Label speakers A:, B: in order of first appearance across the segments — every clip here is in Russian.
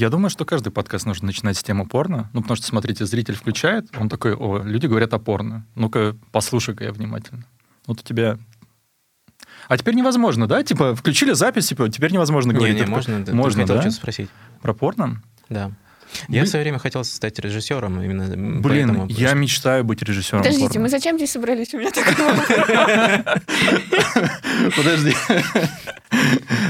A: Я думаю, что каждый подкаст нужно начинать с темы порно. Ну, потому что, смотрите, зритель включает, он такой, о, люди говорят о порно. Ну-ка, послушай-ка я внимательно. Вот у тебя... А теперь невозможно, да? Типа, включили запись, типа, теперь невозможно говорить.
B: Не, не, можно.
A: Можно,
B: хотел
A: да?
B: спросить.
A: Про порно?
B: Да. Я
A: Блин.
B: в свое время хотел стать режиссером, именно
A: Блин,
B: поэтому...
A: я мечтаю быть режиссером
C: Подождите,
A: порно.
C: мы зачем здесь собрались? У меня такой вопрос.
A: Подожди.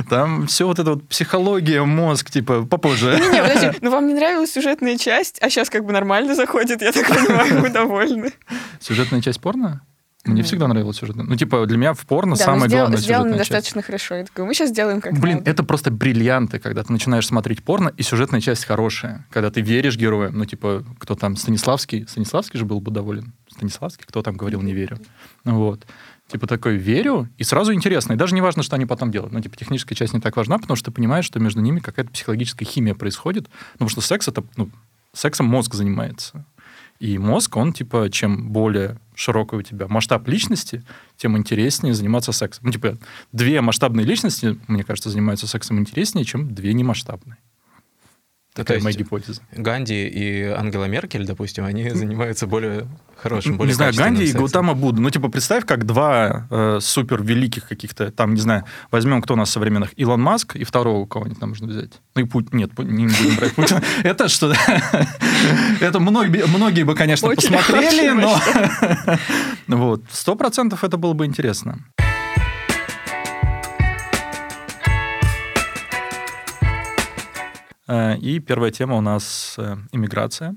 A: Там все вот это вот психология, мозг, типа, попозже.
C: Не-не, подожди, ну вам не нравилась сюжетная часть, а сейчас как бы нормально заходит, я так понимаю, вы довольны.
A: Сюжетная часть порно? Мне
C: Ну.
A: всегда нравилась сюжетная. Ну, типа, для меня в порно
C: Да, но сдел-
A: главная
C: сделано
A: сюжетная часть.
C: достаточно хорошо. Я такой, мы сейчас сделаем как
A: Блин,
C: надо.
A: это просто бриллианты, когда ты начинаешь смотреть порно, и сюжетная часть хорошая. Когда ты веришь героям. Ну, типа, кто там, Станиславский? Станиславский же был бы доволен. Станиславский? Кто там говорил «не верю»? Вот. Типа такой верю, и сразу интересно. И даже не важно, что они потом делают. Ну, типа, техническая часть не так важна, потому что ты понимаешь, что между ними какая-то психологическая химия происходит. Ну, потому что секс это, ну, сексом мозг занимается. И мозг, он, типа, чем более широкий у тебя масштаб личности, тем интереснее заниматься сексом. Ну, типа, две масштабные личности, мне кажется, занимаются сексом интереснее, чем две немасштабные.
B: Ну,
A: Такая
B: то
A: моя гипотеза.
B: Ганди и Ангела Меркель, допустим, они занимаются более хорошим, более
A: не знаю, Ганди и
B: сексом.
A: Гаутама Будда. Ну, типа, представь, как два э, супер великих каких-то, там, не знаю, возьмем кто у нас современных, Илон Маск и второго кого-нибудь там можно взять. Ну, и Путин. Нет, не будем брать Путина. Это что? Это многие бы, конечно, посмотрели, но... Вот. Сто процентов это было бы интересно. Э, И первая тема у нас э, иммиграция.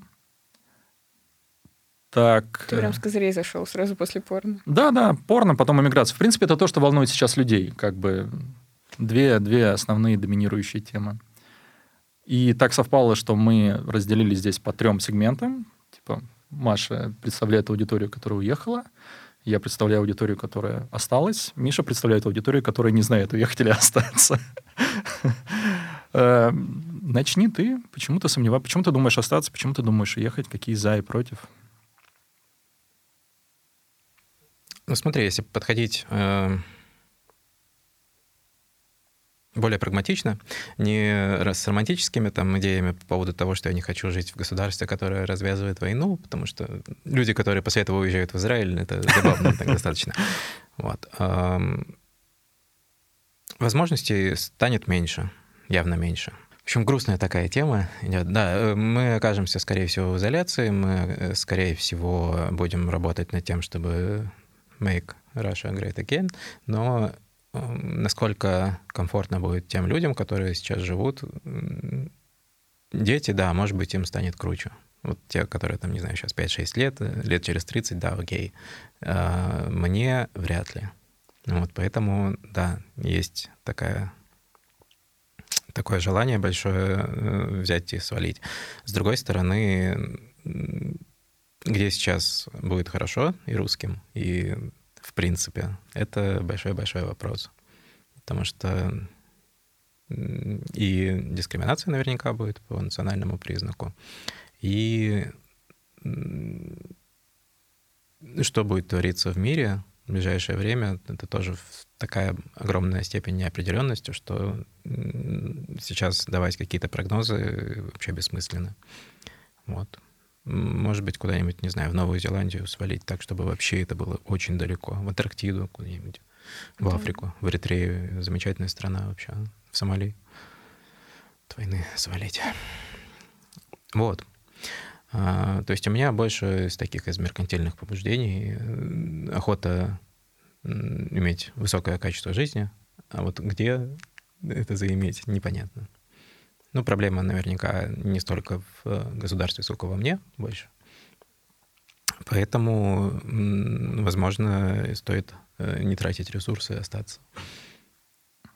A: Так.
C: Ты
A: э,
C: прям с козырей зашел сразу после порно.
A: да, да, порно, потом иммиграция. В принципе, это то, что волнует сейчас людей. Как бы две, две основные доминирующие темы. И так совпало, что мы разделили здесь по трем сегментам. Типа Маша представляет аудиторию, которая уехала. Я представляю аудиторию, которая осталась. Миша представляет аудиторию, которая не знает, уехать или остаться. Начни ты. Почему ты сомневаешься? Почему ты думаешь остаться? Почему ты думаешь уехать? Какие за и против?
B: Ну, смотри, если подходить э, более прагматично, не с романтическими там идеями по поводу того, что я не хочу жить в государстве, которое развязывает войну, потому что люди, которые после этого уезжают в Израиль, это забавно так достаточно. Вот. Ам, Возможностей станет меньше, явно меньше. В общем, грустная такая тема. Да, э, мы окажемся, скорее всего, в изоляции, мы, э, скорее всего, будем работать над тем, чтобы make Russia great again, но насколько комфортно будет тем людям, которые сейчас живут, дети, да, может быть, им станет круче. Вот те, которые там, не знаю, сейчас 5-6 лет, э, лет через 30, да, окей. А, Мне вряд ли. Вот, поэтому, да, есть такая такое желание большое э, взять и свалить. С другой стороны, где сейчас будет хорошо и русским, и в принципе, это большой-большой вопрос. Потому что и дискриминация наверняка будет по национальному признаку, и что будет твориться в мире в ближайшее время, это тоже такая огромная степень неопределенности, что сейчас давать какие-то прогнозы вообще бессмысленно. Вот. Может быть, куда-нибудь, не знаю, в Новую Зеландию свалить так, чтобы вообще это было очень далеко. В Антарктиду куда-нибудь, в
C: Да.
B: Африку, в Эритрею. Замечательная страна вообще. В Сомали. От войны свалить. Вот. А, то есть у меня больше из таких из меркантильных побуждений э, охота иметь высокое качество жизни, а вот где это заиметь, непонятно. Ну, проблема наверняка не столько в э, государстве, сколько во мне больше. Поэтому, возможно, стоит э, не тратить ресурсы и остаться.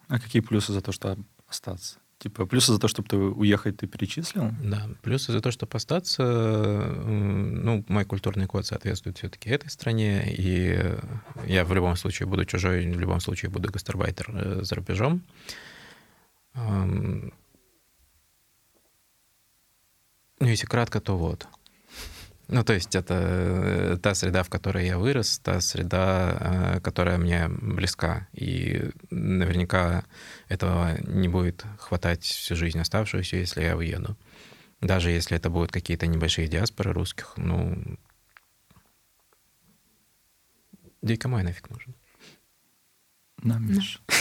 A: А какие плюсы за то, что остаться? Типа, плюсы за то, чтобы ты уехать, ты перечислил?
B: Да, плюсы за то, чтобы остаться, ну, мой культурный код соответствует все-таки этой стране, и я в любом случае буду чужой, в любом случае буду гастарбайтер э, за рубежом. Ну, если кратко, то вот. Ну, то есть это э, та среда, в которой я вырос, та среда, э, которая мне близка. И наверняка этого не будет хватать всю жизнь оставшуюся, если я уеду. Даже если это будут какие-то небольшие диаспоры русских, ну... Да и кому я нафиг нужен?
A: Нам, Миш.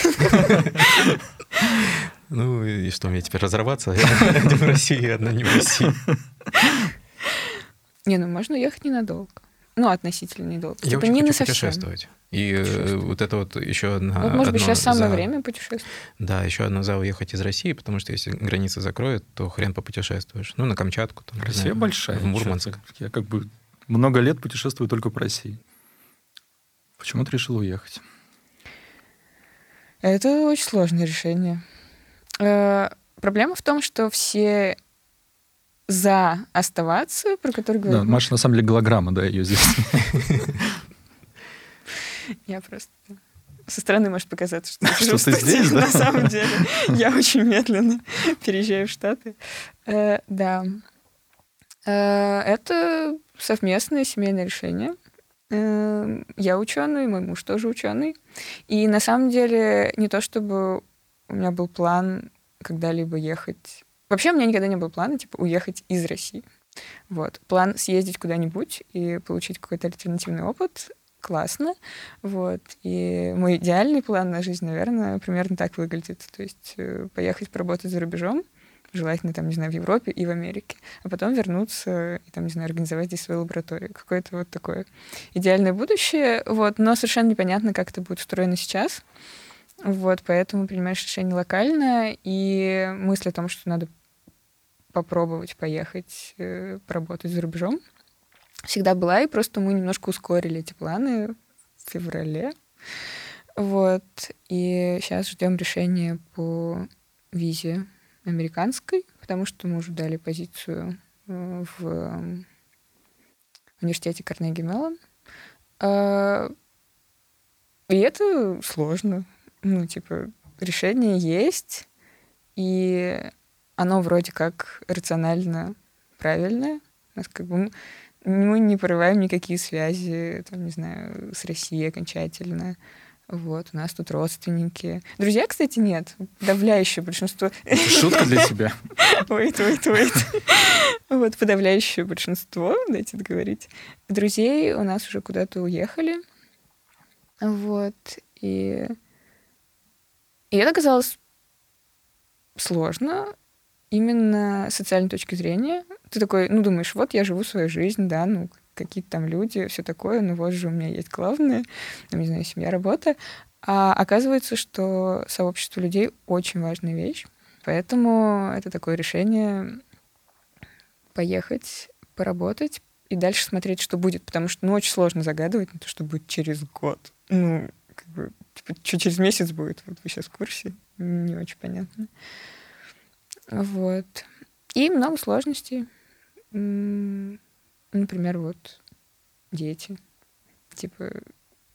B: Ну и что, мне теперь разорваться? Один в России, одна не в России.
C: Не, ну можно ехать ненадолго. Ну, относительно недолго.
B: Я
C: Типа
B: очень
C: не на
B: хочу
C: совсем.
B: путешествовать. И э,
C: Путешествовать.
B: вот это вот еще одна...
C: Вот, может быть, сейчас самое
B: за-
C: время путешествовать.
B: Да, еще одно за уехать из России, потому что если границы закроют, то хрен попутешествуешь. Ну, на Камчатку. Там,
A: Россия
B: знаю,
A: большая.
B: В Мурманск.
A: Ты? Я как бы много лет путешествую только по России. Почему ты решил уехать?
C: Это очень сложное решение. Э, Проблема в том, что все за оставаться, про которые
A: Да,
C: говорят,
A: Маша на самом деле голограмма, да, ее здесь.
C: я просто со стороны может показаться, что,
A: Что ты
C: студии.
A: здесь, да?
C: На самом деле я очень медленно переезжаю в Штаты. Э, Да. Э, Это совместное семейное решение. Э, Я ученый, мой муж тоже ученый. И на самом деле не то, чтобы у меня был план когда-либо ехать. Вообще у меня никогда не было плана, типа, уехать из России. Вот. План съездить куда-нибудь и получить какой-то альтернативный опыт классно. Вот. И мой идеальный план на жизнь, наверное, примерно так выглядит. То есть э, поехать поработать за рубежом, желательно, там, не знаю, в Европе и в Америке, а потом вернуться и, там, не знаю, организовать здесь свою лабораторию. Какое-то вот такое идеальное будущее, вот, но совершенно непонятно, как это будет устроено сейчас. Вот, поэтому принимаешь решение локально, и мысль о том, что надо попробовать поехать э, поработать за рубежом, всегда была, и просто мы немножко ускорили эти планы в феврале. Вот. И сейчас ждем решения по визе американской, потому что мы уже дали позицию э, в университете Карнеги Меллон. А, И это сложно. Ну, типа, решение есть, и оно вроде как рационально правильное. У нас как бы мы не порываем никакие связи, там, не знаю, с Россией окончательно. Вот, у нас тут родственники. Друзья, кстати, нет. Подавляющее большинство...
A: Это шутка для тебя.
C: Wait, wait, wait. Вот, подавляющее большинство, дайте договорить, друзей у нас уже куда-то уехали. Вот, и... И это казалось сложно именно с социальной точки зрения. Ты такой, ну, думаешь, вот я живу свою жизнь, да, ну, какие-то там люди, все такое, ну, вот же у меня есть главное, там, не знаю, семья, работа. А оказывается, что сообщество людей очень важная вещь. Поэтому это такое решение поехать, поработать и дальше смотреть, что будет. Потому что, ну, очень сложно загадывать на то, что будет через год. Ну, как бы, что через месяц будет? Вот вы сейчас в курсе? Не очень понятно. Вот. И много сложностей. Например, вот дети. Типа,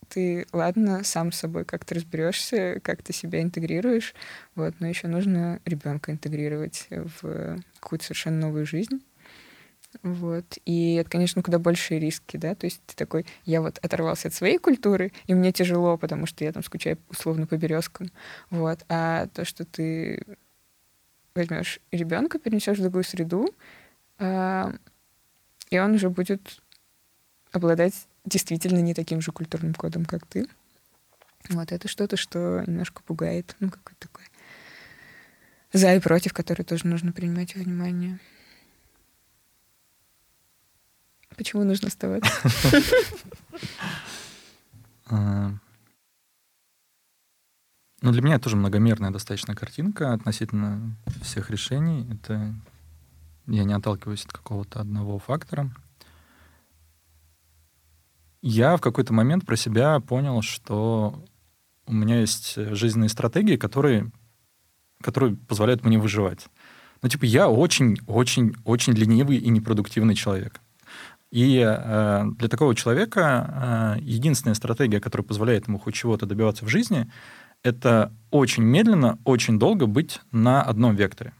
C: ты, ладно, сам с собой как-то разберешься, как ты себя интегрируешь, вот, но еще нужно ребенка интегрировать в какую-то совершенно новую жизнь. Вот. И это, конечно, куда большие риски, да, то есть ты такой, я вот оторвался от своей культуры, и мне тяжело, потому что я там скучаю условно по березкам, вот, а то, что ты возьмешь ребенка, перенесешь в другую среду, а, и он уже будет обладать действительно не таким же культурным кодом, как ты. Вот это что-то, что немножко пугает. Ну, какой-то такой за и против, который тоже нужно принимать внимание. Почему нужно оставаться?
A: А, Ну, для меня тоже многомерная достаточно картинка относительно всех решений. Это я не отталкиваюсь от какого-то одного фактора. Я в какой-то момент про себя понял, что у меня есть жизненные стратегии, которые, которые позволяют мне выживать. Ну, типа, я очень-очень-очень ленивый и непродуктивный человек. И э, для такого человека э, единственная стратегия, которая позволяет ему хоть чего-то добиваться в жизни, это очень медленно, очень долго быть на одном векторе.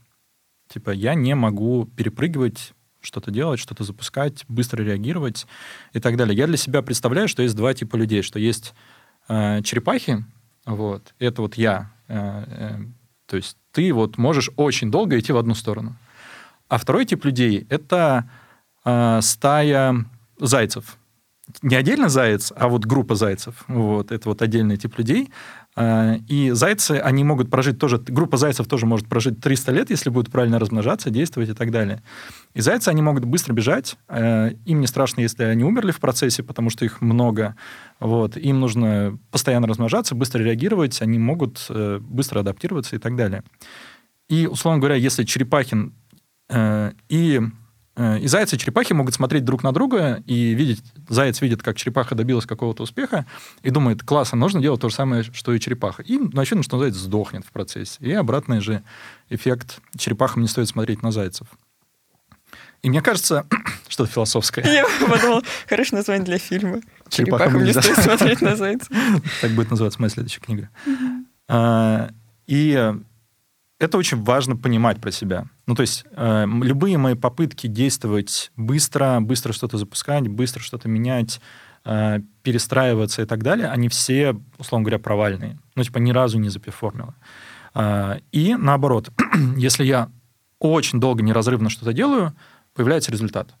A: Типа я не могу перепрыгивать что-то делать, что-то запускать, быстро реагировать и так далее. Я для себя представляю, что есть два типа людей, что есть э, черепахи, вот, это вот я, э, э, то есть ты вот можешь очень долго идти в одну сторону. А второй тип людей — это э, стая зайцев. Не отдельно заяц, а вот группа зайцев. Вот, это вот отдельный тип людей. Э, и зайцы, они могут прожить тоже, группа зайцев тоже может прожить 300 лет, если будут правильно размножаться, действовать и так далее. И зайцы, они могут быстро бежать, э, им не страшно, если они умерли в процессе, потому что их много, вот, им нужно постоянно размножаться, быстро реагировать, они могут быстро адаптироваться и так далее. И, условно говоря, если черепахин и и зайцы и черепахи могут смотреть друг на друга и видеть, заяц видит, как черепаха добилась какого-то успеха, и думает, классно, нужно делать то же самое, что и черепаха. И очевидно, что заяц сдохнет в процессе. И обратный же эффект, черепахам не стоит смотреть на зайцев. И мне кажется, что-то философское.
C: Я подумал, хорошее название для фильма. Черепахам не стоит смотреть на зайцев.
A: Так будет называться моя следующая книга. А, и это очень важно понимать про себя. Ну, то есть э, любые мои попытки действовать быстро, быстро что-то запускать, быстро что-то менять, э, перестраиваться и так далее, они все, условно говоря, провальные. Ну, типа, ни разу не запиформила. Э, и наоборот, если я очень долго неразрывно что-то делаю, появляется результат.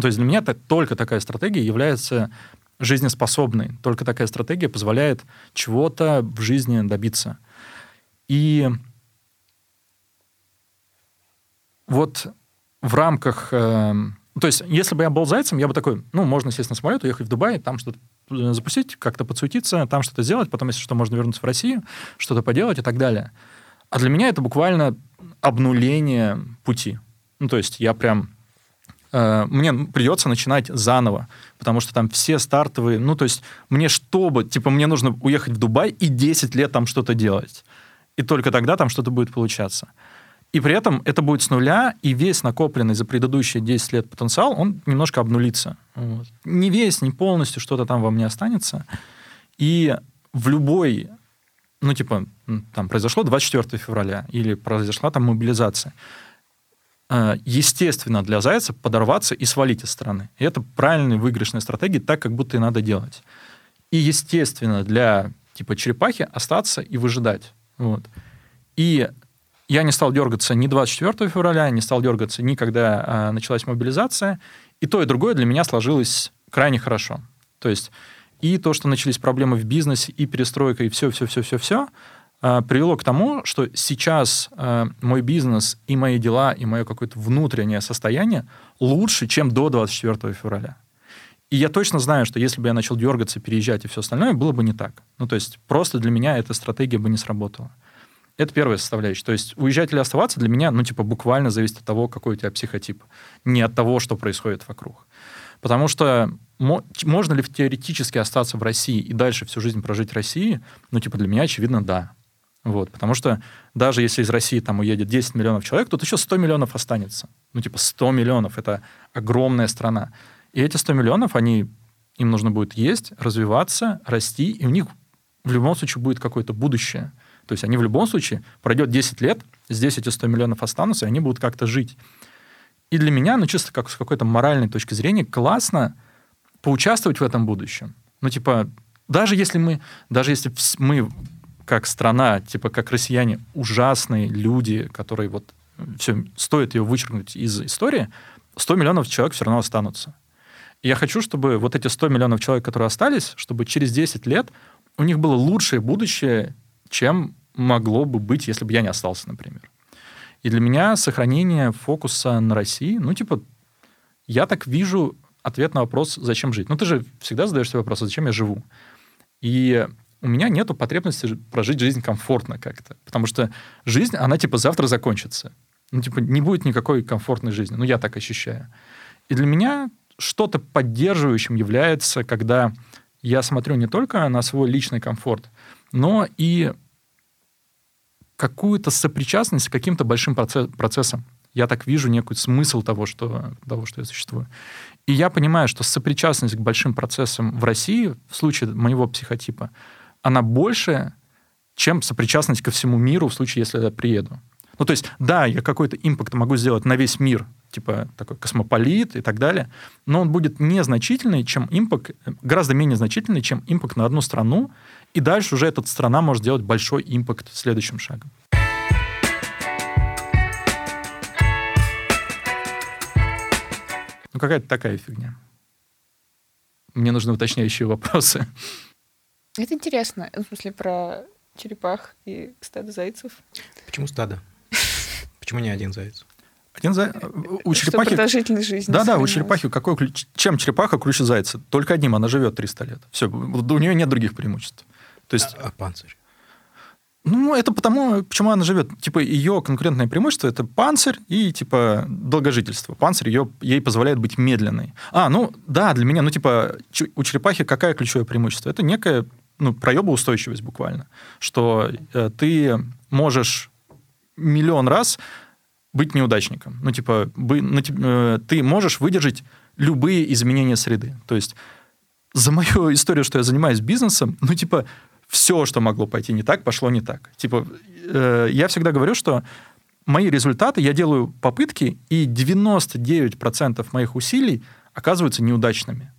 A: То есть для меня это только такая стратегия является жизнеспособной. Только такая стратегия позволяет чего-то в жизни добиться. И вот в рамках... Э, то есть, если бы я был зайцем, я бы такой, ну, можно сесть на самолет, уехать в Дубай, там что-то запустить, как-то подсуетиться, там что-то сделать, потом, если что, можно вернуться в Россию, что-то поделать и так далее. А для меня это буквально обнуление пути. Ну, то есть я прям... Э, мне придется начинать заново, потому что там все стартовые... Ну, то есть мне чтобы... Типа мне нужно уехать в Дубай и 10 лет там что-то делать. И только тогда там что-то будет получаться. И при этом это будет с нуля, и весь накопленный за предыдущие 10 лет потенциал, он немножко обнулится. Вот. Не весь, не полностью что-то там во мне останется. И в любой, ну, типа, там произошло 24 февраля, или произошла там мобилизация, э, естественно, для зайца подорваться и свалить из страны. И это правильная выигрышная стратегия, так, как будто и надо делать. И, естественно, для типа черепахи остаться и выжидать. Вот. И я не стал дергаться ни 24 февраля, не стал дергаться ни когда а, началась мобилизация. И то, и другое для меня сложилось крайне хорошо. То есть и то, что начались проблемы в бизнесе, и перестройка, и все-все-все-все-все, а, привело к тому, что сейчас а, мой бизнес и мои дела, и мое какое-то внутреннее состояние лучше, чем до 24 февраля. И я точно знаю, что если бы я начал дергаться, переезжать и все остальное, было бы не так. Ну, то есть просто для меня эта стратегия бы не сработала. Это первая составляющая. То есть уезжать или оставаться для меня, ну, типа, буквально зависит от того, какой у тебя психотип. Не от того, что происходит вокруг. Потому что можно ли теоретически остаться в России и дальше всю жизнь прожить в России? Ну, типа, для меня, очевидно, да. Вот, потому что даже если из России там уедет 10 миллионов человек, тут еще 100 миллионов останется. Ну, типа, 100 миллионов — это огромная страна. И эти 100 миллионов, они, им нужно будет есть, развиваться, расти, и у них в любом случае будет какое-то будущее — то есть они в любом случае, пройдет 10 лет, здесь эти 100 миллионов останутся, и они будут как-то жить. И для меня, ну, чисто как с какой-то моральной точки зрения, классно поучаствовать в этом будущем. Ну, типа, даже если мы, даже если мы как страна, типа, как россияне, ужасные люди, которые вот все, стоит ее вычеркнуть из истории, 100 миллионов человек все равно останутся. И я хочу, чтобы вот эти 100 миллионов человек, которые остались, чтобы через 10 лет у них было лучшее будущее, чем могло бы быть, если бы я не остался, например. И для меня сохранение фокуса на России, ну, типа, я так вижу ответ на вопрос, зачем жить. Ну, ты же всегда задаешь себе вопрос, а зачем я живу? И у меня нет потребности прожить жизнь комфортно как-то. Потому что жизнь, она, типа, завтра закончится. Ну, типа, не будет никакой комфортной жизни. Ну, я так ощущаю. И для меня что-то поддерживающим является, когда я смотрю не только на свой личный комфорт, но и какую-то сопричастность к каким-то большим процессам. Я так вижу некий смысл того что, того, что я существую. И я понимаю, что сопричастность к большим процессам в России, в случае моего психотипа, она больше, чем сопричастность ко всему миру в случае, если я приеду. Ну, то есть, да, я какой-то импакт могу сделать на весь мир, типа такой космополит и так далее, но он будет незначительный, чем импакт, гораздо менее значительный, чем импакт на одну страну, и дальше уже эта страна может сделать большой импакт следующим шагом. Ну, какая-то такая фигня. Мне нужны уточняющие вопросы.
C: Это интересно. В смысле, про черепах и стадо зайцев.
B: Почему стадо? Почему не один заяц?
A: Один за... У черепахи...
C: продолжительность жизни
A: Да, да, у черепахи какой ключ... чем черепаха круче зайца? Только одним, она живет 300 лет. Все, у нее нет других преимуществ. То есть...
B: А, а панцирь?
A: Ну, это потому, почему она живет. Типа, ее конкурентное преимущество – это панцирь и, типа, долгожительство. Панцирь ее, ей позволяет быть медленной. А, ну, да, для меня, ну, типа, у черепахи какое ключевое преимущество? Это некая, ну, проебоустойчивость буквально. Что э, ты можешь миллион раз быть неудачником. Ну, типа, бы, ну, э, ты можешь выдержать любые изменения среды. То есть за мою историю, что я занимаюсь бизнесом, ну, типа, все, что могло пойти не так, пошло не так. Типа, э, я всегда говорю, что мои результаты, я делаю попытки, и 99% моих усилий оказываются неудачными.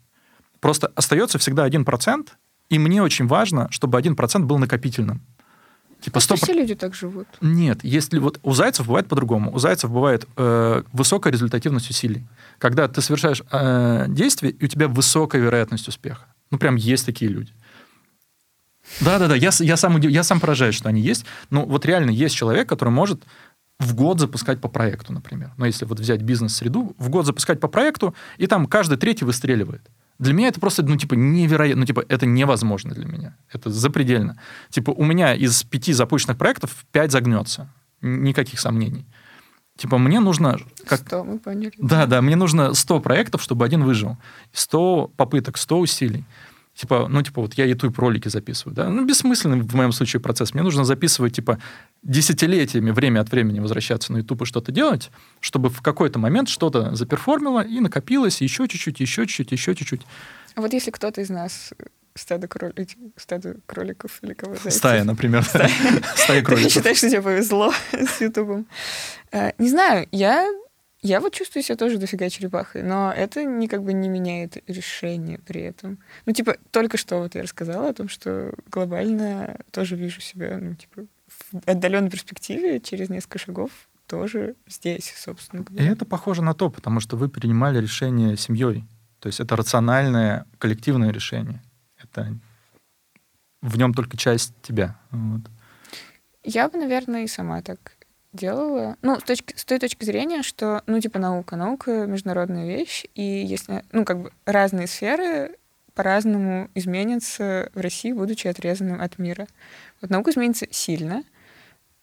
A: Просто остается всегда 1%, и мне очень важно, чтобы 1% был накопительным.
C: Типа 100... все люди так живут.
A: Нет, если вот у зайцев бывает по-другому. У зайцев бывает э, высокая результативность усилий. Когда ты совершаешь э, действие, и у тебя высокая вероятность успеха. Ну, прям есть такие люди. Да-да-да, я, я, сам, я сам поражаюсь, что они есть. Но вот реально есть человек, который может в год запускать по проекту, например. Но если вот взять бизнес-среду, в год запускать по проекту, и там каждый третий выстреливает. Для меня это просто, ну, типа, невероятно, ну, типа, это невозможно для меня. Это запредельно. Типа, у меня из пяти запущенных проектов пять загнется. Никаких сомнений. Типа, мне нужно...
C: Как... 100, мы поняли.
A: Да, да, мне нужно 100 проектов, чтобы один выжил. 100 попыток, 100 усилий типа, ну, типа, вот я YouTube ролики записываю, да, ну, бессмысленный в моем случае процесс. Мне нужно записывать, типа, десятилетиями время от времени возвращаться на YouTube и что-то делать, чтобы в какой-то момент что-то заперформило и накопилось еще чуть-чуть, еще чуть-чуть, еще чуть-чуть.
C: А вот если кто-то из нас стадо, кролик, стадо кроликов или кого то
A: Стая, например. Стая,
C: Стая кроликов. Ты считаешь, что тебе повезло с Ютубом? Э, не знаю, я я вот чувствую себя тоже дофига черепахой, но это не как бы не меняет решение при этом. Ну, типа, только что вот я рассказала о том, что глобально тоже вижу себя, ну, типа, в отдаленной перспективе через несколько шагов тоже здесь, собственно говоря.
A: И это похоже на то, потому что вы принимали решение семьей. То есть это рациональное коллективное решение. Это в нем только часть тебя. Вот.
C: Я бы, наверное, и сама так делала. Ну, с, точки, с той точки зрения, что, ну, типа, наука. Наука — международная вещь, и если, ну, как бы разные сферы по-разному изменятся в России, будучи отрезанным от мира. Вот наука изменится сильно,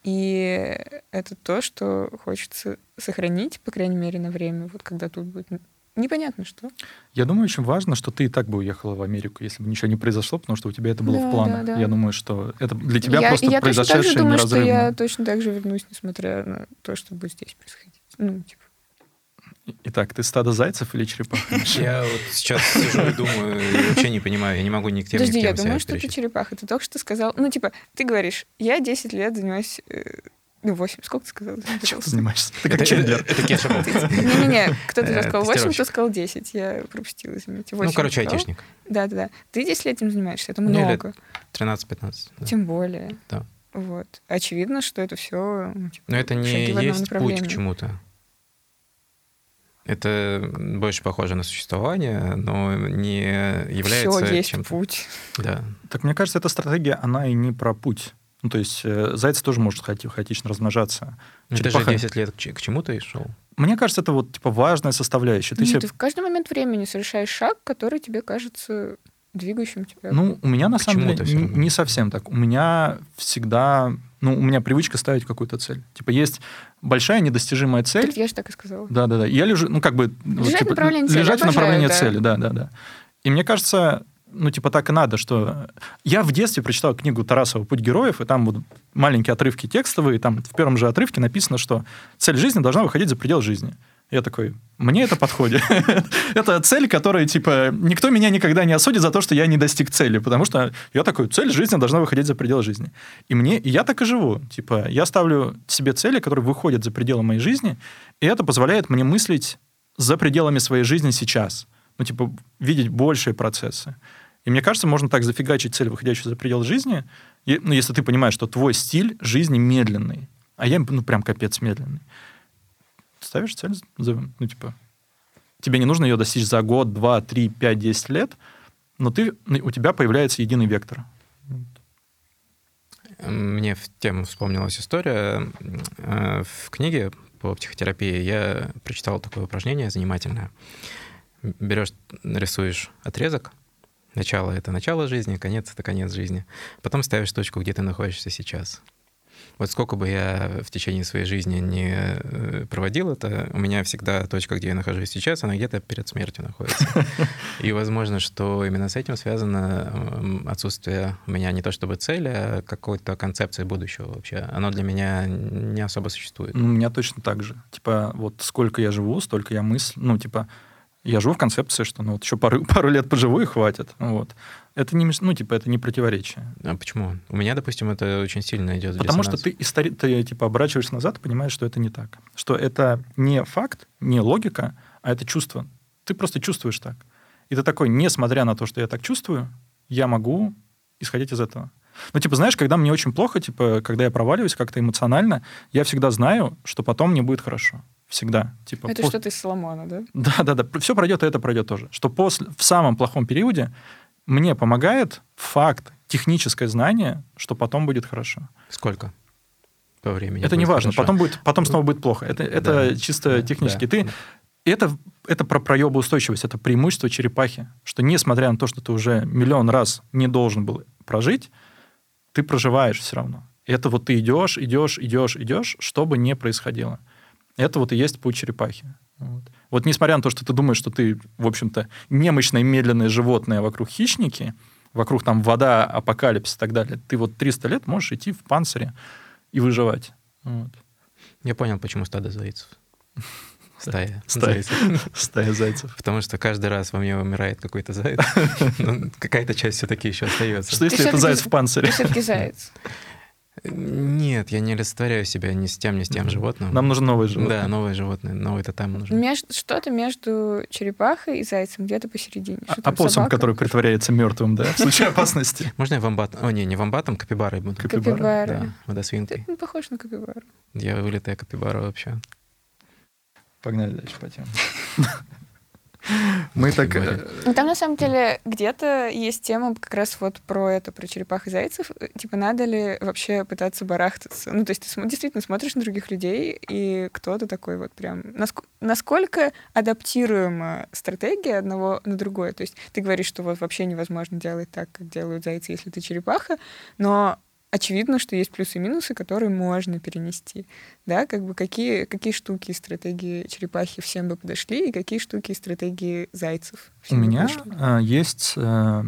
C: и это то, что хочется сохранить, по крайней мере, на время, вот когда тут будет непонятно что.
A: Я думаю, очень важно, что ты и так бы уехала в Америку, если бы ничего не произошло, потому что у тебя это было да, в планах. Да, да. Я думаю, что это для тебя я, просто
C: я
A: произошедшее
C: точно так же думаю,
A: неразрывно.
C: что я точно так же вернусь, несмотря на то, что будет здесь происходить. Ну, типа.
A: Итак, ты стадо зайцев или черепаха?
B: Я вот сейчас сижу и думаю, вообще не понимаю, я не могу ни к тем,
C: Подожди, я думаю, что ты черепаха. Ты только что сказал... Ну, типа, ты говоришь, я 10 лет занимаюсь э, ну, 8. Сколько ты сказал?
A: Чем ты занимаешься? Ты как Чендлер.
B: Это Кеша.
C: Не-не-не, кто-то э, сказал 8, кто сказал 10. Я пропустила, извините.
B: Ну, короче, айтишник.
C: Да-да-да. Ты 10 лет этим занимаешься, это много.
B: 13-15.
C: Тем более.
B: Да.
C: Вот. Очевидно, что это все...
B: Ну, типа, Но это не есть путь к чему-то. Это больше похоже на существование, но не является
C: Все есть путь.
B: Да.
A: Так мне кажется, эта стратегия, она и не про путь. Ну, то есть э, заяц тоже может хаоти- хаотично размножаться.
B: Ну, Черепаха... Ты же 10 лет к, к чему ты шел?
A: Мне кажется, это вот типа важная составляющая.
C: Ты, Нет, себе... ты в каждый момент времени совершаешь шаг, который тебе кажется двигающим тебя.
A: Ну, у меня на к самом деле не, не совсем так. У меня всегда, ну, у меня привычка ставить какую-то цель. Типа есть большая недостижимая цель. Так
C: я же так и сказала.
A: Да, да, да. Я лежу, ну как бы
C: лежать вот,
A: типа,
C: в направлении цели.
A: Лежать
C: в
A: направлении
C: да.
A: цели, да, да, да. И мне кажется, ну, типа, так и надо, что... Я в детстве прочитал книгу Тарасова «Путь героев», и там вот маленькие отрывки текстовые, и там в первом же отрывке написано, что цель жизни должна выходить за пределы жизни. Я такой, мне это подходит. это цель, которая, типа, никто меня никогда не осудит за то, что я не достиг цели, потому что я такой, цель жизни должна выходить за пределы жизни. И мне, и я так и живу. Типа, я ставлю себе цели, которые выходят за пределы моей жизни, и это позволяет мне мыслить за пределами своей жизни сейчас. Ну, типа, видеть большие процессы. И мне кажется, можно так зафигачить цель, выходящую за пределы жизни, и, ну, если ты понимаешь, что твой стиль жизни медленный, а я, ну, прям капец медленный. Ставишь цель, ну, типа, тебе не нужно ее достичь за год, два, три, пять, десять лет, но ты, у тебя появляется единый вектор.
B: Мне в тему вспомнилась история. Э, в книге по психотерапии я прочитал такое упражнение занимательное. Берешь, рисуешь отрезок, начало — это начало жизни, конец — это конец жизни. Потом ставишь точку, где ты находишься сейчас. Вот сколько бы я в течение своей жизни не э, проводил это, у меня всегда точка, где я нахожусь сейчас, она где-то перед смертью находится. И возможно, что именно с этим связано отсутствие у меня не то чтобы цели, а какой-то концепции будущего вообще. Оно для меня не особо существует.
A: Ну, у меня точно так же. Типа, вот сколько я живу, столько я мысль, ну, типа, я живу в концепции, что ну вот еще пару, пару лет поживу и хватит. Вот. Это не, ну, типа, это не противоречие.
B: А почему? У меня, допустим, это очень сильно идет
A: Потому что ты, истори... ты типа, оборачиваешься назад и понимаешь, что это не так. Что это не факт, не логика, а это чувство. Ты просто чувствуешь так. И ты такой, несмотря на то, что я так чувствую, я могу исходить из этого. Ну, типа, знаешь, когда мне очень плохо, типа, когда я проваливаюсь как-то эмоционально, я всегда знаю, что потом мне будет хорошо. Всегда. Типа,
C: это пос... что-то из Соломона, да?
A: Да, да, да. Все пройдет, и это пройдет тоже. Что после, в самом плохом периоде мне помогает факт, техническое знание, что потом будет хорошо.
B: Сколько? По времени.
A: Это не важно. Потом, будет, потом снова будет плохо. Это, это да, чисто да, технически. Да, ты, да. Это, это про проебоустойчивость, это преимущество черепахи, что несмотря на то, что ты уже миллион раз не должен был прожить, ты проживаешь все равно. Это вот ты идешь, идешь, идешь, идешь, что бы ни происходило. Это вот и есть путь черепахи. Вот. вот несмотря на то, что ты думаешь, что ты, в общем-то, немощное медленное животное а вокруг хищники, вокруг там вода, апокалипсис и так далее, ты вот 300 лет можешь идти в панцире и выживать. Вот.
B: Я понял, почему стадо зайцев. Стая.
A: Стая зайцев. Стая зайцев.
B: Потому что каждый раз во мне умирает какой-то заяц. Какая-то часть все-таки еще остается.
A: Что если это заяц в панцире?
C: все-таки заяц.
B: Нет, я не олицетворяю себя ни с тем, ни с тем животным.
A: Нам нужно новое животное.
B: Да, новое животное, новый тотем нужен.
C: Между, что-то между черепахой и зайцем, где-то посередине.
A: А, опоссум, который притворяется мертвым, да, в случае опасности.
B: Можно я вамбат? О, не, не вамбатом, капибарой буду.
C: Капибара.
B: Да, водосвинкой.
C: Ты похож на капибару.
B: Я вылитая капибара вообще.
A: Погнали дальше по теме. Мы так... Э,
C: ну, там, на самом деле, где-то есть тема как раз вот про это, про черепах и зайцев. Типа, надо ли вообще пытаться барахтаться? Ну, то есть ты действительно смотришь на других людей, и кто-то такой вот прям... Насколько адаптируема стратегия одного на другое? То есть ты говоришь, что вот вообще невозможно делать так, как делают зайцы, если ты черепаха, но очевидно, что есть плюсы и минусы, которые можно перенести. Да, как бы какие, какие штуки и стратегии черепахи всем бы подошли, и какие штуки и стратегии зайцев
A: У меня а, есть а,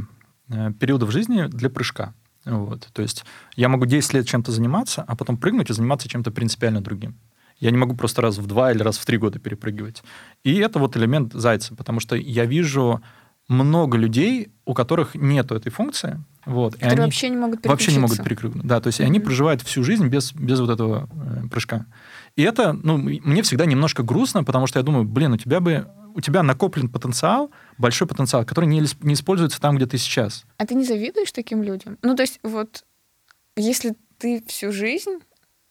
A: периоды в жизни для прыжка. Вот. То есть я могу 10 лет чем-то заниматься, а потом прыгнуть и заниматься чем-то принципиально другим. Я не могу просто раз в два или раз в три года перепрыгивать. И это вот элемент зайца, потому что я вижу много людей, у которых нет этой функции, вот,
C: Которые они вообще не могут
A: Вообще не могут перепрыгнуть. Да, то есть mm-hmm. они проживают всю жизнь без, без вот этого э, прыжка. И это, ну, мне всегда немножко грустно, потому что я думаю, блин, у тебя бы у тебя накоплен потенциал, большой потенциал, который не, не используется там, где ты сейчас.
C: А ты не завидуешь таким людям? Ну, то есть вот если ты всю жизнь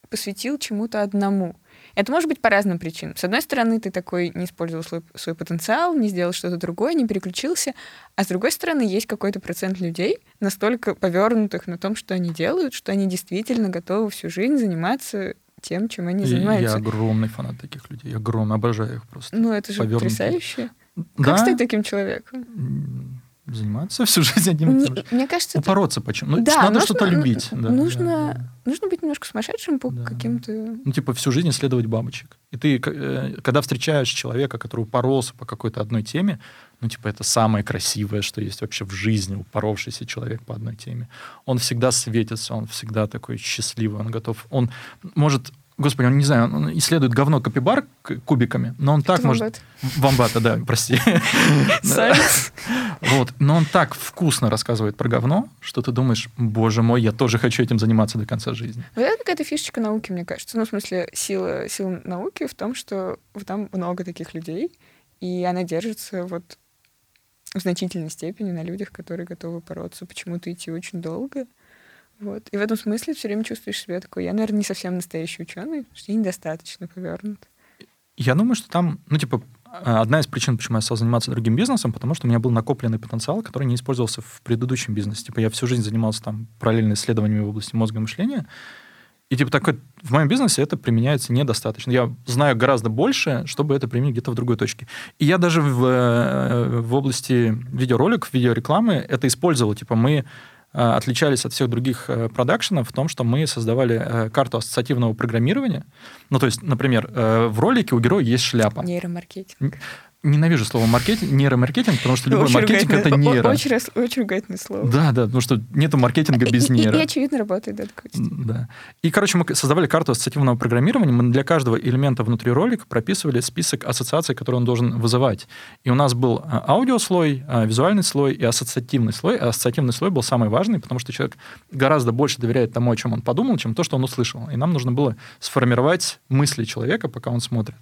C: посвятил чему-то одному, это может быть по разным причинам. С одной стороны, ты такой не использовал свой, свой потенциал, не сделал что-то другое, не переключился, а с другой стороны, есть какой-то процент людей, настолько повернутых на том, что они делают, что они действительно готовы всю жизнь заниматься тем, чем они занимаются.
A: Я огромный фанат таких людей. Я огромный, обожаю их просто.
C: Ну, это же потрясающе. Да? Как стать таким человеком?
A: Заниматься всю жизнь одним и тем же.
C: Мне кажется,
A: Упороться это... почему? Ну, да, надо нужно, что-то любить.
C: Да, нужно, да, да. нужно быть немножко сумасшедшим по да. каким-то...
A: Ну, типа, всю жизнь исследовать бабочек. И ты, э, когда встречаешь человека, который упоролся по какой-то одной теме, ну, типа, это самое красивое, что есть вообще в жизни, упоровшийся человек по одной теме. Он всегда светится, он всегда такой счастливый, он готов... Он может Господи, он, не знаю, он исследует говно капибар кубиками, но он так
C: Это
A: может... Вамбата, да, прости. Вот, но он так вкусно рассказывает про говно, что ты думаешь, боже мой, я тоже хочу этим заниматься до конца жизни.
C: Вот это какая-то фишечка науки, мне кажется. Ну, в смысле, сила, сила науки в том, что там много таких людей, и она держится вот в значительной степени на людях, которые готовы бороться, почему-то идти очень долго. Вот. И в этом смысле все время чувствуешь себя такой, я, наверное, не совсем настоящий ученый, что я недостаточно повернут.
A: Я думаю, что там, ну, типа, а, одна из причин, почему я стал заниматься другим бизнесом, потому что у меня был накопленный потенциал, который не использовался в предыдущем бизнесе. Типа, я всю жизнь занимался там параллельно исследованиями в области мозга и мышления, и типа такой, в моем бизнесе это применяется недостаточно. Я знаю гораздо больше, чтобы это применить где-то в другой точке. И я даже в, э, в области видеороликов, видеорекламы это использовал. Типа мы отличались от всех других э, продакшенов в том, что мы создавали э, карту ассоциативного программирования. Ну, то есть, например, в ролике у героя есть шляпа.
C: Нейромаркетинг
A: ненавижу слово маркетинг, нейромаркетинг, потому что любой маркетинг это нейро.
C: Очень, очень ругательное слово.
A: Да, да, потому что нету маркетинга без нейро.
C: И, и, очевидно работает, да,
A: Да. И, короче, мы создавали карту ассоциативного программирования, мы для каждого элемента внутри ролика прописывали список ассоциаций, которые он должен вызывать. И у нас был а, аудиослой, а, визуальный слой и ассоциативный слой. А ассоциативный слой был самый важный, потому что человек гораздо больше доверяет тому, о чем он подумал, чем то, что он услышал. И нам нужно было сформировать мысли человека, пока он смотрит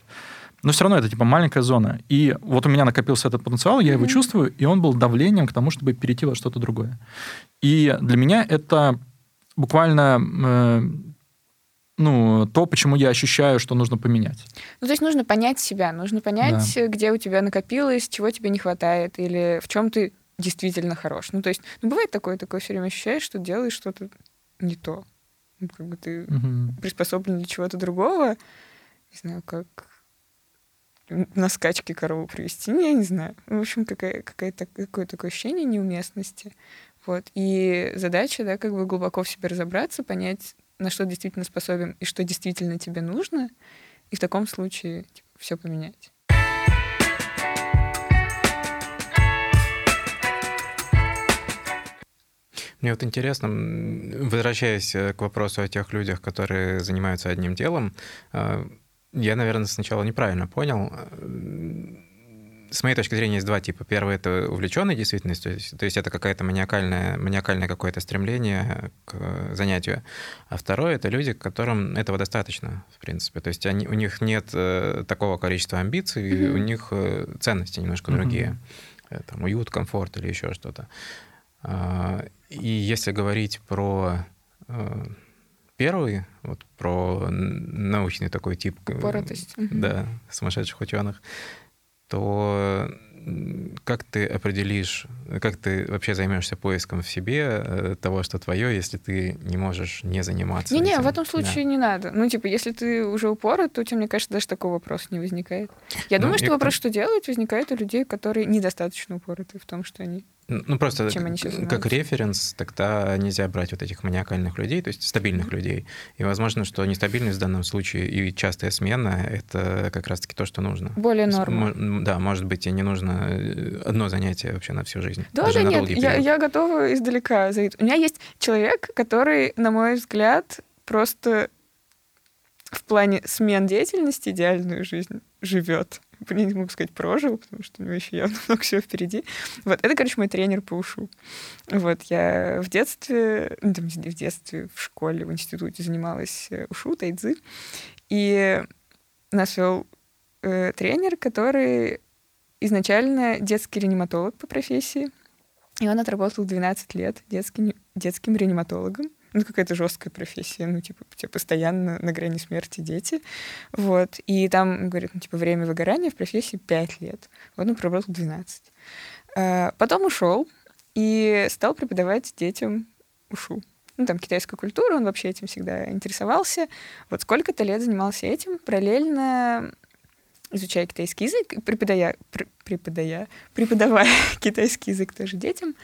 A: но все равно это типа маленькая зона. И вот у меня накопился этот потенциал, я mm-hmm. его чувствую, и он был давлением к тому, чтобы перейти во что-то другое. И для меня это буквально э, ну, то, почему я ощущаю, что нужно поменять.
C: Ну, то есть нужно понять себя, нужно понять, да. где у тебя накопилось, чего тебе не хватает, или в чем ты действительно хорош. Ну, то есть, ну, бывает такое, такое все время ощущаешь, что делаешь что-то не то. Ну, как бы ты угу. приспособлен для чего-то другого. Не знаю, как на скачке корову привести, я не знаю. В общем, какая, какая-то, какое такое ощущение неуместности. Вот. И задача, да, как бы глубоко в себе разобраться, понять, на что действительно способен и что действительно тебе нужно, и в таком случае типа, все поменять.
B: Мне вот интересно, возвращаясь э, к вопросу о тех людях, которые занимаются одним делом, э, я, наверное, сначала неправильно понял. С моей точки зрения есть два типа. Первый — это увлеченный действительность, то есть, то есть это какое-то маниакальное, маниакальное какое-то стремление к занятию. А второе — это люди, которым этого достаточно, в принципе. То есть они, у них нет э, такого количества амбиций, mm-hmm. у них э, ценности немножко mm-hmm. другие. Э, там, уют, комфорт или еще что-то. Э, и если говорить про... Первый, вот про научный такой тип,
C: Упоротость.
B: да, сумасшедших ученых, то как ты определишь, как ты вообще займешься поиском в себе э, того, что твое, если ты не можешь не заниматься?
C: Не-не, в этом случае да. не надо. Ну, типа, если ты уже упорот, то у тебя, мне кажется, даже такого вопроса не возникает. Я ну, думаю, что вопрос, что делать, возникает у людей, которые недостаточно упороты в том, что они
B: ну, просто Чем они как референс тогда нельзя брать вот этих маниакальных людей, то есть стабильных mm-hmm. людей. И возможно, что нестабильность в данном случае и частая смена — это как раз-таки то, что нужно.
C: Более норма.
B: Да, может быть, и не нужно э, одно занятие вообще на всю жизнь.
C: Да, да, нет, я, я готова издалека зайти. У меня есть человек, который, на мой взгляд, просто в плане смен деятельности идеальную жизнь живет не могу сказать прожил, потому что у него еще явно много всего впереди. Вот, это, короче, мой тренер по ушу. Вот, я в детстве, ну, там, в детстве, в школе, в институте занималась э, ушу, тайцзи, и нас вел э, тренер, который изначально детский реаниматолог по профессии, и он отработал 12 лет детским, детским реаниматологом ну, какая-то жесткая профессия, ну, типа, у тебя постоянно на грани смерти дети, вот, и там, говорит, ну, типа, время выгорания в профессии 5 лет, вот он проработал 12. А, потом ушел и стал преподавать детям ушу. Ну, там, китайскую культуру, он вообще этим всегда интересовался. Вот сколько-то лет занимался этим, параллельно изучая китайский язык, преподая, преподая, преподавая китайский язык тоже детям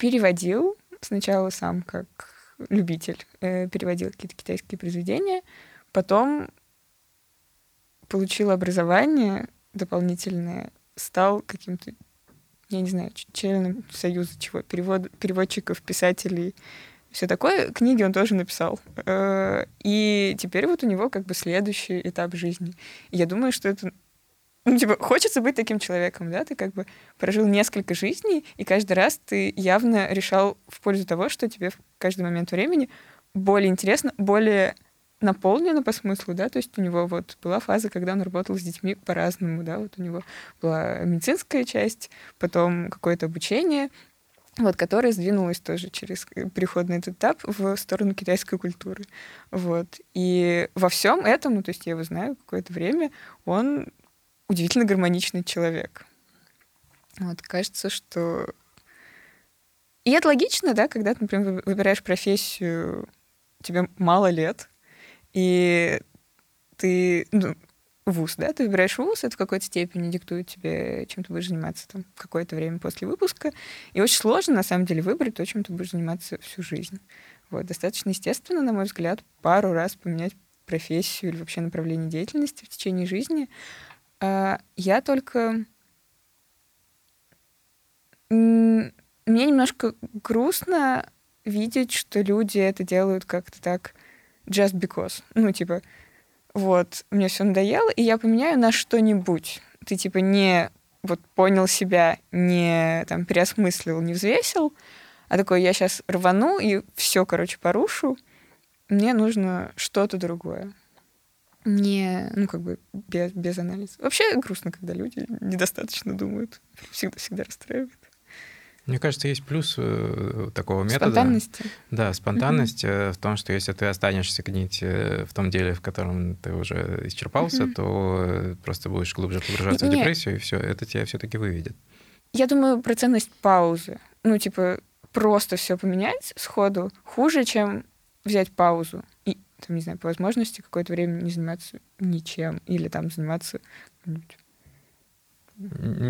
C: переводил сначала сам как любитель, э, переводил какие-то китайские произведения, потом получил образование дополнительное, стал каким-то, я не знаю, членом союза чего, перевод, переводчиков, писателей все такое. Книги он тоже написал. Э, и теперь вот у него как бы следующий этап жизни. И я думаю, что это ну, типа, хочется быть таким человеком, да, ты как бы прожил несколько жизней, и каждый раз ты явно решал в пользу того, что тебе в каждый момент времени более интересно, более наполнено по смыслу, да, то есть у него вот была фаза, когда он работал с детьми по-разному, да, вот у него была медицинская часть, потом какое-то обучение, вот, которая сдвинулась тоже через переход на этот этап в сторону китайской культуры. Вот. И во всем этом, ну, то есть я его знаю какое-то время, он удивительно гармоничный человек. Вот, кажется, что... И это логично, да, когда ты, например, выбираешь профессию, тебе мало лет, и ты, ну, вуз, да, ты выбираешь вуз, это в какой-то степени диктует тебе, чем ты будешь заниматься там какое-то время после выпуска. И очень сложно, на самом деле, выбрать то, чем ты будешь заниматься всю жизнь. Вот, достаточно естественно, на мой взгляд, пару раз поменять профессию или вообще направление деятельности в течение жизни, я только... Мне немножко грустно видеть, что люди это делают как-то так just because. Ну, типа, вот, мне все надоело, и я поменяю на что-нибудь. Ты, типа, не вот понял себя, не там переосмыслил, не взвесил, а такой, я сейчас рвану и все, короче, порушу. Мне нужно что-то другое не, ну, как бы без, без анализа. Вообще грустно, когда люди недостаточно думают. Всегда, всегда расстраивает.
B: Мне кажется, есть плюс э, такого метода.
C: Спонтанности.
B: Да, спонтанность mm-hmm. в том, что если ты останешься гнить э, в том деле, в котором ты уже исчерпался, mm-hmm. то просто будешь глубже погружаться Нет. в депрессию, и все, это тебя все-таки выведет.
C: Я думаю про ценность паузы. Ну, типа, просто все поменять сходу хуже, чем взять паузу там, не знаю, по возможности какое-то время не заниматься ничем или там заниматься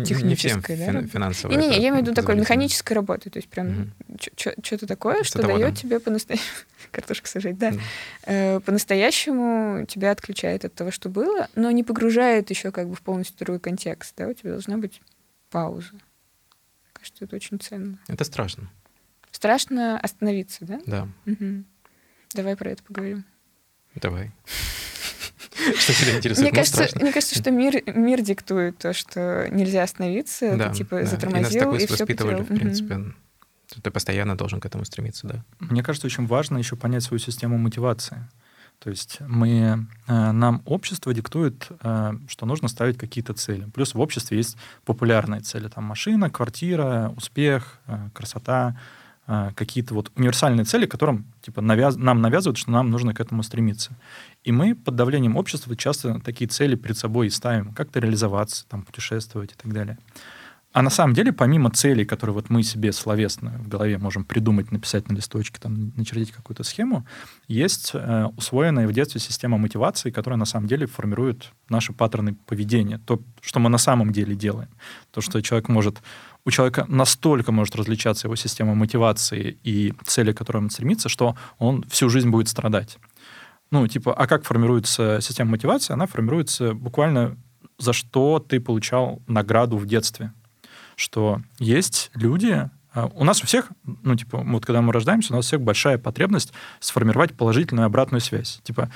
B: технической, не всем да? финансовой.
C: Не, не, я имею в виду такой механической работы, то есть прям угу. что-то такое, что дает тебе по-настоящему картошку сажать, да, э, по-настоящему тебя отключает от того, что было, но не погружает еще как бы в полностью другой контекст, да, у тебя должна быть пауза. Кажется, это очень ценно.
B: Это страшно.
C: Страшно остановиться, да?
B: Да.
C: Угу. Давай про это поговорим.
B: Давай. Что тебя интересует?
C: Мне кажется, мне кажется, что мир, мир диктует то, что нельзя остановиться, да, ты типа да. затормозил, и, нас так и все воспитывали,
B: в принципе. Угу. Ты постоянно должен к этому стремиться, да.
A: Мне кажется, очень важно еще понять свою систему мотивации. То есть мы, э, нам общество диктует, э, что нужно ставить какие-то цели. Плюс в обществе есть популярные цели. Там машина, квартира, успех, э, красота, какие-то вот универсальные цели, которым типа навяз... нам навязывают, что нам нужно к этому стремиться. И мы под давлением общества часто такие цели перед собой и ставим, как-то реализоваться, там, путешествовать и так далее. А на самом деле, помимо целей, которые вот мы себе словесно в голове можем придумать, написать на листочке, там, начертить какую-то схему, есть э, усвоенная в детстве система мотивации, которая на самом деле формирует наши паттерны поведения, то, что мы на самом деле делаем. То, что человек может у человека настолько может различаться его система мотивации и цели, к которым он стремится, что он всю жизнь будет страдать. Ну, типа, а как формируется система мотивации? Она формируется буквально за что ты получал награду в детстве. Что есть люди, а, у нас у всех, ну, типа, вот когда мы рождаемся, у нас у всех большая потребность сформировать положительную обратную связь. Типа,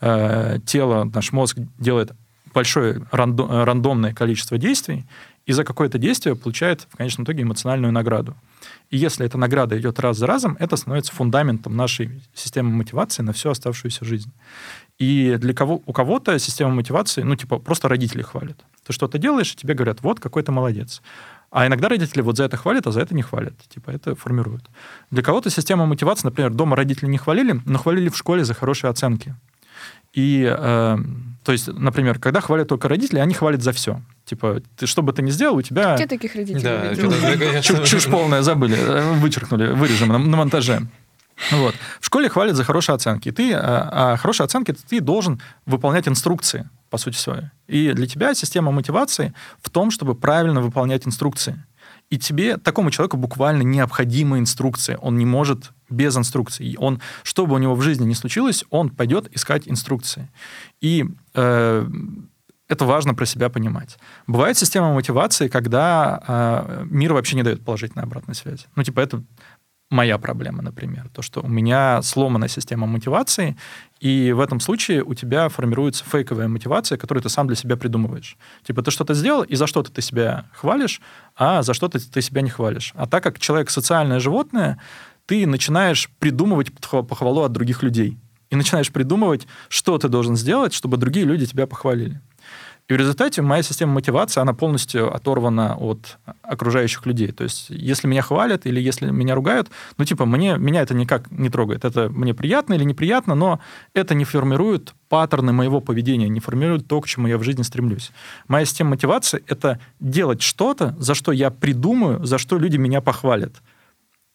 A: э, тело, наш мозг делает большое рандом, рандомное количество действий, и за какое-то действие получает в конечном итоге эмоциональную награду. И если эта награда идет раз за разом, это становится фундаментом нашей системы мотивации на всю оставшуюся жизнь. И для кого, у кого-то система мотивации, ну, типа, просто родители хвалят. Ты что-то делаешь, и тебе говорят, вот, какой ты молодец. А иногда родители вот за это хвалят, а за это не хвалят. Типа, это формируют. Для кого-то система мотивации, например, дома родители не хвалили, но хвалили в школе за хорошие оценки. И, э, то есть, например, когда хвалят только родители, они хвалят за все. Типа, ты что бы ты ни сделал, у тебя...
C: Где таких родителей
A: да, чушь, чушь полная, забыли, э, вычеркнули, вырежем на, на монтаже. Вот. В школе хвалят за хорошие оценки. Ты, а, а хорошие оценки ты должен выполнять инструкции, по сути своей. И для тебя система мотивации в том, чтобы правильно выполнять инструкции. И тебе, такому человеку, буквально необходима инструкция. Он не может без инструкции. Он, что бы у него в жизни ни случилось, он пойдет искать инструкции. И э, это важно про себя понимать. Бывает система мотивации, когда э, мир вообще не дает положительной обратной связи. Ну, типа, это моя проблема, например. То, что у меня сломанная система мотивации, и в этом случае у тебя формируется фейковая мотивация, которую ты сам для себя придумываешь. Типа ты что-то сделал, и за что-то ты себя хвалишь, а за что-то ты себя не хвалишь. А так как человек социальное животное, ты начинаешь придумывать похвалу от других людей. И начинаешь придумывать, что ты должен сделать, чтобы другие люди тебя похвалили. И в результате моя система мотивации, она полностью оторвана от окружающих людей. То есть, если меня хвалят или если меня ругают, ну, типа, мне, меня это никак не трогает. Это мне приятно или неприятно, но это не формирует паттерны моего поведения, не формирует то, к чему я в жизни стремлюсь. Моя система мотивации — это делать что-то, за что я придумаю, за что люди меня похвалят.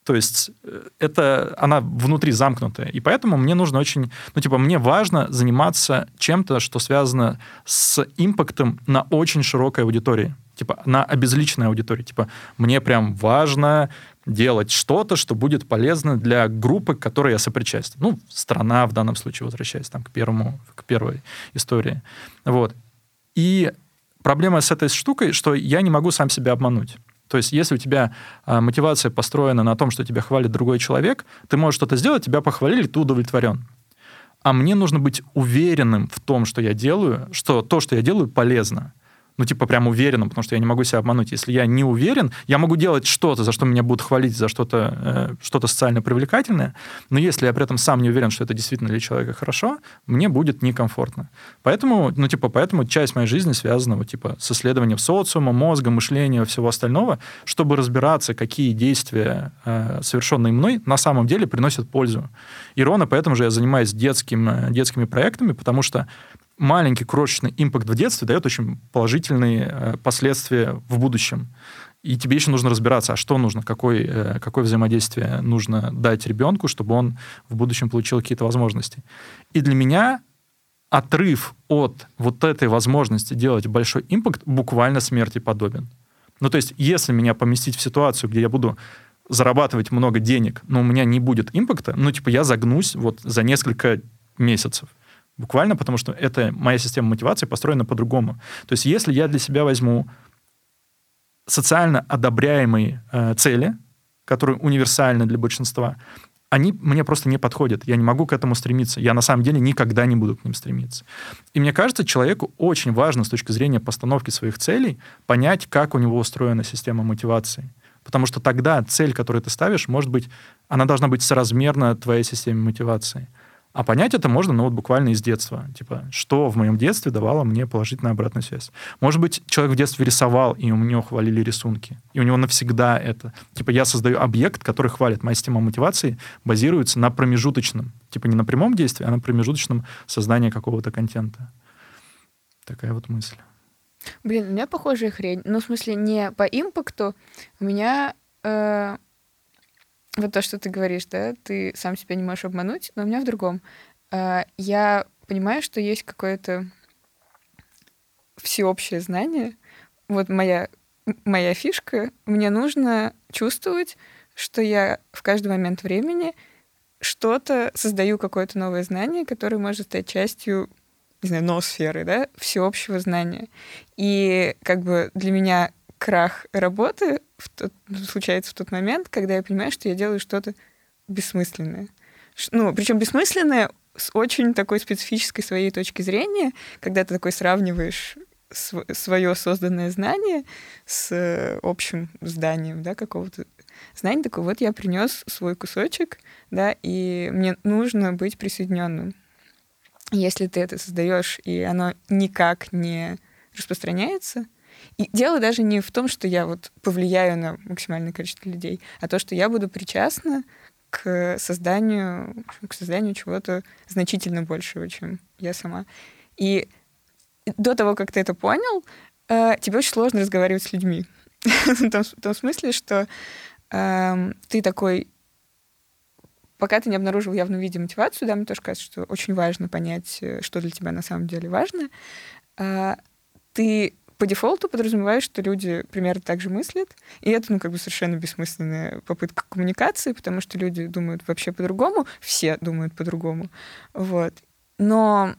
A: То есть э, это она внутри замкнутая. И поэтому мне нужно очень... Ну, типа, мне важно заниматься чем-то, что связано с импактом на очень широкой аудитории. Типа, на обезличенной аудитории. Типа, мне прям важно делать что-то, что будет полезно для группы, к которой я сопричастен. Ну, страна в данном случае, возвращаясь там к первому, к первой истории. Вот. И проблема с этой штукой, что я не могу сам себя обмануть. То есть, если у тебя а, мотивация построена на том, что тебя хвалит другой человек, ты можешь что-то сделать, тебя похвалили, ты удовлетворен. А мне нужно быть уверенным в том, что я делаю, что то, что я делаю, полезно ну, типа, прям уверенным, потому что я не могу себя обмануть. Если я не уверен, я могу делать что-то, за что меня будут хвалить, за что-то э, что социально привлекательное, но если я при этом сам не уверен, что это действительно для человека хорошо, мне будет некомфортно. Поэтому, ну, типа, поэтому часть моей жизни связана, вот, типа, с исследованием социума, мозга, мышления, всего остального, чтобы разбираться, какие действия, э, совершенные мной, на самом деле приносят пользу. И ровно поэтому же я занимаюсь детским, э, детскими проектами, потому что маленький крошечный импакт в детстве дает очень положительные э, последствия в будущем. И тебе еще нужно разбираться, а что нужно, какой, э, какое взаимодействие нужно дать ребенку, чтобы он в будущем получил какие-то возможности. И для меня отрыв от вот этой возможности делать большой импакт буквально смерти подобен. Ну, то есть, если меня поместить в ситуацию, где я буду зарабатывать много денег, но у меня не будет импакта, ну, типа, я загнусь вот за несколько месяцев. Буквально потому, что это моя система мотивации построена по-другому. То есть если я для себя возьму социально одобряемые э, цели, которые универсальны для большинства, они мне просто не подходят. Я не могу к этому стремиться. Я на самом деле никогда не буду к ним стремиться. И мне кажется, человеку очень важно с точки зрения постановки своих целей понять, как у него устроена система мотивации. Потому что тогда цель, которую ты ставишь, может быть, она должна быть соразмерна твоей системе мотивации. А понять это можно, ну, вот буквально из детства. Типа, что в моем детстве давало мне положительную обратную связь. Может быть, человек в детстве рисовал, и у него хвалили рисунки. И у него навсегда это. Типа, я создаю объект, который хвалит. Моя система мотивации базируется на промежуточном. Типа, не на прямом действии, а на промежуточном создании какого-то контента. Такая вот мысль.
C: Блин, у меня похожая хрень. Ну, в смысле, не по импакту. У меня э, вот то, что ты говоришь, да, ты сам себя не можешь обмануть, но у меня в другом. А, я понимаю, что есть какое-то всеобщее знание. Вот моя, моя фишка. Мне нужно чувствовать, что я в каждый момент времени что-то создаю, какое-то новое знание, которое может стать частью, не знаю, ноосферы, да, всеобщего знания. И как бы для меня крах работы в тот, случается в тот момент, когда я понимаю, что я делаю что-то бессмысленное. Ну, причем бессмысленное с очень такой специфической своей точки зрения, когда ты такой сравниваешь св- свое созданное знание с э, общим зданием, да, какого-то знания, такой вот я принес свой кусочек, да, и мне нужно быть присоединенным. Если ты это создаешь, и оно никак не распространяется, и дело даже не в том, что я вот повлияю на максимальное количество людей, а то, что я буду причастна к созданию, к созданию чего-то значительно большего, чем я сама. И до того, как ты это понял, э, тебе очень сложно разговаривать с людьми. в, том, смысле, что э, ты такой пока ты не обнаружил явную виде мотивацию, да, мне тоже кажется, что очень важно понять, э, что для тебя на самом деле важно, э, ты по дефолту подразумеваешь, что люди примерно так же мыслят, и это, ну, как бы совершенно бессмысленная попытка коммуникации, потому что люди думают вообще по-другому, все думают по-другому, вот. Но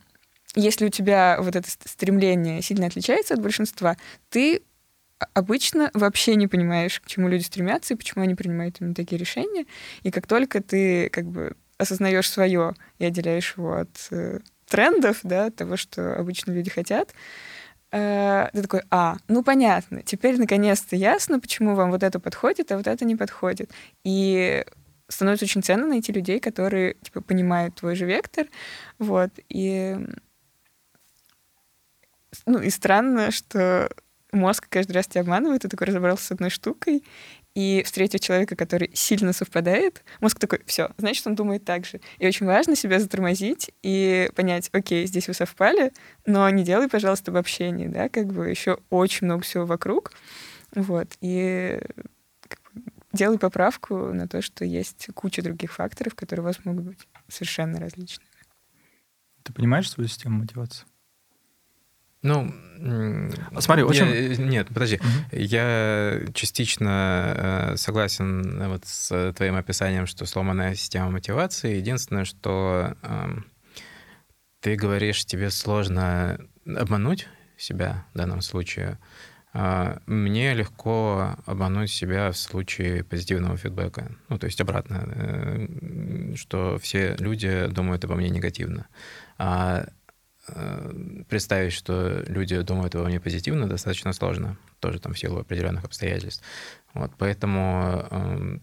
C: если у тебя вот это стремление сильно отличается от большинства, ты обычно вообще не понимаешь, к чему люди стремятся и почему они принимают именно такие решения. И как только ты как бы осознаешь свое и отделяешь его от э, трендов, да, того, что обычно люди хотят, э, ты такой, а, ну понятно, теперь наконец-то ясно, почему вам вот это подходит, а вот это не подходит. И становится очень ценно найти людей, которые типа понимают твой же вектор, вот и ну и странно, что мозг каждый раз тебя обманывает, ты такой разобрался с одной штукой, и встретив человека, который сильно совпадает, мозг такой, все, значит, он думает так же. И очень важно себя затормозить и понять, окей, здесь вы совпали, но не делай, пожалуйста, обобщение, да, как бы еще очень много всего вокруг, вот, и делай поправку на то, что есть куча других факторов, которые у вас могут быть совершенно различными.
A: Ты понимаешь свою систему мотивации?
B: Ну,
A: смотри, очень...
B: Я, нет, подожди. Угу. Я частично э, согласен вот с твоим описанием, что сломанная система мотивации. Единственное, что э, ты говоришь, тебе сложно обмануть себя в данном случае. Э, мне легко обмануть себя в случае позитивного фидбэка. Ну, то есть обратно, э, что все люди думают обо мне негативно. А Э, представить, что люди думают обо мне позитивно, достаточно сложно, тоже там в силу определенных обстоятельств. Вот, поэтому э,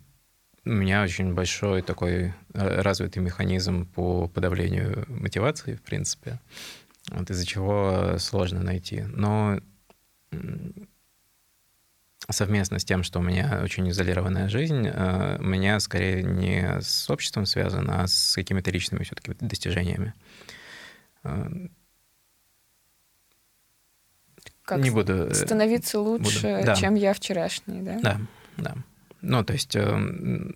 B: у меня очень большой такой э, развитый механизм по подавлению мотивации, в принципе, вот, из-за чего сложно найти. Но совместно с тем, что у меня очень изолированная жизнь, у меня скорее не с обществом связано, а с какими-то личными все-таки достижениями.
C: Как
B: не буду
C: э, становиться лучше, буду. Да. чем я вчерашний, да?
B: Да, да. Ну, то есть э,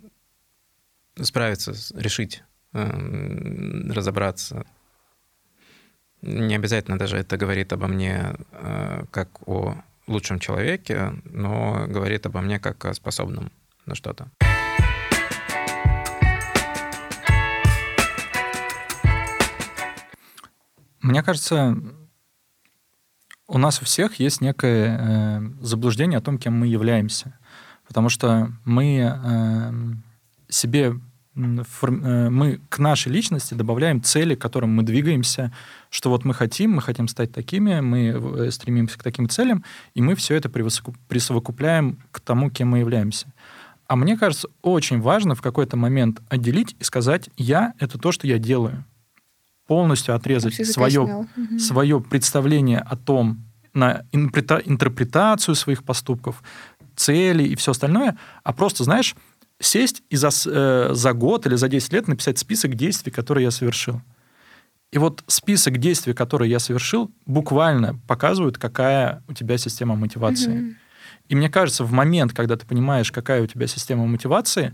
B: справиться, решить, э, разобраться. Не обязательно даже это говорит обо мне э, как о лучшем человеке, но говорит обо мне как о способном на что-то.
A: Мне кажется, у нас у всех есть некое э, заблуждение о том, кем мы являемся. Потому что мы э, себе э, мы к нашей личности добавляем цели, к которым мы двигаемся, что вот мы хотим, мы хотим стать такими, мы э, стремимся к таким целям, и мы все это присовокупляем к тому, кем мы являемся. А мне кажется, очень важно в какой-то момент отделить и сказать, я — это то, что я делаю полностью отрезать свое, угу. свое представление о том, на интерпретацию своих поступков, цели и все остальное, а просто, знаешь, сесть и за, э, за год или за 10 лет написать список действий, которые я совершил. И вот список действий, которые я совершил, буквально показывают, какая у тебя система мотивации. Угу. И мне кажется, в момент, когда ты понимаешь, какая у тебя система мотивации,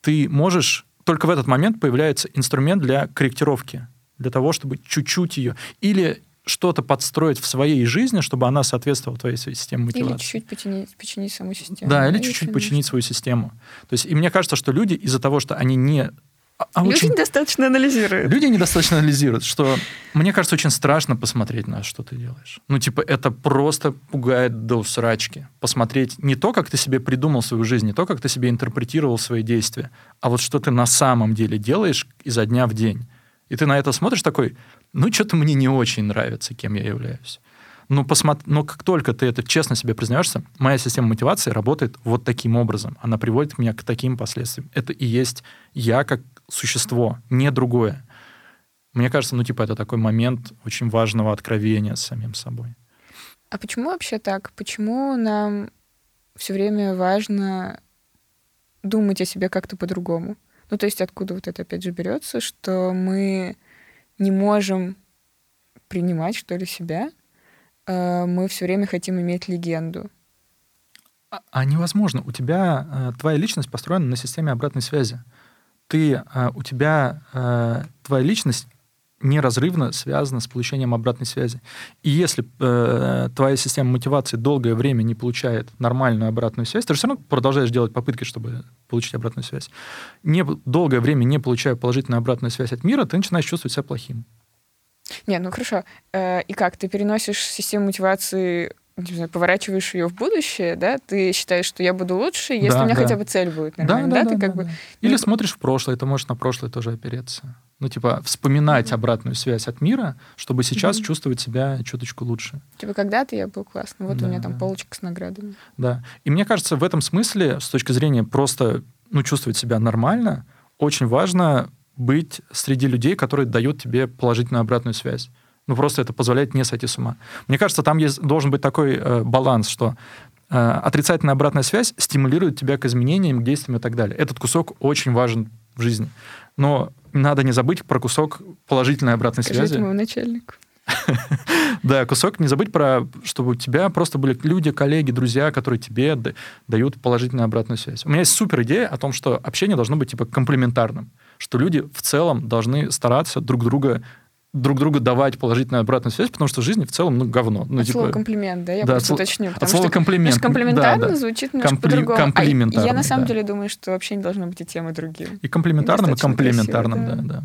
A: ты можешь... Только в этот момент появляется инструмент для корректировки для того, чтобы чуть-чуть ее... Или что-то подстроить в своей жизни, чтобы она соответствовала твоей системе мотивации.
C: Или чуть-чуть починить, починить саму систему.
A: Да, или чуть-чуть починить свою систему. То есть, и мне кажется, что люди из-за того, что они не
C: а, а люди очень... недостаточно анализируют.
A: Люди недостаточно анализируют, что мне кажется, очень страшно посмотреть на что ты делаешь. Ну, типа, это просто пугает до срачки. Посмотреть не то, как ты себе придумал свою жизнь, не то, как ты себе интерпретировал свои действия, а вот что ты на самом деле делаешь изо дня в день. И ты на это смотришь такой, ну, что-то мне не очень нравится, кем я являюсь. Ну, посмотри, но как только ты это честно себе признаешься, моя система мотивации работает вот таким образом. Она приводит меня к таким последствиям. Это и есть я как существо, не другое. Мне кажется, ну, типа, это такой момент очень важного откровения с самим собой.
C: А почему вообще так? Почему нам все время важно думать о себе как-то по-другому? Ну, то есть откуда вот это опять же берется, что мы не можем принимать, что ли, себя, а мы все время хотим иметь легенду.
A: А, а невозможно. У тебя э, твоя личность построена на системе обратной связи. Ты, э, у тебя э, твоя личность неразрывно связано с получением обратной связи. И если э, твоя система мотивации долгое время не получает нормальную обратную связь, ты же все равно продолжаешь делать попытки, чтобы получить обратную связь. Не, долгое время не получая положительную обратную связь от мира, ты начинаешь чувствовать себя плохим.
C: Не, ну хорошо. Э, и как? Ты переносишь систему мотивации не знаю, поворачиваешь ее в будущее, да, ты считаешь, что я буду лучше, если
A: Да,
C: у меня
A: да.
C: хотя бы цель будет
A: Да,
C: нормальная,
A: да,
C: да,
A: да,
C: ты
A: да,
C: как бы...
A: да. Или
C: ну,
A: смотришь в прошлое, ты можешь на прошлое тоже опереться. Ну, типа, вспоминать обратную связь от мира, чтобы сейчас
C: Мгм.
A: чувствовать себя чуточку лучше.
C: Типа, когда-то я был классный, вот
A: Да,
C: у меня там
A: да.
C: полочка с наградами.
A: Да. И мне кажется, в этом смысле, с точки зрения просто ну, чувствовать себя нормально, очень важно быть среди людей, которые дают тебе положительную обратную связь. Ну, просто это позволяет не сойти с ума. Мне кажется, там есть, должен быть такой э, баланс, что э, отрицательная обратная связь стимулирует тебя к изменениям, к действиям и так далее. Этот кусок очень важен в жизни. Но надо не забыть про кусок положительной обратной
C: Скажи
A: связи.
C: моему начальнику.
A: Да, кусок, не забыть про, чтобы у тебя просто были люди, коллеги, друзья, которые тебе дают положительную обратную связь. У меня есть супер идея о том, что общение должно быть типа комплементарным, что люди в целом должны стараться друг друга друг другу давать положительную обратную связь, потому что в жизни в целом, ну, говно. Ну,
C: от
A: типа,
C: слова комплимент, да, я
A: да,
C: просто
A: сло-
C: уточню.
A: от слова
C: что,
A: комплимент.
C: Потому комплиментарно
A: Да, да.
C: звучит немножко
A: Компли-
C: по-другому. А я
A: комплиментарно,
C: на самом
A: да.
C: деле думаю, что вообще не должно быть и тем, и другим.
A: И комплементарным, и
C: Достаточно
A: комплементарным,
C: красиво,
A: да,
C: да.
A: да.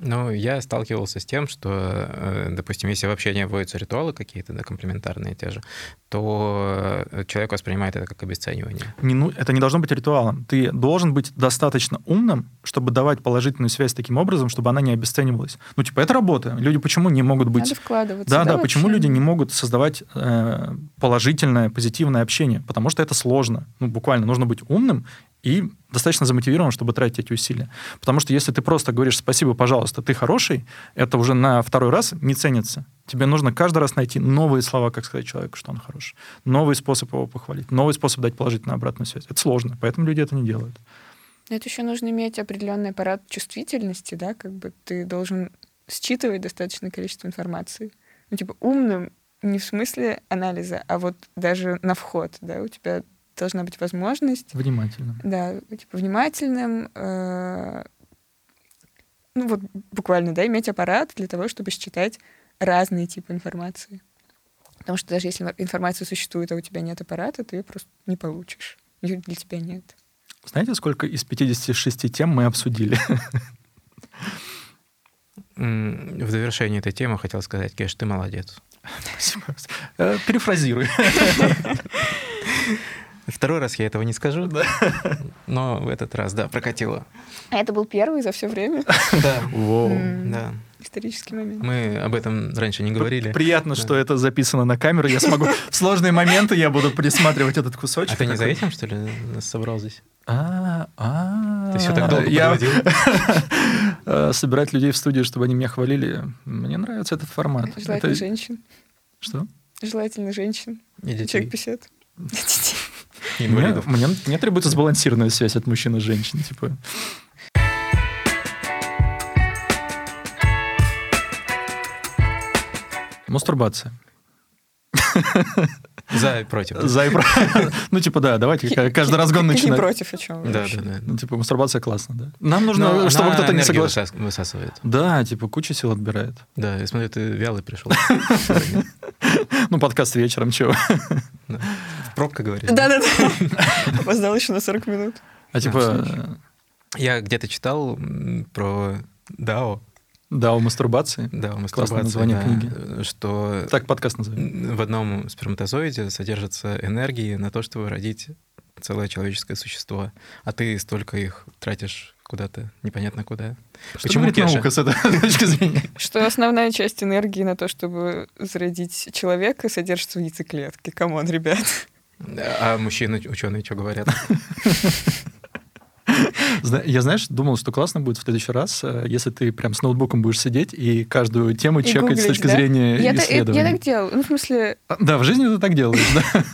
B: Ну, я сталкивался с тем, что, э, допустим, если вообще не вводятся ритуалы какие-то, да, комплементарные те же, то э, человек воспринимает это как обесценивание.
A: Не ну- это не должно быть ритуалом. Ты должен быть достаточно умным, чтобы давать положительную связь таким образом, чтобы она не обесценивалась. Ну, типа, это работа. Люди почему не могут быть...
C: Надо вкладываться.
A: Да, да, почему
C: вообще?
A: люди не могут создавать э, положительное, позитивное общение? Потому что это сложно. Ну, буквально, нужно быть умным и достаточно замотивированным, чтобы тратить эти усилия. Потому что если ты просто говоришь «спасибо, пожалуйста, ты хороший», это уже на второй раз не ценится. Тебе нужно каждый раз найти новые слова, как сказать человеку, что он хороший. Новый способ его похвалить, новый способ дать положительную обратную связь. Это сложно, поэтому люди это не делают.
C: Это еще нужно иметь определенный аппарат чувствительности, да, как бы ты должен считывать достаточное количество информации. Ну, типа, умным не в смысле анализа, а вот даже на вход, да, у тебя должна быть возможность,
A: Внимательно.
C: да, типа, внимательным, э, ну, вот буквально, да, иметь аппарат для того, чтобы считать разные типы информации. Потому что даже если информация существует, а у тебя нет аппарата, ты ее просто не получишь. Ее для тебя нет.
A: Знаете, сколько из 56 тем мы обсудили?
B: В завершении этой темы хотел сказать, Кеш, ты молодец.
A: Спасибо. Э, Перефразируй.
B: Второй раз я этого не скажу,
A: Да.
B: но в этот раз, да, прокатило.
C: А это был первый за все время
B: Да,
A: Воу.
B: Да.
C: исторический момент.
B: Мы об этом раньше не говорили.
A: Приятно,
B: Да.
A: что это записано на камеру. Я смогу в сложные моменты я буду пересматривать этот кусочек.
B: А ты не за этим, что ли, нас собрал здесь?
A: А, а.
B: Ты все так долго
A: Я э, собирать людей в студию, чтобы они меня хвалили. Мне нравится этот формат.
C: Желательно женщин.
A: Что?
C: Желательно женщин.
B: И детей,
C: Человек 50. Детей.
B: и
A: Мне,
B: инвалидов.
A: мне, мне требуется сбалансированная связь от мужчин и женщин. Типа. Мастурбация.
B: За и против.
A: За и про- Ну, типа, да, давайте ка- каждый разгон
C: Ты не
A: начинать.
C: против о чем
B: Да, да, да.
A: Ну, типа, мастурбация классно, да. Нам
B: Но
A: нужно, чтобы
B: она
A: кто-то не
B: высас- высасывает.
A: Да, типа, куча сил отбирает.
B: Да, я смотрю, ты вялый пришел.
A: Ну, подкаст вечером, чего.
B: Пробка, говоришь?
C: Да-да-да. Опоздал еще на 40 минут.
A: А типа.
B: Я где-то читал про Дао,
A: да, у мастурбации.
B: да, у
A: Классное
B: мастурбации,
A: название
B: да,
A: книги.
B: что
A: Так подкаст назовем.
B: в одном сперматозоиде содержится энергии на то, чтобы родить целое человеческое существо, а ты столько их тратишь куда-то, непонятно куда.
A: Что
B: Почему
A: говорит
B: Кеша?
A: наука с этой точки зрения?
C: Что основная часть энергии на то, чтобы зародить человека, содержится в яйцеклетке. Come on, ребят.
B: А мужчины, ученые, что говорят?
A: Я, знаешь, думал, что классно будет в следующий раз, э, если ты прям с ноутбуком будешь сидеть и каждую тему
C: И
A: чекать с
C: гуглить,
A: точки
C: да?
A: зрения
C: Я, та- я- так делаю. Ну, в смысле,
A: А, Да, в жизни ты так делаешь, да?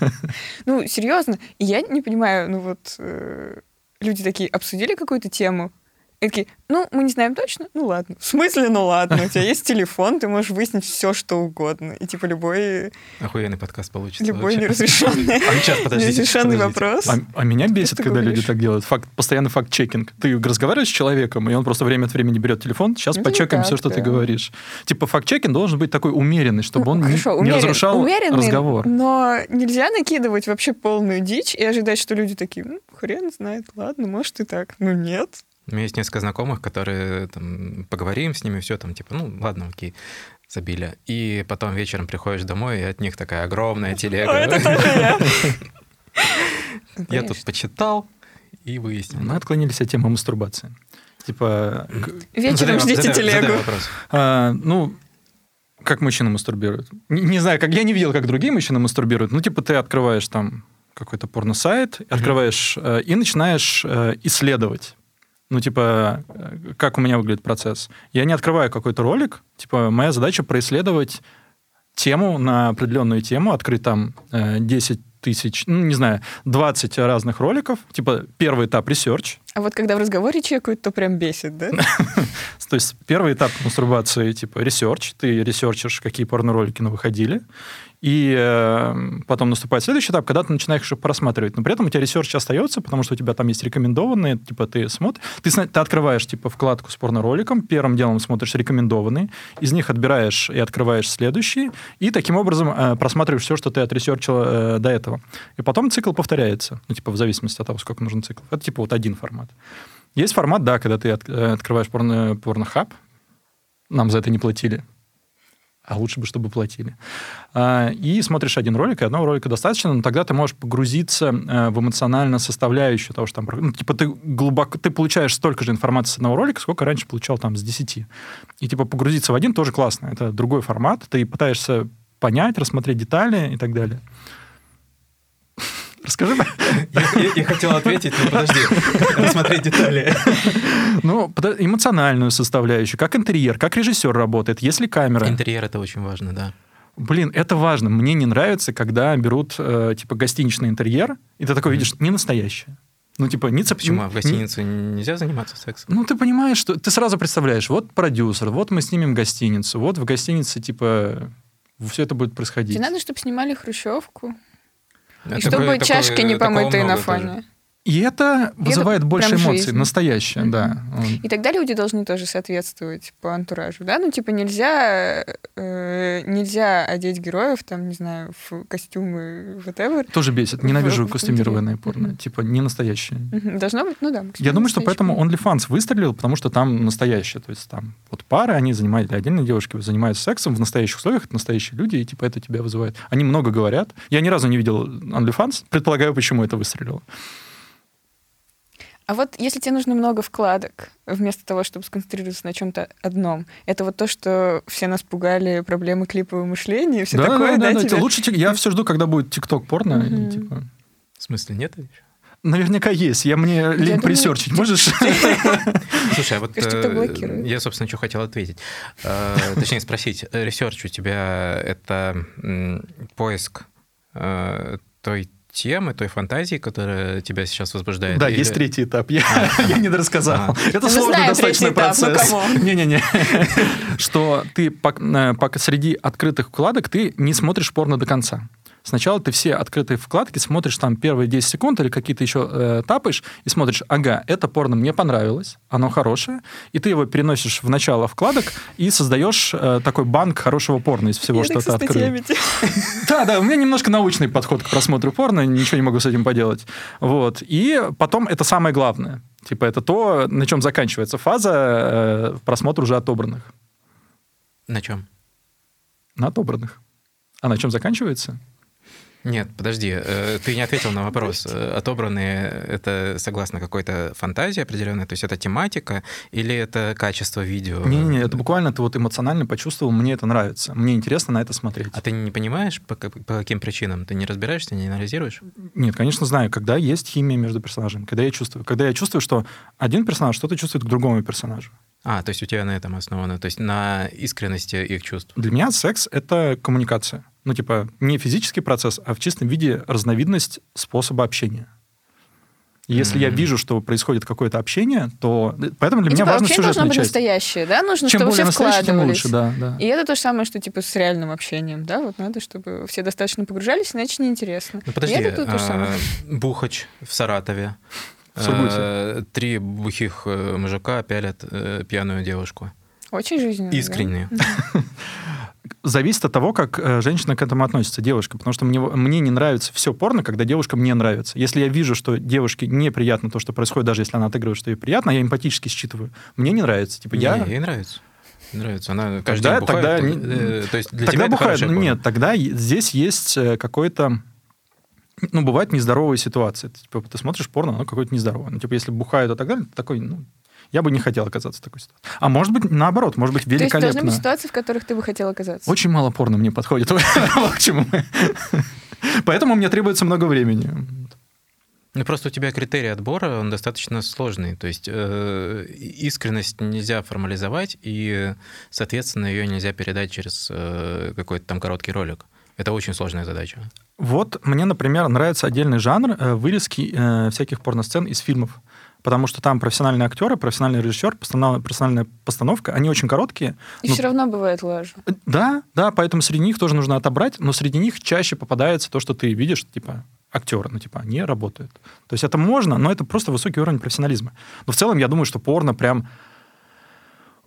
C: ну, серьезно. Я не понимаю, ну вот э, люди такие обсудили какую-то тему, и такие, ну, мы не знаем точно, ну ладно. В смысле, ну ладно, у тебя есть телефон, ты можешь выяснить все, что угодно. И типа любой,
B: Охуенный подкаст получится.
C: любой неразрешенный,
B: А, сейчас, подождите,
C: неразрешенный вопрос.
A: А, а меня бесит,
C: ты
A: когда люди так делают. Факт, постоянный факт-чекинг. Ты разговариваешь с человеком, и он просто время от времени берет телефон. Сейчас
C: Ну,
A: почекаем
C: так,
A: все, что ты
C: да.
A: говоришь. Типа факт-чекинг должен быть такой умеренный, чтобы
C: Ну,
A: он не-
C: хорошо,
A: не,
C: умерен-
A: разрушал
C: умеренный,
A: разговор.
C: Но нельзя накидывать вообще полную дичь и ожидать, что люди такие, ну, хрен знает, ладно, может и так. Ну, нет.
B: У меня есть несколько знакомых, которые там, поговорим с ними, все там, типа, ну, ладно, окей, забили. И потом вечером приходишь домой, и от них такая огромная телега.
C: О, это тоже я.
B: Я тут почитал и выяснил.
A: Мы отклонились от темы мастурбации. Типа,
C: Вечером ждите телегу.
A: а, ну, как мужчины мастурбируют. Не, не знаю, как я не видел, как другие мужчины мастурбируют. Ну, типа, ты открываешь там какой-то порно-сайт, открываешь э, и начинаешь э, исследовать. Ну, типа, э, как у меня выглядит процесс. Я не открываю какой-то ролик. Типа, моя задача происследовать тему на определенную тему, открыть там э, 10 тысяч, ну, не знаю, 20 разных роликов. Типа, первый этап research.
C: А вот когда в разговоре чекают, то прям бесит, да?
A: То есть первый этап мастурбации, типа, research. Ты ресерчишь, какие порно-ролики ну, выходили. И э, потом наступает следующий этап, когда ты начинаешь их просматривать. Но при этом у тебя research остается, потому что у тебя там есть рекомендованные, типа, ты смотришь... Ты, ты открываешь, типа, вкладку с порно-роликом, первым делом смотришь рекомендованные, из них отбираешь и открываешь следующие, и таким образом э, просматриваешь все, что ты отресерчил э, до этого. И потом цикл повторяется, ну, типа, в зависимости от того, сколько нужен цикл. Это, типа, вот один формат. Есть формат, да, когда ты от- э, открываешь порно, порнохаб, нам за это не платили, а лучше бы, чтобы платили. А, И смотришь один ролик, и одного ролика достаточно, но тогда ты можешь погрузиться э, в эмоциональную составляющую того, что там... Ну, типа ты глубоко... Ты получаешь столько же информации с одного ролика, сколько раньше получал там с 10. И типа погрузиться в один тоже классно. Это другой формат. Ты пытаешься понять, рассмотреть детали и так далее. Расскажи,
B: Я, я- я хотел ответить, но подожди, рассмотреть детали.
A: ну, эмоциональную составляющую, как интерьер, как режиссер работает, есть ли камера.
B: Интерьер это очень важно, да.
A: Блин, это важно. Мне не нравится, когда берут, э, типа, гостиничный интерьер, и ты такой видишь, не настоящее. Ну, типа, не цеп...
B: Почему? А в
A: не-
B: гостинице нельзя заниматься сексом?
A: Ну, ты понимаешь, что... Ты сразу представляешь, вот продюсер, вот мы снимем гостиницу, вот в гостинице, типа, все это будет происходить.
C: Тебе надо, чтобы снимали хрущевку.
B: А
C: И
B: такое-
C: чтобы
B: такое-
C: чашки не
B: такого
C: помытые на
B: много тоже.
A: И это вызывает больше
C: прям
A: эмоций,
C: жизнь.
A: настоящее,
C: Мгм.
A: да.
C: И тогда люди должны тоже соответствовать по антуражу, да? Ну, типа, нельзя, э, нельзя одеть героев, там, не знаю, в костюмы, whatever.
A: Тоже бесит. Ненавижу
C: В- в
A: костюмированное
C: интерьер.
A: порно.
C: Мгм.
A: Типа, не настоящее.
C: Мгм. Должно быть, ну да.
A: Я думаю, что поэтому. OnlyFans выстрелил, потому что там настоящее. То есть там вот пары, они занимаются, или отдельные девушки занимаются сексом в настоящих условиях, это настоящие люди, и типа это тебя вызывает. Они много говорят. Я ни разу не видел OnlyFans, предполагаю, почему это выстрелило.
C: А вот если тебе нужно много вкладок, вместо того, чтобы сконцентрироваться на чем-то одном, это вот то, что все нас пугали, проблемы клипового мышления и все
A: да,
C: такое,
A: да,
C: да,
A: да,
C: тебе?
A: Лучше тик- я все жду, когда будет ТикТок порно. и,
C: Мгм.
A: типа,
B: В смысле, нет еще?
A: наверняка есть. Я мне лень
C: думаю,
A: ресерчить. Можешь?
B: Слушай, а вот э, я, собственно, что хотел ответить. Э, Точнее, спросить. Research у тебя это м, поиск э, той темы, той фантазии, которая тебя сейчас возбуждает?
A: Да,
B: или-
A: есть третий этап. Я я не дорассказал.
B: А.
A: Это
C: Мы
A: сложный
C: знаем
A: достаточно
C: ну,
A: процесс. Не-не-не. Что ты э, пока среди открытых вкладок ты не смотришь порно до конца. Сначала ты все открытые вкладки смотришь там первые 10 секунд или какие-то еще э, тапаешь и смотришь, ага, это порно мне понравилось, оно хорошее, и ты его переносишь в начало вкладок и создаешь э, такой банк хорошего порно из всего, что ты открыл.
C: тебе.
A: Да, да, у меня немножко научный подход к просмотру порно, ничего не могу с этим поделать. Вот. И потом это самое главное. Типа это то, на чем заканчивается фаза э, просмотра уже отобранных.
B: На чем?
A: На отобранных. А на чем заканчивается?
B: Нет, подожди, э, ты не ответил на вопрос. Э, Отобранные — это согласно какой-то фантазии определенной, то есть это тематика или это качество видео?
A: Не-не-не, это буквально ты вот эмоционально почувствовал, мне это нравится, мне интересно на это смотреть.
B: А ты не понимаешь, по, по каким причинам? Ты не разбираешься, не анализируешь?
A: Нет, конечно, знаю, когда есть химия между персонажами, когда я чувствую, когда я чувствую, что один персонаж что-то чувствует к другому персонажу.
B: А, то есть у тебя на этом основано, то есть на искренности их чувств.
A: Для меня секс — это коммуникация. Ну, типа, не физический процесс, а в чистом виде разновидность способа общения. Если я
B: Мгм.
A: вижу, что происходит какое-то общение, то... Поэтому для
C: И,
A: меня
C: типа,
A: важна
C: вообще должно
A: сюжетная
C: быть
A: часть.
C: настоящее, да? Нужно,
A: Чем
C: чтобы
A: более
C: все
A: настоящее, тем
C: вкладывались.
A: лучше, да, да.
C: И это то же самое, что типа с реальным общением, да? Вот надо, чтобы все достаточно погружались, иначе неинтересно.
B: Ну, подожди,
C: И это то же самое.
B: а, Бухач в Саратове.
A: В Сургуте.
B: А, Три бухих э, мужика пялят э, пьяную девушку.
C: Очень жизненно. да?
A: Зависит от того, как э, женщина к этому относится, девушка. Потому что мне, мне не нравится все порно, когда девушка мне нравится. Если я вижу, что девушке неприятно то, что происходит, даже если она отыгрывает, что ей приятно, я эмпатически считываю. Мне не нравится. Типа, я...
B: Не, ей нравится. Нравится. Она каждый
A: Тогда-
B: день бухает.
A: тогда-
B: э, то есть для
A: тогда
B: тебя это
A: бухает.
B: порно.
A: Нет, тогда здесь есть э, какой-то... Ну, бывает нездоровая ситуация. Ты, типа, ты смотришь порно, оно какое-то нездоровое. Ну, типа, если бухают и так далее, ты такой, ну, я бы не хотел оказаться в такой ситуации. А может быть, наоборот, может быть,
C: То есть должны
A: великолепно.
C: быть ситуации, в которых ты бы хотел оказаться.
A: Очень мало порно мне подходит. Поэтому мне требуется много времени.
B: Ну, просто у тебя критерий отбора, он достаточно сложный. То есть э, искренность нельзя формализовать, и, соответственно, ее нельзя передать через э, какой-то там короткий ролик. Это очень сложная задача.
A: Вот мне, например, нравится отдельный жанр э, вырезки э, всяких порносцен из фильмов. Потому что там профессиональные актеры, профессиональный режиссер, профессиональная постановка, они очень короткие.
C: И
A: Ну,
C: все равно бывает лажа.
A: Э, Да, да, поэтому среди них тоже нужно отобрать, но среди них чаще попадается то, что ты видишь, типа, актеры, ну, типа, они работают. То есть это можно, но это просто высокий уровень профессионализма. Но в целом я думаю, что порно прям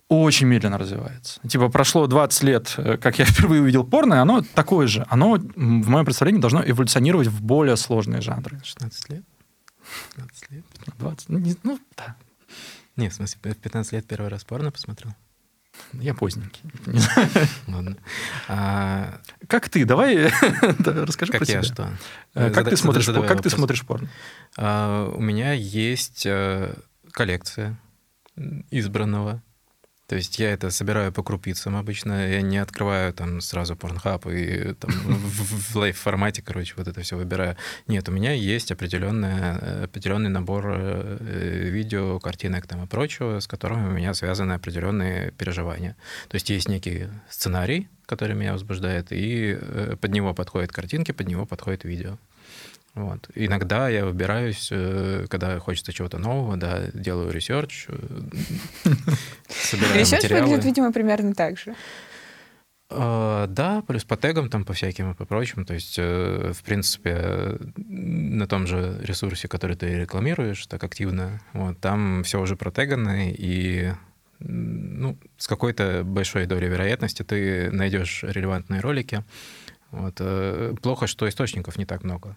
A: очень медленно развивается. Типа прошло 20 лет, э, как я впервые увидел порно, и оно такое же. Оно, в моем представлении, должно эволюционировать в более сложные жанры.
B: 16 лет? 15 лет?
A: 20, ну, не- ну, да,
B: Нет, в смысле, в 15 лет первый раз порно посмотрел.
A: я поздненький. Не.
B: Ладно. А,
A: Как ты? Давай да, расскажи
B: как
A: про
B: я
A: себя.
B: что?
A: Э, Как
B: Зада-
A: ты смотришь, как ты
B: вопрос.
A: смотришь порно?
B: А, у меня есть э, коллекция избранного. То есть я это собираю по крупицам обычно. Я не открываю там сразу порнхаб и там в, в лайв-формате, короче, вот это все выбираю. Нет, у меня есть определенная, э, определенный набор э, э, видео, картинок там и прочего, с которыми у меня связаны определенные переживания. То есть есть некий сценарий, который меня возбуждает, и под него подходят картинки, под него подходит видео. Вот. Иногда я выбираюсь, э, когда хочется чего-то нового, да, делаю research, э, собираю Research
C: выглядит, видимо, примерно так же.
B: А, Да, плюс по тегам, там, по всяким и по прочим. То есть, э, в принципе, э, на том же ресурсе, который ты рекламируешь так активно, вот, там все уже протегано, и ну, с какой-то большой долей вероятности ты найдешь релевантные ролики. Вот. э, Плохо, что источников не так много,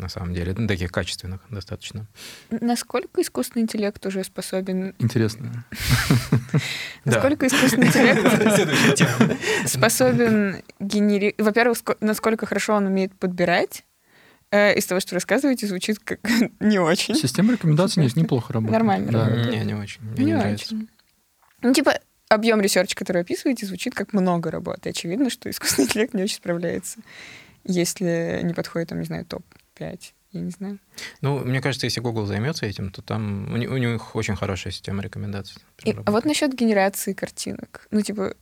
B: на самом деле, ну, таких качественных достаточно.
C: Насколько искусственный интеллект уже способен...
A: Интересно.
C: Насколько искусственный интеллект способен генерировать... Во-первых, ско- насколько хорошо он умеет подбирать. Э, Из того, что рассказываете, звучит как не очень.
A: Система рекомендаций не- неплохо работает.
C: Нормально
A: Да.
C: работает.
B: Не, не очень. Мне не нравится.
C: очень. Ну, типа, объем ресерча, который описываете, звучит как много работы. Очевидно, что искусственный интеллект не очень справляется, если не подходит, там, не знаю, топ-5. Я не знаю.
B: Ну, мне кажется, если Google займется этим, то там у, у них очень хорошая система рекомендаций.
C: И- а вот насчет генерации картинок. Ну, типа,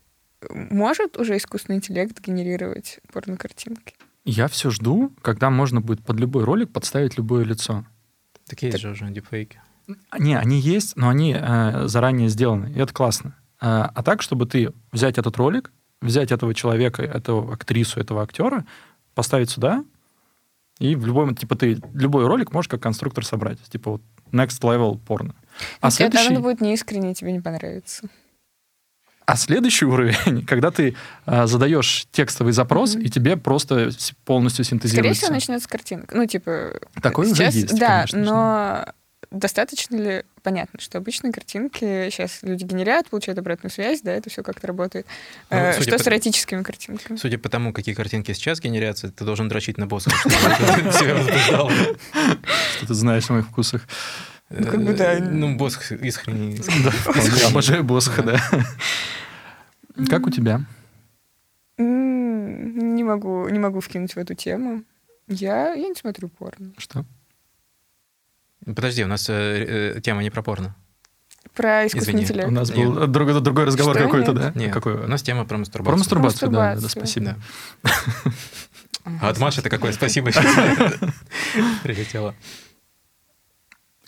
C: может уже искусственный интеллект генерировать порно-картинки?
A: Я все жду, когда можно будет под любой ролик подставить любое лицо.
B: Так есть же уже дипфейки.
A: Не, они есть, но они э, заранее сделаны, и это классно. А, а так, чтобы ты взять этот ролик, взять этого человека, эту актрису, этого актера, поставить сюда, и в любой, типа, ты любой ролик можешь как конструктор собрать. Типа вот next level порно. А
C: А следующий... оно будет неискренне, тебе не понравится.
A: а следующий уровень, когда ты а, задаешь текстовый запрос,
C: Мгм.
A: и тебе просто полностью
C: Скорее
A: синтезируется.
C: всего, начнется с картинок. Ну, типа,
A: Такое уже
C: сейчас,
A: есть,
C: Да,
A: конечно,
C: но достаточно ли... Понятно, что обычные картинки сейчас люди генерят, получают обратную связь, да, это все как-то работает.
B: Ну,
C: Э, что
B: по-
C: с эротическими картинками?
B: Судя по тому, какие картинки сейчас генерятся, ты должен дрочить на босса.
A: Что ты знаешь о моих вкусах.
C: Ну, как бы да.
B: Э, Ну, босс искренне...
A: Да, вполне. Обожаю Босха, да. Как у тебя?
C: Не могу, не могу вкинуть в эту тему. Я, я не смотрю порно.
A: Что?
B: Подожди, у нас э, э, тема не про порно.
C: Про искусственный
B: Извини,
A: У нас
B: Нет.
A: был другой, другой разговор
C: Что
A: какой-то,
C: нет?
A: да?
B: Нет,
A: Какой?
B: у нас тема про
A: Про
B: мастурбацию.
A: мастурбацию, да, да, да,
C: Мастурбацию.
A: спасибо.
B: Да. А от Маши это какое спасибо прилетело.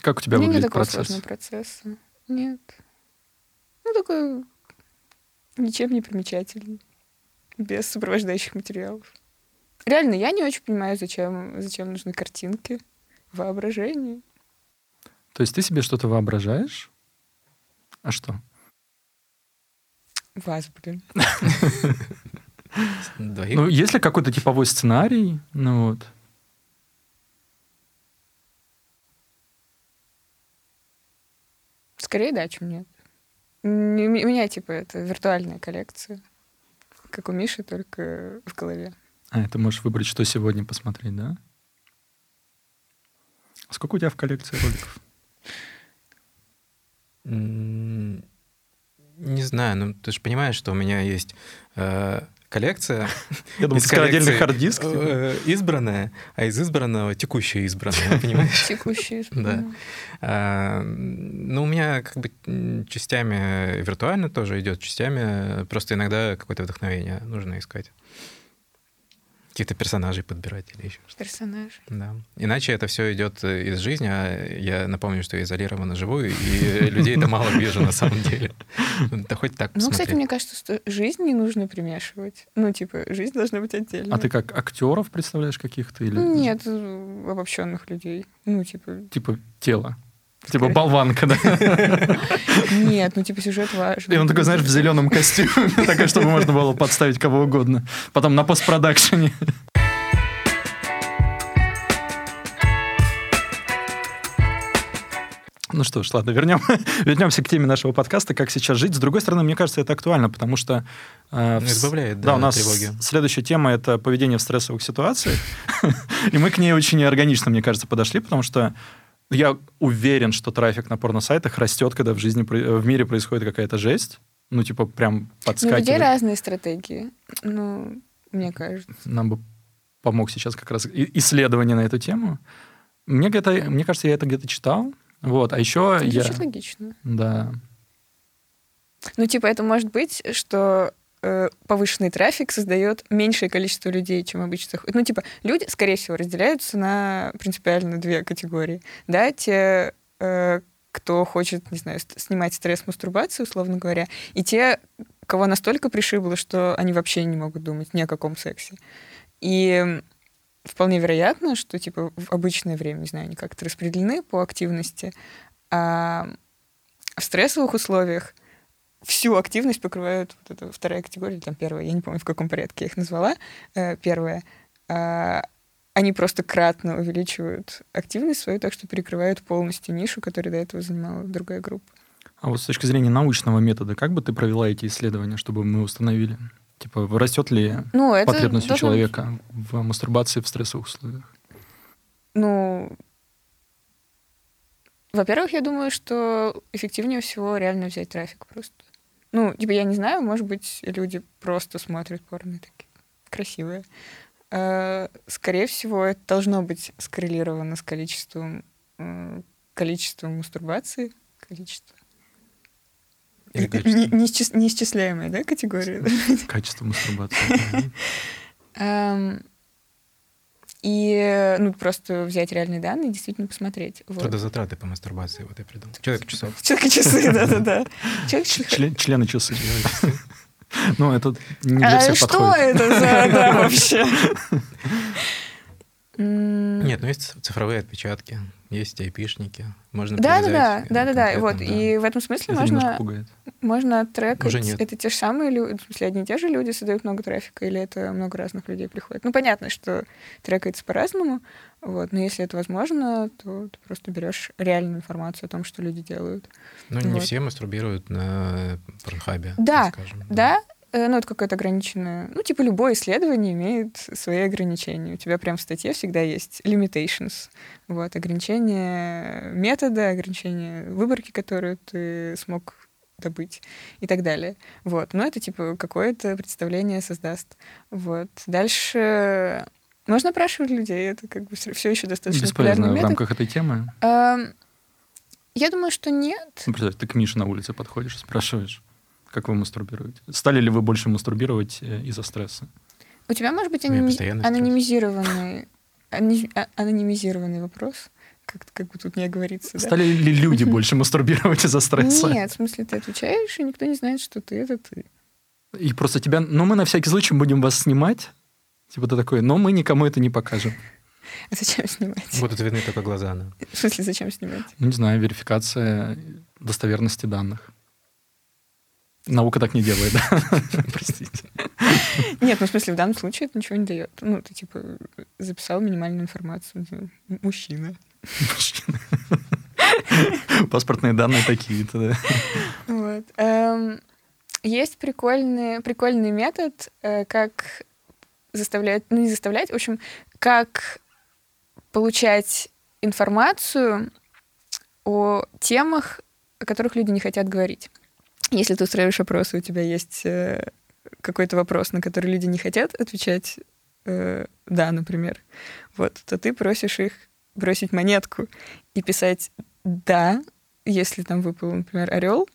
A: Как у тебя
C: У меня не
A: выглядит
C: такого
A: процесс?
C: сложного процесса. Нет. Ну, такой ничем не примечательный. Без сопровождающих материалов. Реально, я не очень понимаю, зачем, зачем нужны картинки, воображение.
A: То есть ты себе что-то воображаешь? А что?
C: Вас, блин.
A: Ну, есть ли какой-то типовой сценарий? Ну вот.
C: Скорее да, чем нет. Не- У меня, типа, это виртуальная коллекция. Как у Миши, только в голове.
A: А, ты можешь выбрать, что сегодня посмотреть, да? А сколько у тебя в коллекции роликов?
B: Не знаю, ну ты же понимаешь, что у меня есть э, коллекция.
A: Я думал,
B: из
A: ты отдельный хард-диск. типа.
B: э, избранная, а из избранного текущее избранное, понимаешь?
C: Текущие.
B: Да. А, Ну, у меня как бы частями виртуально тоже идет, частями просто иногда какое-то вдохновение нужно искать. Каких-то персонажей подбирать или еще что-то.
C: Персонаж.
B: Да. Иначе это все идет э, из жизни, а я напомню, что я изолированно живу, и людей это мало вижу на самом деле. Да хоть так
C: Ну, кстати, мне кажется, что жизнь не нужно примешивать. Ну, типа, жизнь должна быть отдельно.
A: А ты как актеров представляешь каких-то или
C: Нет, э, обобщенных людей. Ну, типа,
A: типа тело? Типа болванка, да?
C: нет, ну, типа, сюжет важен.
A: И он такой, знаешь, в зеленом костюме, такой, чтобы можно было подставить кого угодно. Потом на постпродакшене. Ну что ж, ладно, вернем, вернемся к теме нашего подкаста, как сейчас жить. С другой стороны, мне кажется, это актуально, потому что... э,
B: Ну, избавляет,
A: Да,
B: да,
A: у нас
B: тревоги.
A: следующая тема — это поведение в стрессовых ситуациях. И мы к ней очень органично, мне кажется, подошли, потому что я уверен, что трафик на порно-сайтах растет, когда в жизни, в мире происходит какая-то жесть. Ну, типа, прям
C: Ну, у людей
A: подскакивает.
C: разные стратегии. Ну, мне кажется.
A: Нам бы помог сейчас как раз исследование на эту тему. Мне, где-то, мне кажется, я это где-то читал. Вот, а еще я...
C: Звучит логично.
A: Да.
C: Ну, типа, это может быть, что повышенный трафик создает меньшее количество людей, чем обычно. Ну, типа, люди, скорее всего, разделяются на принципиально две категории. Да, те, э, кто хочет, не знаю, снимать стресс мастурбации, условно говоря, и те, кого настолько пришибло, что они вообще не могут думать ни о каком сексе. И вполне вероятно, что, типа, в обычное время, не знаю, они как-то распределены по активности, а в стрессовых условиях всю активность покрывают вот эта вторая категория, или там первая, я не помню, в каком порядке я их назвала, э, первая. А, они просто кратно увеличивают активность свою, так что перекрывают полностью нишу, которую до этого занимала другая группа.
A: А вот с точки зрения научного метода, как бы ты провела эти исследования, чтобы мы установили? Типа, растет ли
C: Ну,
A: потребность у
C: быть-
A: человека в мастурбации в стрессовых условиях?
C: Ну, во-первых, я думаю, что эффективнее всего реально взять трафик просто. Ну, типа, я не знаю, может быть, люди просто смотрят порно и такие красивые. Э, Скорее всего, это должно быть скоррелировано с количеством, э, количеством мастурбации. Количество.
B: Или
C: Не-
B: количество.
C: неисчис- Неисчисляемая, да, категория?
A: Качество мастурбации.
C: И, ну, просто взять реальные данные и действительно посмотреть. Вот.
B: Трудозатраты по мастурбации, вот я придумал. Человек часов.
C: Человек-часы, да-да-да. Человек-часы.
A: Член- Члены часы. Ну, это не для
C: А
A: всех
C: что это за вообще?
B: Нет, ну есть цифровые отпечатки, есть айпишники. Можно
C: Да, да, да, да, да, да.
B: конкретно,
C: Вот.
B: да.
C: И в этом смысле
A: Это
C: можно,
A: пугает.
C: можно трекать.
B: Уже нет.
C: Это те же самые люди, в смысле, одни и те же люди создают много трафика, или это много разных людей приходит. Ну, понятно, что трекается по-разному, вот, но если это возможно, то ты просто берешь реальную информацию о том, что люди делают.
B: Ну, не
C: Вот.
B: все мастурбируют на порнхабе,
C: Да,
B: скажем.
C: Да, э, ну, это какое-то ограниченное... Ну, типа, любое исследование имеет свои ограничения. У тебя прям в статье всегда есть limitations. Вот, ограничения метода, ограничения выборки, которую ты смог добыть и так далее. Вот. Но это, типа, какое-то представление создаст. Вот. Дальше можно опрашивать людей, это как бы все еще достаточно
A: Бесполезно в
C: метод.
A: рамках этой темы.
C: Ам, Я думаю, что нет.
A: Ну, представь, ты к Мише на улице подходишь, спрашиваешь, как вы мастурбируете. Стали ли вы больше мастурбировать э, из-за стресса?
C: У тебя может быть
B: стресс.
C: анонимизированный, ани- анонимизированный вопрос, как, как бы тут не оговориться, да?
A: Стали ли люди больше мастурбировать из-за стресса?
C: Нет, в смысле, ты отвечаешь, и никто не знает, что ты — это ты.
A: И просто тебя, ну мы на всякий случай будем вас снимать, типа ты такой, но мы никому это не покажем.
C: А зачем снимать?
B: Будут видны только глаза. да.
C: В смысле, зачем снимать?
A: Ну, не знаю, верификация достоверности данных. Наука так не делает, да? Простите.
C: Нет, ну в смысле, в данном случае это ничего не дает. Ну, ты типа записал минимальную информацию. типа, Мужчина.
A: Паспортные данные такие-то, да.
C: Вот. Эм, Есть прикольный, прикольный метод, э, как заставлять, ну не заставлять, в общем, как получать информацию о темах, о которых люди не хотят говорить. Если ты устраиваешь опросы, у тебя есть э, какой-то вопрос, на который люди не хотят отвечать, э, да, например, вот, то ты просишь их бросить монетку и писать да, если там выпал, например, орел,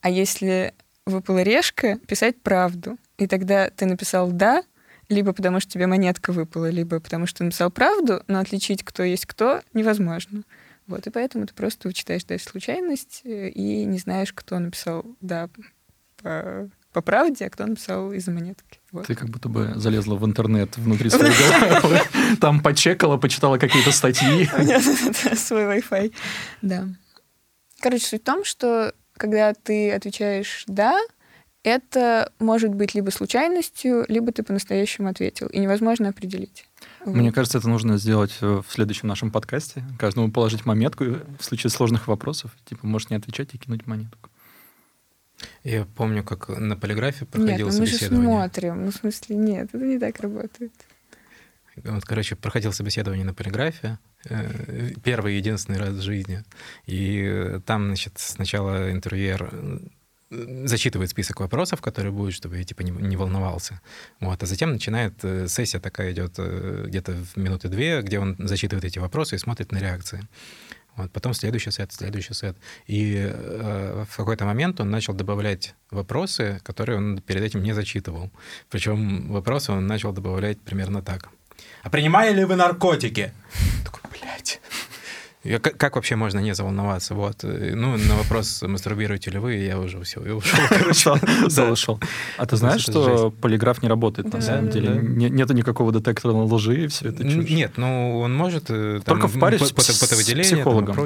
C: а если выпала решка, писать правду. И тогда ты написал да, либо потому что тебе монетка выпала, либо потому что написал правду, но отличить, кто есть кто, невозможно. Вот, и поэтому ты просто вычитаешь дальше случайность э, и не знаешь, кто написал «да» по, по правде, а кто написал из-за монетки. Вот.
A: Ты как будто бы залезла в интернет внутри своей головы, там почекала, почитала какие-то статьи.
C: У меня свой Wi-Fi. Да. Короче, суть в том, что когда ты отвечаешь «да», это может быть либо случайностью, либо ты по-настоящему ответил, и невозможно определить.
A: Мне кажется, это нужно сделать э, в следующем нашем подкасте. Каждому положить монетку и в случае сложных вопросов. Типа, можешь не отвечать и кинуть монетку.
B: Я помню, как на полиграфе
C: Нет,
B: проходило
C: ну мы же
B: собеседование.
C: смотрим. Ну, в смысле, нет, это не так работает.
B: Вот, короче, проходил собеседование на полиграфе. э, Первый и единственный раз в жизни. И э, там, значит, сначала интервьюер э, зачитывает список вопросов, которые будут, чтобы я типа не, не волновался. Вот, а затем начинает э, сессия такая идет э, где-то в минуты две, где он зачитывает эти вопросы и смотрит на реакции. Вот, потом следующий сет, следующий сет. И э, в какой-то момент он начал добавлять вопросы, которые он перед этим не зачитывал. Причем вопросы он начал добавлять примерно так. А принимали ли вы наркотики? Такой, блядь. Я- как, как вообще можно не заволноваться? Вот. э, Ну, на вопрос, мастурбируете ли вы, я уже все, я ушел.
A: Зал
B: Да.
A: ушел. А ты знаешь, что полиграф не работает
C: Да,
A: на самом
C: да,
A: деле? Нету никакого детектора на лжи, и все это.
B: Нет, ну он может... э,
A: Только в паре
B: по-
A: с- психологом.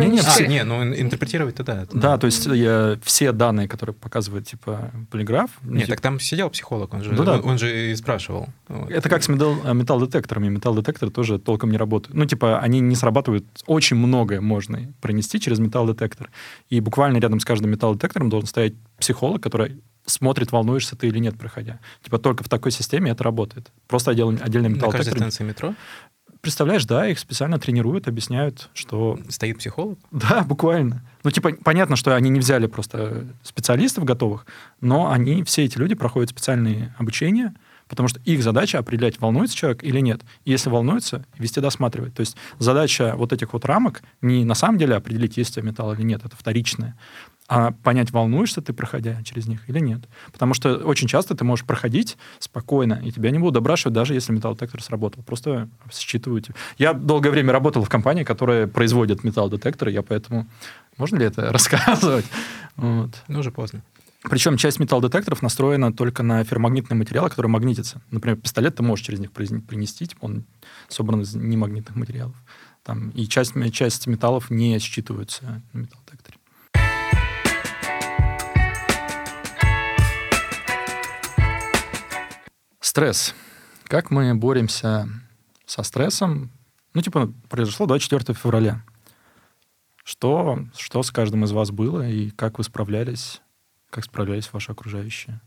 A: Не, не,
B: А, не, ну интерпретировать-то да. это
A: Да,
B: да.
A: то есть я, все данные, которые показывает типа полиграф, ну,
B: Нет, так там сидел психолог, он же,
A: Ну да.
B: он, он же и спрашивал. Вот.
A: это как с металл- э, металлодетекторами. Металлодетекторы тоже толком не работают. Ну, типа, они не срабатывают. Очень многое можно пронести через металлодетектор. И буквально рядом с каждым металлодетектором должен стоять психолог, который смотрит, волнуешься ты или нет, проходя. Типа только в такой системе это работает. Просто отдельный, отдельный
B: На каждой
A: металлодетектор.
B: станции метро
A: Представляешь, да, их специально тренируют, объясняют, что
B: стоит психолог.
A: Да, буквально. Ну, типа, понятно, что они не взяли просто специалистов готовых, но они, все эти люди проходят специальные обучения, потому что их задача определять, волнуется человек или нет. И если волнуется, вести досматривать. То есть задача вот этих вот рамок не на самом деле определить, есть у тебя металл или нет, это вторичное, а понять, волнуешься ты, проходя через них или нет. Потому что очень часто ты можешь проходить спокойно, и тебя не будут допрашивать, даже если металлодетектор сработал. Просто считывают. Я долгое время работал в компании, которая производит металлодетекторы, я поэтому... Можно ли это рассказывать? Вот.
B: Ну, уже поздно.
A: Причем часть металлодетекторов настроена только на ферромагнитные материалы, которые магнитятся. Например, пистолет ты можешь через них принести, типа он собран из немагнитных материалов. Там, и часть, часть металлов не считываются на металлодетекторе. Стресс. Как мы боремся со стрессом? Ну, типа, произошло 24 февраля. Что, что с каждым из вас было и как вы справлялись? Как справлялись ваши окружающие?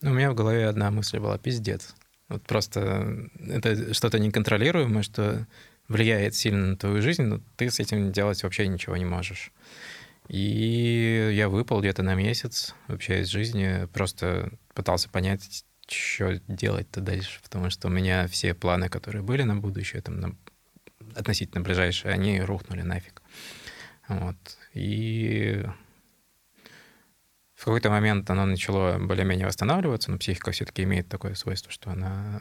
B: У меня в голове одна мысль была пиздец. Вот просто это что-то неконтролируемое, что влияет сильно на твою жизнь, но ты с этим делать вообще ничего не можешь. И я выпал где-то на месяц вообще из жизни, просто пытался понять, что делать-то дальше, потому что у меня все планы, которые были на будущее, там, на относительно ближайшие, они рухнули нафиг. Вот. И в какой-то момент оно начало более-менее восстанавливаться, но психика все-таки имеет такое свойство, что она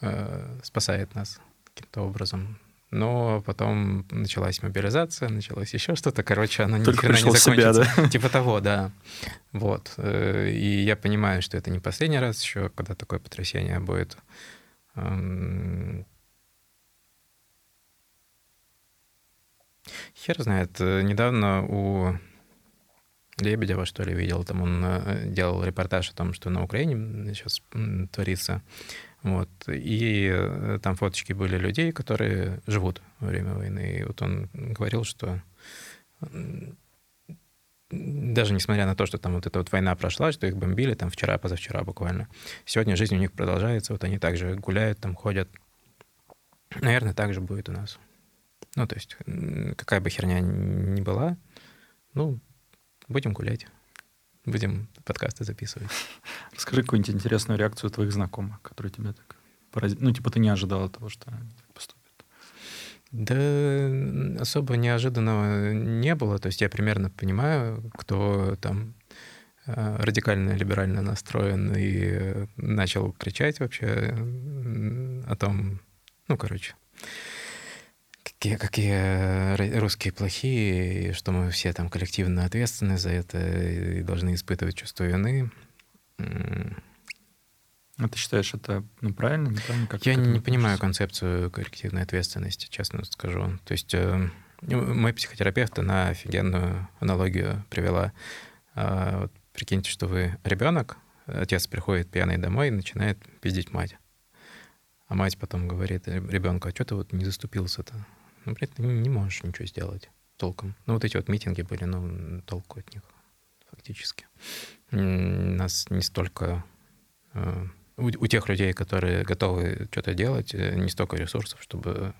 B: э, спасает нас каким-то образом. Но потом началась мобилизация, началось еще что-то. Короче, оно ни
A: Только
B: хрена
A: пришел
B: не
A: в себя,
B: закончится.
A: да?
B: Типа того, да. Вот. Э, И я понимаю, что это не последний раз еще, когда такое потрясение будет. Эм, Хер знает. Э, Недавно у Лебедева, что ли, видел, там он э, делал репортаж о том, что на Украине сейчас творится. Вот. И э, там фоточки были людей, которые живут во время войны. И вот он говорил, что даже несмотря на то, что там вот эта вот война прошла, что их бомбили там вчера, позавчера буквально, сегодня жизнь у них продолжается, вот они также гуляют, там ходят. Наверное, так же будет у нас. Ну, то есть, какая бы херня ни была, ну, будем гулять. Будем подкасты записывать.
A: Скажи какую-нибудь интересную реакцию твоих знакомых, которые тебя так поразили. Ну, типа, ты не ожидала того, что они так поступят.
B: Да особо неожиданного не было. То есть я примерно понимаю, кто там э, радикально либерально настроен и начал кричать вообще о том, ну, короче, какие, какие русские плохие, и что мы все там коллективно ответственны за это и должны испытывать чувство вины.
A: А ты считаешь, это ну, правильно, неправильно?
B: Как, Я не понимаю концепцию коллективной ответственности, честно скажу. То есть э, мой психотерапевт, она офигенную аналогию привела. Э, вот, прикиньте, что вы ребенок, отец приходит пьяный домой и начинает пиздить мать. А мать потом говорит ребенку, а что ты вот не заступился-то? Ну, блядь, ты не можешь ничего сделать толком. Ну, вот эти вот митинги были, ну, толку от них фактически. Нас не столько э, у, у тех людей, которые готовы что-то делать, э, не столько ресурсов, чтобы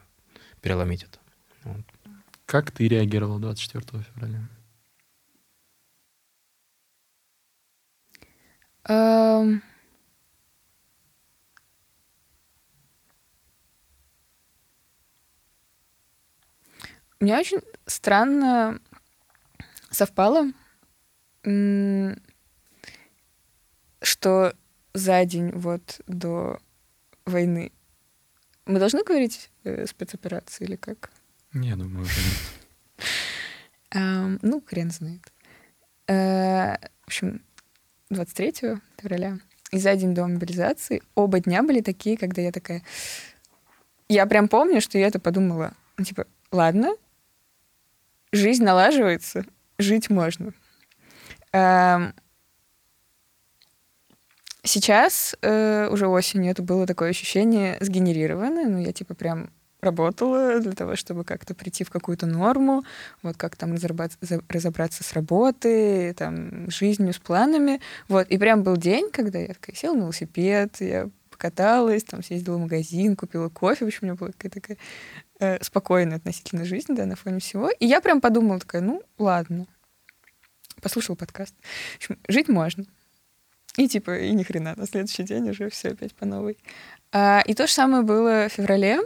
B: переломить это. Вот.
A: Как ты реагировал 24 февраля?
C: Um... У меня очень странно совпало, что за день вот до войны. Мы должны говорить э, спецоперации или как?
A: Не, думаю, уже нет.
C: Ну, хрен знает. Uh, в общем, 23 февраля и за день до мобилизации оба дня были такие, когда я такая... Я прям помню, что я это подумала. Ну, типа, ладно, жизнь налаживается, жить можно. Uh, Сейчас, э, уже осенью, это было такое ощущение сгенерированное. Ну, я типа прям работала для того, чтобы как-то прийти в какую-то норму, вот как там разобраться с работой, там, жизнью, с планами. Вот. И прям был день, когда я такая села на велосипед, я покаталась, там, съездила в магазин, купила кофе. В общем, у меня была какая-то такая э, спокойная относительно жизнь, да, на фоне всего. И я прям подумала такая, ну, ладно. Послушала подкаст. Жить можно. И типа, и ни хрена, на следующий день уже все опять по новой. А, и то же самое было в феврале,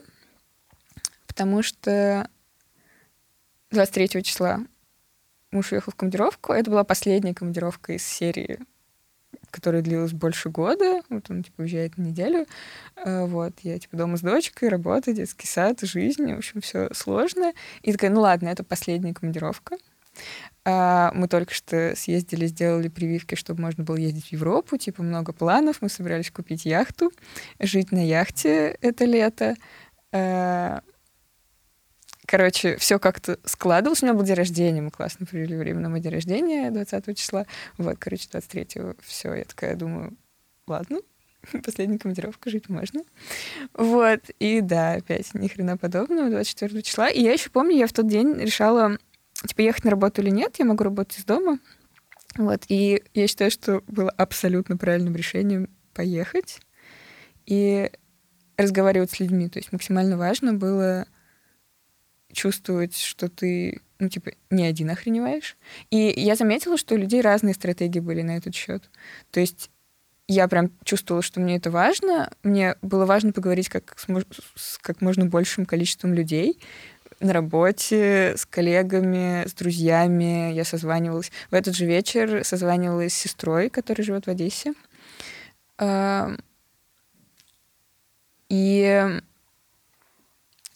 C: потому что 23 числа муж уехал в командировку. Это была последняя командировка из серии, которая длилась больше года. Вот он, типа, уезжает на неделю. А, вот, я, типа, дома с дочкой, работа, детский сад, жизнь. В общем, все сложно. И такая, ну ладно, это последняя командировка. А, мы только что съездили, сделали прививки, чтобы можно было ездить в Европу. Типа много планов. Мы собирались купить яхту, жить на яхте это лето. Короче, все как-то складывалось. У меня был день рождения, мы классно провели время на мой день рождения 20 числа. Вот, короче, 23-го все. Я такая думаю, ладно, последняя командировка, жить можно. Вот, и да, опять ни хрена подобного, 24 числа. И я еще помню, я в тот день решала типа, ехать на работу или нет, я могу работать из дома. Вот, и я считаю, что было абсолютно правильным решением поехать и разговаривать с людьми. То есть максимально важно было чувствовать, что ты, ну, типа, не один охреневаешь. И я заметила, что у людей разные стратегии были на этот счет. То есть я прям чувствовала, что мне это важно. Мне было важно поговорить как с, с как можно большим количеством людей, на работе, с коллегами, с друзьями. Я созванивалась. В этот же вечер созванивалась с сестрой, которая живет в Одессе. И,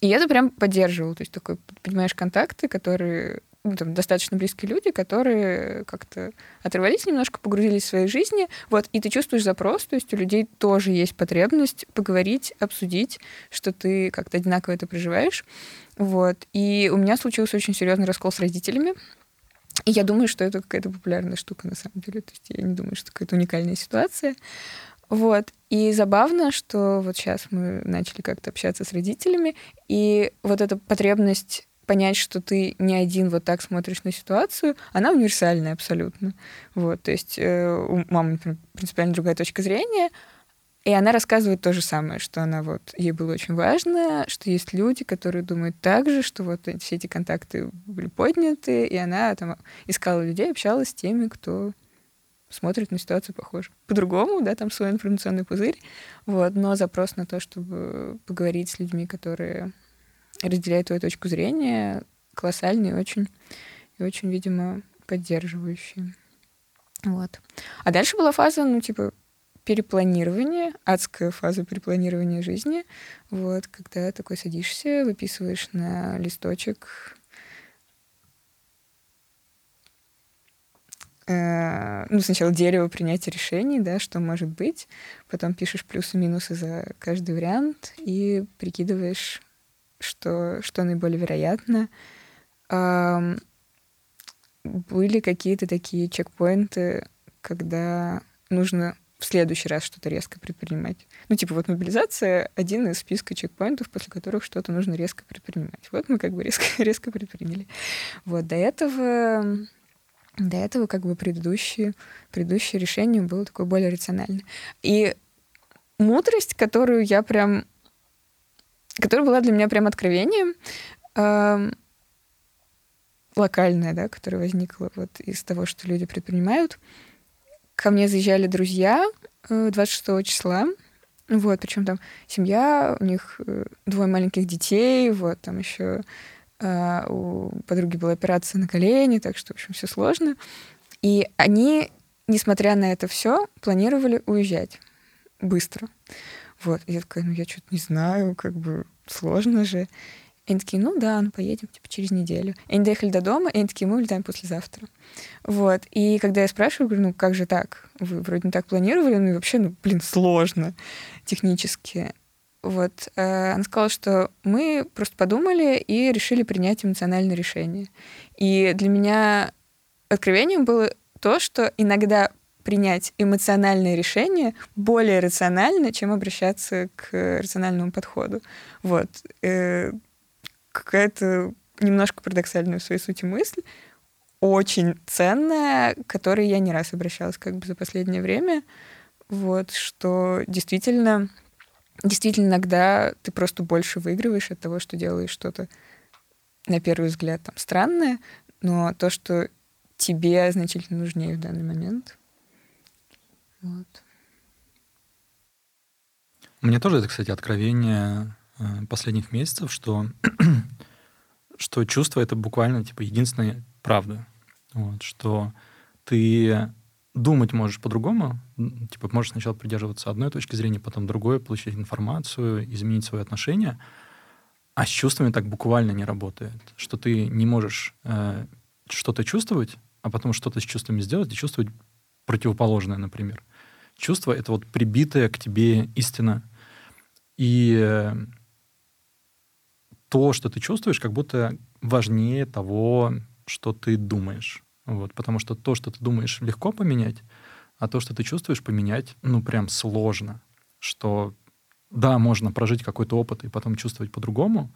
C: и это прям поддерживало. То есть такой, понимаешь, контакты, которые ну, там, достаточно близкие люди, которые как-то оторвались немножко, погрузились в свои жизни, вот, и ты чувствуешь запрос, то есть у людей тоже есть потребность поговорить, обсудить, что ты как-то одинаково это проживаешь, вот, и у меня случился очень серьезный раскол с родителями, И я думаю, что это какая-то популярная штука на самом деле. То есть я не думаю, что это какая-то уникальная ситуация. Вот. И забавно, что вот сейчас мы начали как-то общаться с родителями, и вот эта потребность понять, что ты не один вот так смотришь на ситуацию, она универсальная абсолютно. Вот, то есть э, у мамы, например, принципиально другая точка зрения, и она рассказывает то же самое, что она вот, ей было очень важно, что есть люди, которые думают так же, что вот все эти контакты были подняты, и она там искала людей, общалась с теми, кто смотрит на ситуацию похоже. По-другому, да, там свой информационный пузырь, вот, но запрос на то, чтобы поговорить с людьми, которые разделяют твою точку зрения, колоссальный очень, и очень, видимо, поддерживающий. Вот. А дальше была фаза, ну, типа, перепланирования, адская фаза перепланирования жизни, вот, когда такой садишься, выписываешь на листочек ну, сначала дерево принятия решений, да, что может быть, потом пишешь плюсы-минусы за каждый вариант и прикидываешь, что, что наиболее вероятно. Э, были какие-то такие чекпоинты, когда нужно в следующий раз что-то резко предпринимать. Ну, типа, вот мобилизация — один из списка чекпоинтов, после которых что-то нужно резко предпринимать. Вот мы как бы резко, резко предприняли. Вот, до этого до этого как бы предыдущее, предыдущее решение было такое более рациональное. И мудрость, которую я прям... которая была для меня прям откровением, э, локальная, да, которая возникла вот из того, что люди предпринимают. Ко мне заезжали друзья 26 э, числа, вот, причем там семья, у них э, двое маленьких детей, вот, там еще а, у подруги была операция на колени, так что, в общем, все сложно. И они, несмотря на это все, планировали уезжать быстро. Вот. И я такая, ну я что-то не знаю, как бы сложно же. И они такие, ну да, ну поедем типа через неделю. И они доехали до дома, и они такие, мы улетаем послезавтра. Вот. И когда я спрашиваю, говорю, ну как же так? Вы вроде не так планировали, ну и вообще, ну блин, сложно технически. Вот. Э, она сказала, что мы просто подумали и решили принять эмоциональное решение. И для меня откровением было то, что иногда принять эмоциональное решение более рационально, чем обращаться к рациональному подходу. Вот. Э, какая-то немножко парадоксальная в своей сути мысль, очень ценная, к которой я не раз обращалась как бы за последнее время. Вот, что действительно действительно иногда ты просто больше выигрываешь от того, что делаешь что-то, на первый взгляд, там, странное, но то, что тебе значительно нужнее в данный момент. Вот.
A: Мне тоже это, кстати, откровение э, последних месяцев, что, что чувство — это буквально типа единственная правда. Вот, что ты думать можешь по-другому. Типа можешь сначала придерживаться одной точки зрения, потом другой, получить информацию, изменить свои отношения. А с чувствами так буквально не работает, что ты не можешь э, что-то чувствовать, а потом что-то с чувствами сделать и чувствовать противоположное, например. Чувство — это вот прибитая к тебе истина. И э, то, что ты чувствуешь, как будто важнее того, что ты думаешь. Вот, потому что то, что ты думаешь, легко поменять, а то, что ты чувствуешь, поменять, ну, прям сложно. Что, да, можно прожить какой-то опыт и потом чувствовать по-другому,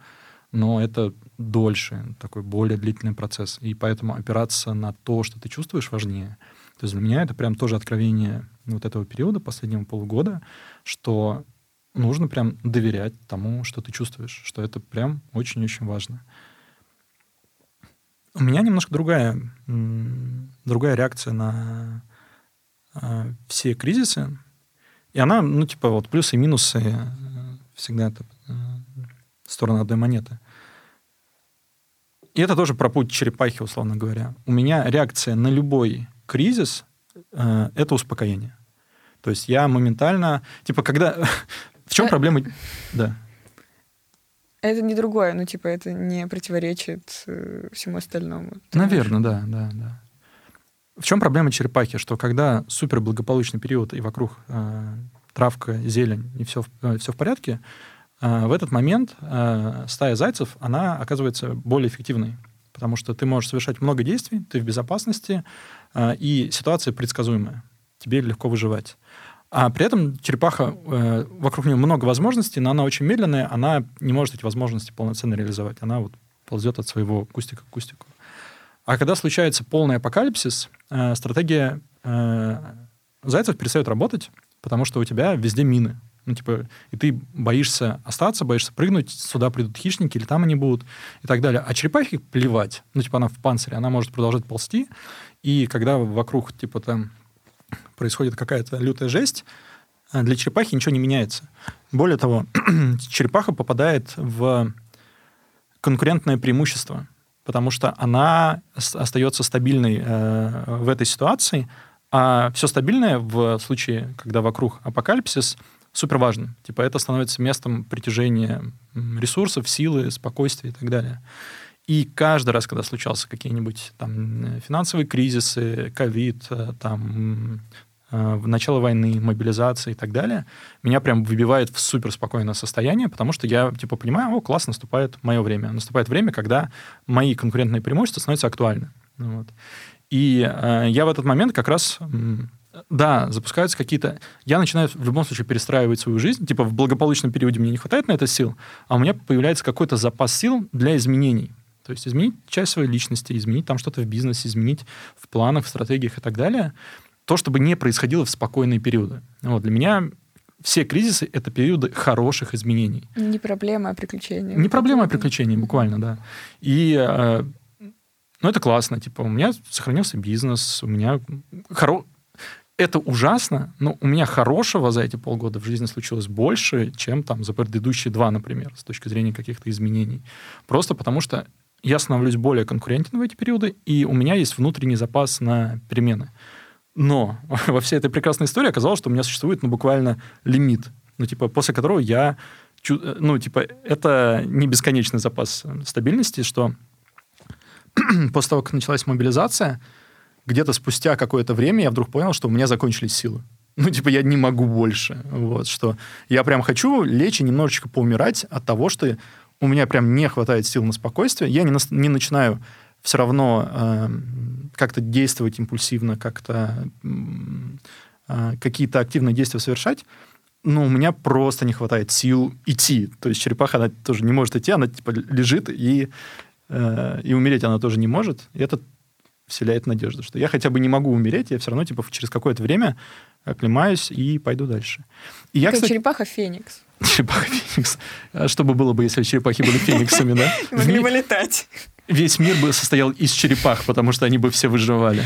A: но это дольше, такой более длительный процесс. И поэтому опираться на то, что ты чувствуешь, важнее. То есть для меня это прям тоже откровение вот этого периода, последнего полугода, что нужно прям доверять тому, что ты чувствуешь, что это прям очень-очень важно. У меня немножко другая, другая реакция на э, все кризисы. И она, ну, типа, вот плюсы и минусы э, всегда это э, сторона одной монеты. И это тоже про путь черепахи, условно говоря. У меня реакция на любой кризис э, это успокоение. То есть я моментально, типа, когда... В чем проблема? Да.
C: Это не другое, ну, типа, это не противоречит э, всему остальному.
A: Наверное, да, да, да. В чем проблема черепахи? Что когда супер благополучный период и вокруг э, травка, зелень, и все, э, все в порядке, э, в этот момент э, стая зайцев, она оказывается более эффективной. потому что ты можешь совершать много действий, ты в безопасности, э, и ситуация предсказуемая. Тебе легко выживать. А при этом черепаха, э, вокруг нее много возможностей, но она очень медленная, она не может эти возможности полноценно реализовать. Она вот ползет от своего кустика к кустику. А когда случается полный апокалипсис, э, стратегия э, зайцев перестает работать, потому что у тебя везде мины. Ну, типа, и ты боишься остаться, боишься прыгнуть, сюда придут хищники, или там они будут, и так далее. А черепахе плевать. Ну, типа, она в панцире, она может продолжать ползти, и когда вокруг, типа, там происходит какая-то лютая жесть, э, для черепахи ничего не меняется. Более того, черепаха попадает в конкурентное преимущество, потому что она остается стабильной э, в этой ситуации, а все стабильное в случае, когда вокруг апокалипсис, супер важно. Типа это становится местом притяжения ресурсов, силы, спокойствия и так далее. И каждый раз, когда случался какие-нибудь там финансовые кризисы, ковид, э, там э, начало войны, мобилизация и так далее, меня прям выбивает в суперспокойное состояние, потому что я типа понимаю, о, класс, наступает мое время. Наступает время, когда мои конкурентные преимущества становятся актуальны. Вот. И э, я в этот момент как раз да, запускаются какие-то... Я начинаю в любом случае перестраивать свою жизнь. Типа в благополучном периоде мне не хватает на это сил, а у меня появляется какой-то запас сил для изменений. То есть изменить часть своей личности, изменить там что-то в бизнесе, изменить в планах, в стратегиях и так далее. То, чтобы не происходило в спокойные периоды. Вот, для меня все кризисы — это периоды хороших изменений.
C: Не проблема, а приключения.
A: Не проблема, а приключения, буквально, да. И э, ну, это классно. Типа, у меня сохранился бизнес, у меня хоро... Это ужасно, но у меня хорошего за эти полгода в жизни случилось больше, чем там за предыдущие два, например, с точки зрения каких-то изменений. Просто потому что я становлюсь более конкурентен в эти периоды, и у меня есть внутренний запас на перемены. Но во всей этой прекрасной истории оказалось, что у меня существует, ну, буквально лимит, ну, типа, после которого я, ну, типа, это не бесконечный запас стабильности, что после того, как началась мобилизация, где-то спустя какое-то время я вдруг понял, что у меня закончились силы. Ну, типа, я не могу больше. Вот, что я прям хочу лечь и немножечко поумирать от того, что у меня прям не хватает сил на спокойствие, я не, на, не начинаю все равно э, как-то действовать импульсивно, как-то э, какие-то активные действия совершать, но у меня просто не хватает сил идти. То есть черепаха, она тоже не может идти, она типа лежит, и, э, и умереть она тоже не может. И это вселяет надежду, что я хотя бы не могу умереть, я все равно типа через какое-то время оклемаюсь и пойду дальше.
C: И я, кстати, черепаха Феникс.
A: Черепаха Феникс. А что бы было бы, если черепахи были фениксами, да?
C: Могли бы летать.
A: Весь мир бы состоял из черепах, потому что они бы все выживали.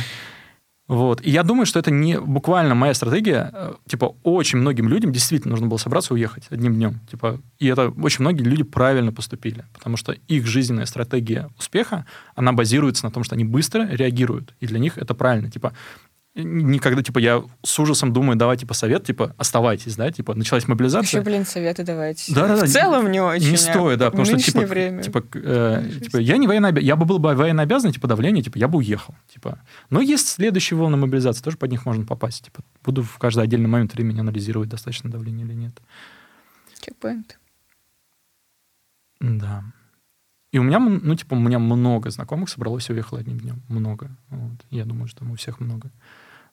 A: Вот. И я думаю, что это не буквально моя стратегия. Э, типа, очень многим людям действительно нужно было собраться и уехать одним днем. Типа, и это очень многие люди правильно поступили, потому что их жизненная стратегия успеха, она базируется на том, что они быстро реагируют. И для них это правильно. Типа, никогда, типа, я с ужасом думаю, давайте, типа, совет, типа, оставайтесь, да, типа, началась мобилизация.
C: Еще, блин, советы давайте.
A: Да, да, да.
C: В целом не очень.
A: Не стоит, да, потому что, типа, время. типа, э, типа, я не военнообязанный, я бы был бы военнообязанный, типа, давление, типа, я бы уехал, типа. Но есть следующие волны мобилизации, тоже под них можно попасть, типа, буду в каждый отдельный момент времени анализировать, достаточно давление или нет.
C: Чекпоинт.
A: Да. И у меня, ну, типа, у меня много знакомых собралось и уехало одним днем. Много. Вот. Я думаю, что у всех много.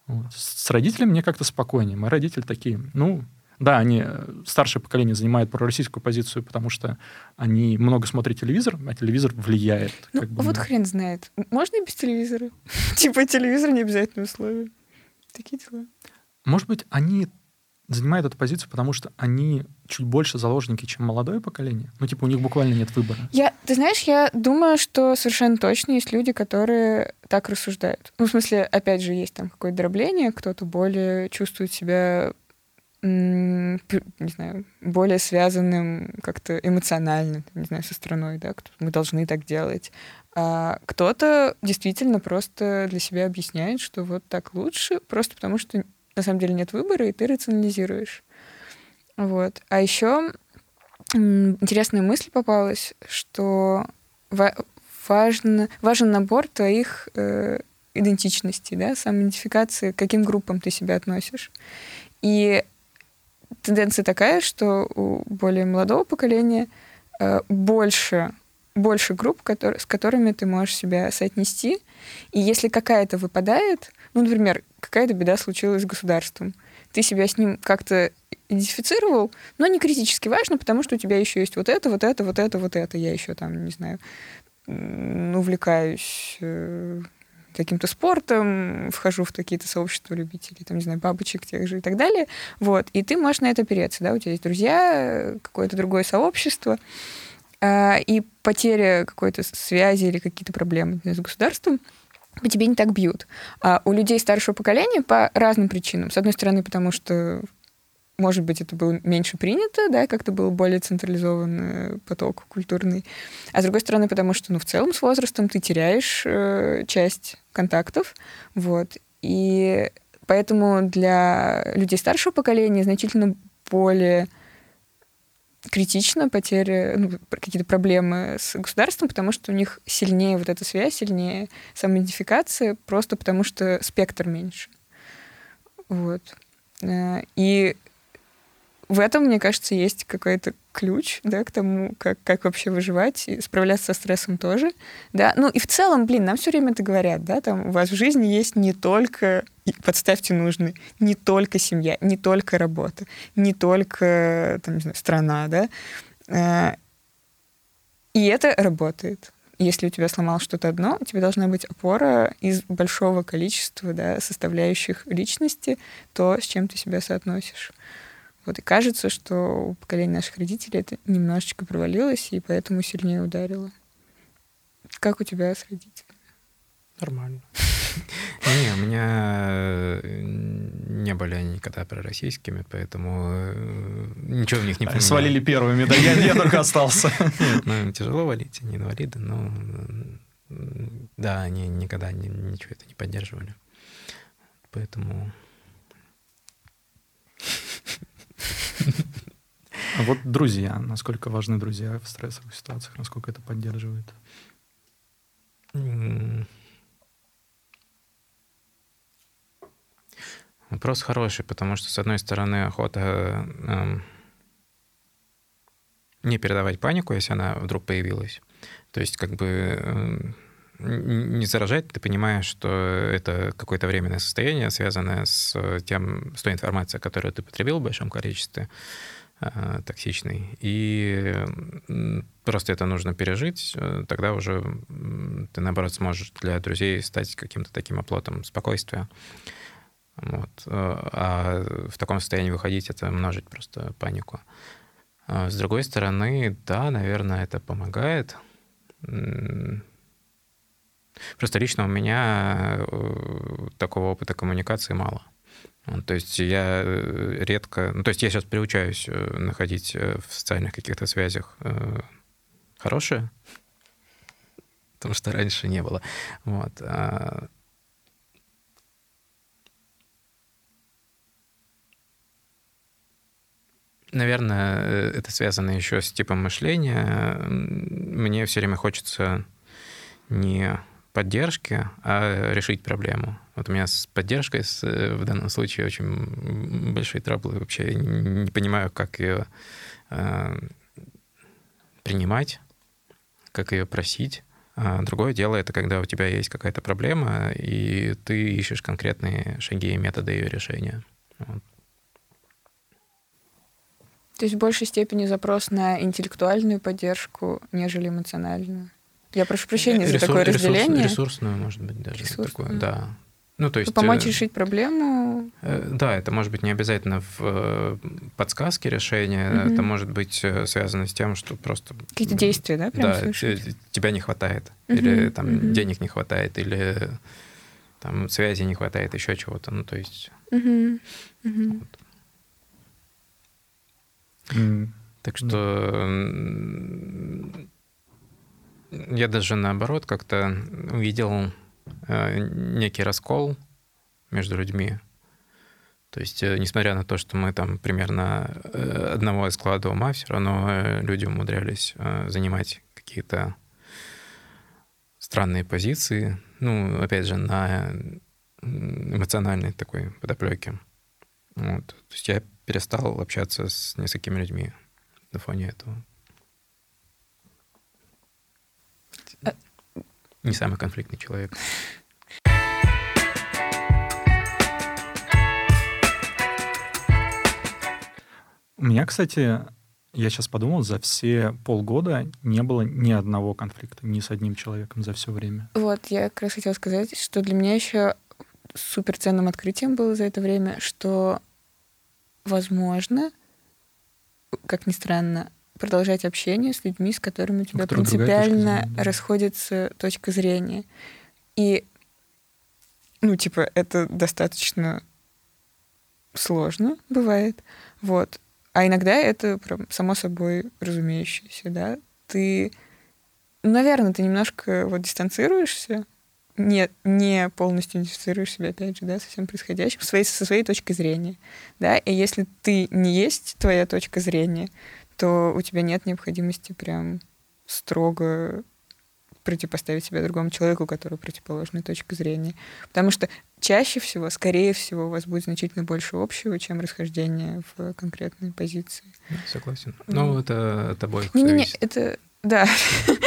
A: Вот. С родителями мне как-то спокойнее. Мои родители такие, ну, да, они, э, старшее поколение занимает пророссийскую позицию, потому что они много смотрят телевизор, а телевизор влияет.
C: Ну, как бы, вот на... хрен знает. Можно и без телевизора? Типа телевизор не обязательно условие. Такие дела.
A: Может быть, они занимают эту позицию, потому что они чуть больше заложники, чем молодое поколение. Ну, типа, у них буквально нет выбора.
C: Я, ты знаешь, я думаю, что совершенно точно есть люди, которые так рассуждают. Ну, в смысле, опять же, есть там какое-то дробление, кто-то более чувствует себя не знаю, более связанным как-то эмоционально, не знаю, со страной, да, мы должны так делать. А кто-то действительно просто для себя объясняет, что вот так лучше, просто потому что на самом деле нет выбора, и ты рационализируешь. Вот. А еще интересная мысль попалась, что важен, важен набор твоих э, идентичностей, да, самоидентификации, к каким группам ты себя относишь. И тенденция такая, что у более молодого поколения э, больше больше групп, которые, с которыми ты можешь себя соотнести. И если какая-то выпадает, ну, например, какая-то беда случилась с государством, ты себя с ним как-то идентифицировал, но не критически важно, потому что у тебя еще есть вот это, вот это, вот это, вот это. Я еще там, не знаю, увлекаюсь э, каким-то спортом, вхожу в какие-то сообщества любителей, там, не знаю, бабочек тех же и так далее. Вот. И ты можешь на это опереться, да, у тебя есть друзья, какое-то другое сообщество, и потеря какой-то связи или какие-то проблемы с государством по тебе не так бьют. А у людей старшего поколения по разным причинам. С одной стороны, потому что может быть, это было меньше принято, да, как-то был более централизованный поток культурный. А с другой стороны, потому что, ну, в целом с возрастом ты теряешь э, часть контактов, вот. И поэтому для людей старшего поколения значительно более критично потеря, ну, какие-то проблемы с государством, потому что у них сильнее вот эта связь, сильнее самоидентификация, просто потому что спектр меньше. Вот. Э, и в этом, мне кажется, есть какой-то ключ, да, к тому, как, как вообще выживать и справляться со стрессом тоже, да. Ну и в целом, блин, нам все время это говорят, да, там у вас в жизни есть не только, подставьте нужный, не только семья, не только работа, не только, там, не знаю, страна, да. Э, и это работает. Если у тебя сломалось что-то одно, у тебя должна быть опора из большого количества да, составляющих личности, то, с чем ты себя соотносишь. Вот и кажется, что у поколения наших родителей это немножечко провалилось, и поэтому сильнее ударило. Как у тебя с родителями?
B: Нормально. Не, у меня э, не были они никогда пророссийскими, поэтому э, ничего в них не понимаю.
A: Свалили первыми, да, я, я только остался.
B: Ну, тяжело валить, они инвалиды, но да, они никогда ничего это не поддерживали. Поэтому
A: а вот друзья, насколько важны друзья в стрессовых ситуациях, насколько это поддерживает?
B: Вопрос хороший, потому что, с одной стороны, охота эм, не передавать панику, если она вдруг появилась. То есть, как бы эм, не заражать, ты понимаешь, что это какое-то временное состояние, связанное с, тем, с той информацией, которую ты потребил в большом количестве, э, токсичной. И просто это нужно пережить, э, тогда уже ты, наоборот, сможешь для друзей стать каким-то таким оплотом спокойствия. Вот. Э, а в таком состоянии выходить — это множить просто панику. А с другой стороны, да, наверное, это помогает Просто лично у меня э, такого опыта коммуникации мало. То есть я э, редко... Ну, то есть я сейчас приучаюсь э, находить в социальных каких-то связях хорошее, потому что раньше не было. Вот. Наверное, это связано еще с типом мышления. Мне все время хочется не поддержки, а решить проблему. Вот у меня с поддержкой с, в данном случае очень большие траблы. Вообще я не понимаю, как ее э, принимать, как ее просить. А другое дело это когда у тебя есть какая-то проблема, и ты ищешь конкретные шаги и методы ее решения. Вот.
C: То есть в большей степени запрос на интеллектуальную поддержку, нежели эмоциональную? Я прошу прощения Ресурс, за такое разделение.
B: Ресурс, ресурсную, может быть, даже Ресурсную. такое, да.
C: Ну, то есть... Помочь э, решить проблему?
B: Э, да, это может быть не обязательно в э, подсказке решения, угу. это может быть связано с тем, что просто...
C: Какие-то действия, да, прям
B: Да, совершить? тебя не хватает, угу. или там угу. денег не хватает, или там связи не хватает, еще чего-то, ну, то есть... Угу. Угу. Вот. Mm. Так что я даже наоборот как-то увидел э, некий раскол между людьми. То есть, э, несмотря на то, что мы там примерно э, одного склада ума, все равно люди умудрялись занимать какие-то странные позиции. Ну, опять же, на эмоциональной такой подоплеке. Вот. То есть я перестал общаться с несколькими людьми на фоне этого. не самый конфликтный человек.
A: У меня, кстати, я сейчас подумал, за все полгода не было ни одного конфликта ни с одним человеком за все время.
C: Вот, я как раз хотела сказать, что для меня еще супер ценным открытием было за это время, что, возможно, как ни странно, продолжать общение с людьми, с которыми у тебя
A: которых другая
C: принципиально
A: зрения, да.
C: расходится точка зрения. И, ну, типа, это достаточно сложно бывает. Вот. А иногда это прям само собой разумеющееся, да. Ты, ну, наверное, ты немножко вот дистанцируешься, не, не полностью идентифицируешь себя, опять же, да, со всем происходящим, своей, со своей точки зрения, да, и если ты не есть твоя точка зрения, то у тебя нет необходимости прям строго противопоставить себя другому человеку, который противоположной точки зрения. Потому что чаще всего, скорее всего, у вас будет значительно больше общего, чем расхождение в конкретной позиции.
B: Согласен.
C: Ну.
B: Это от обоих
C: Не-не-не, это... Да.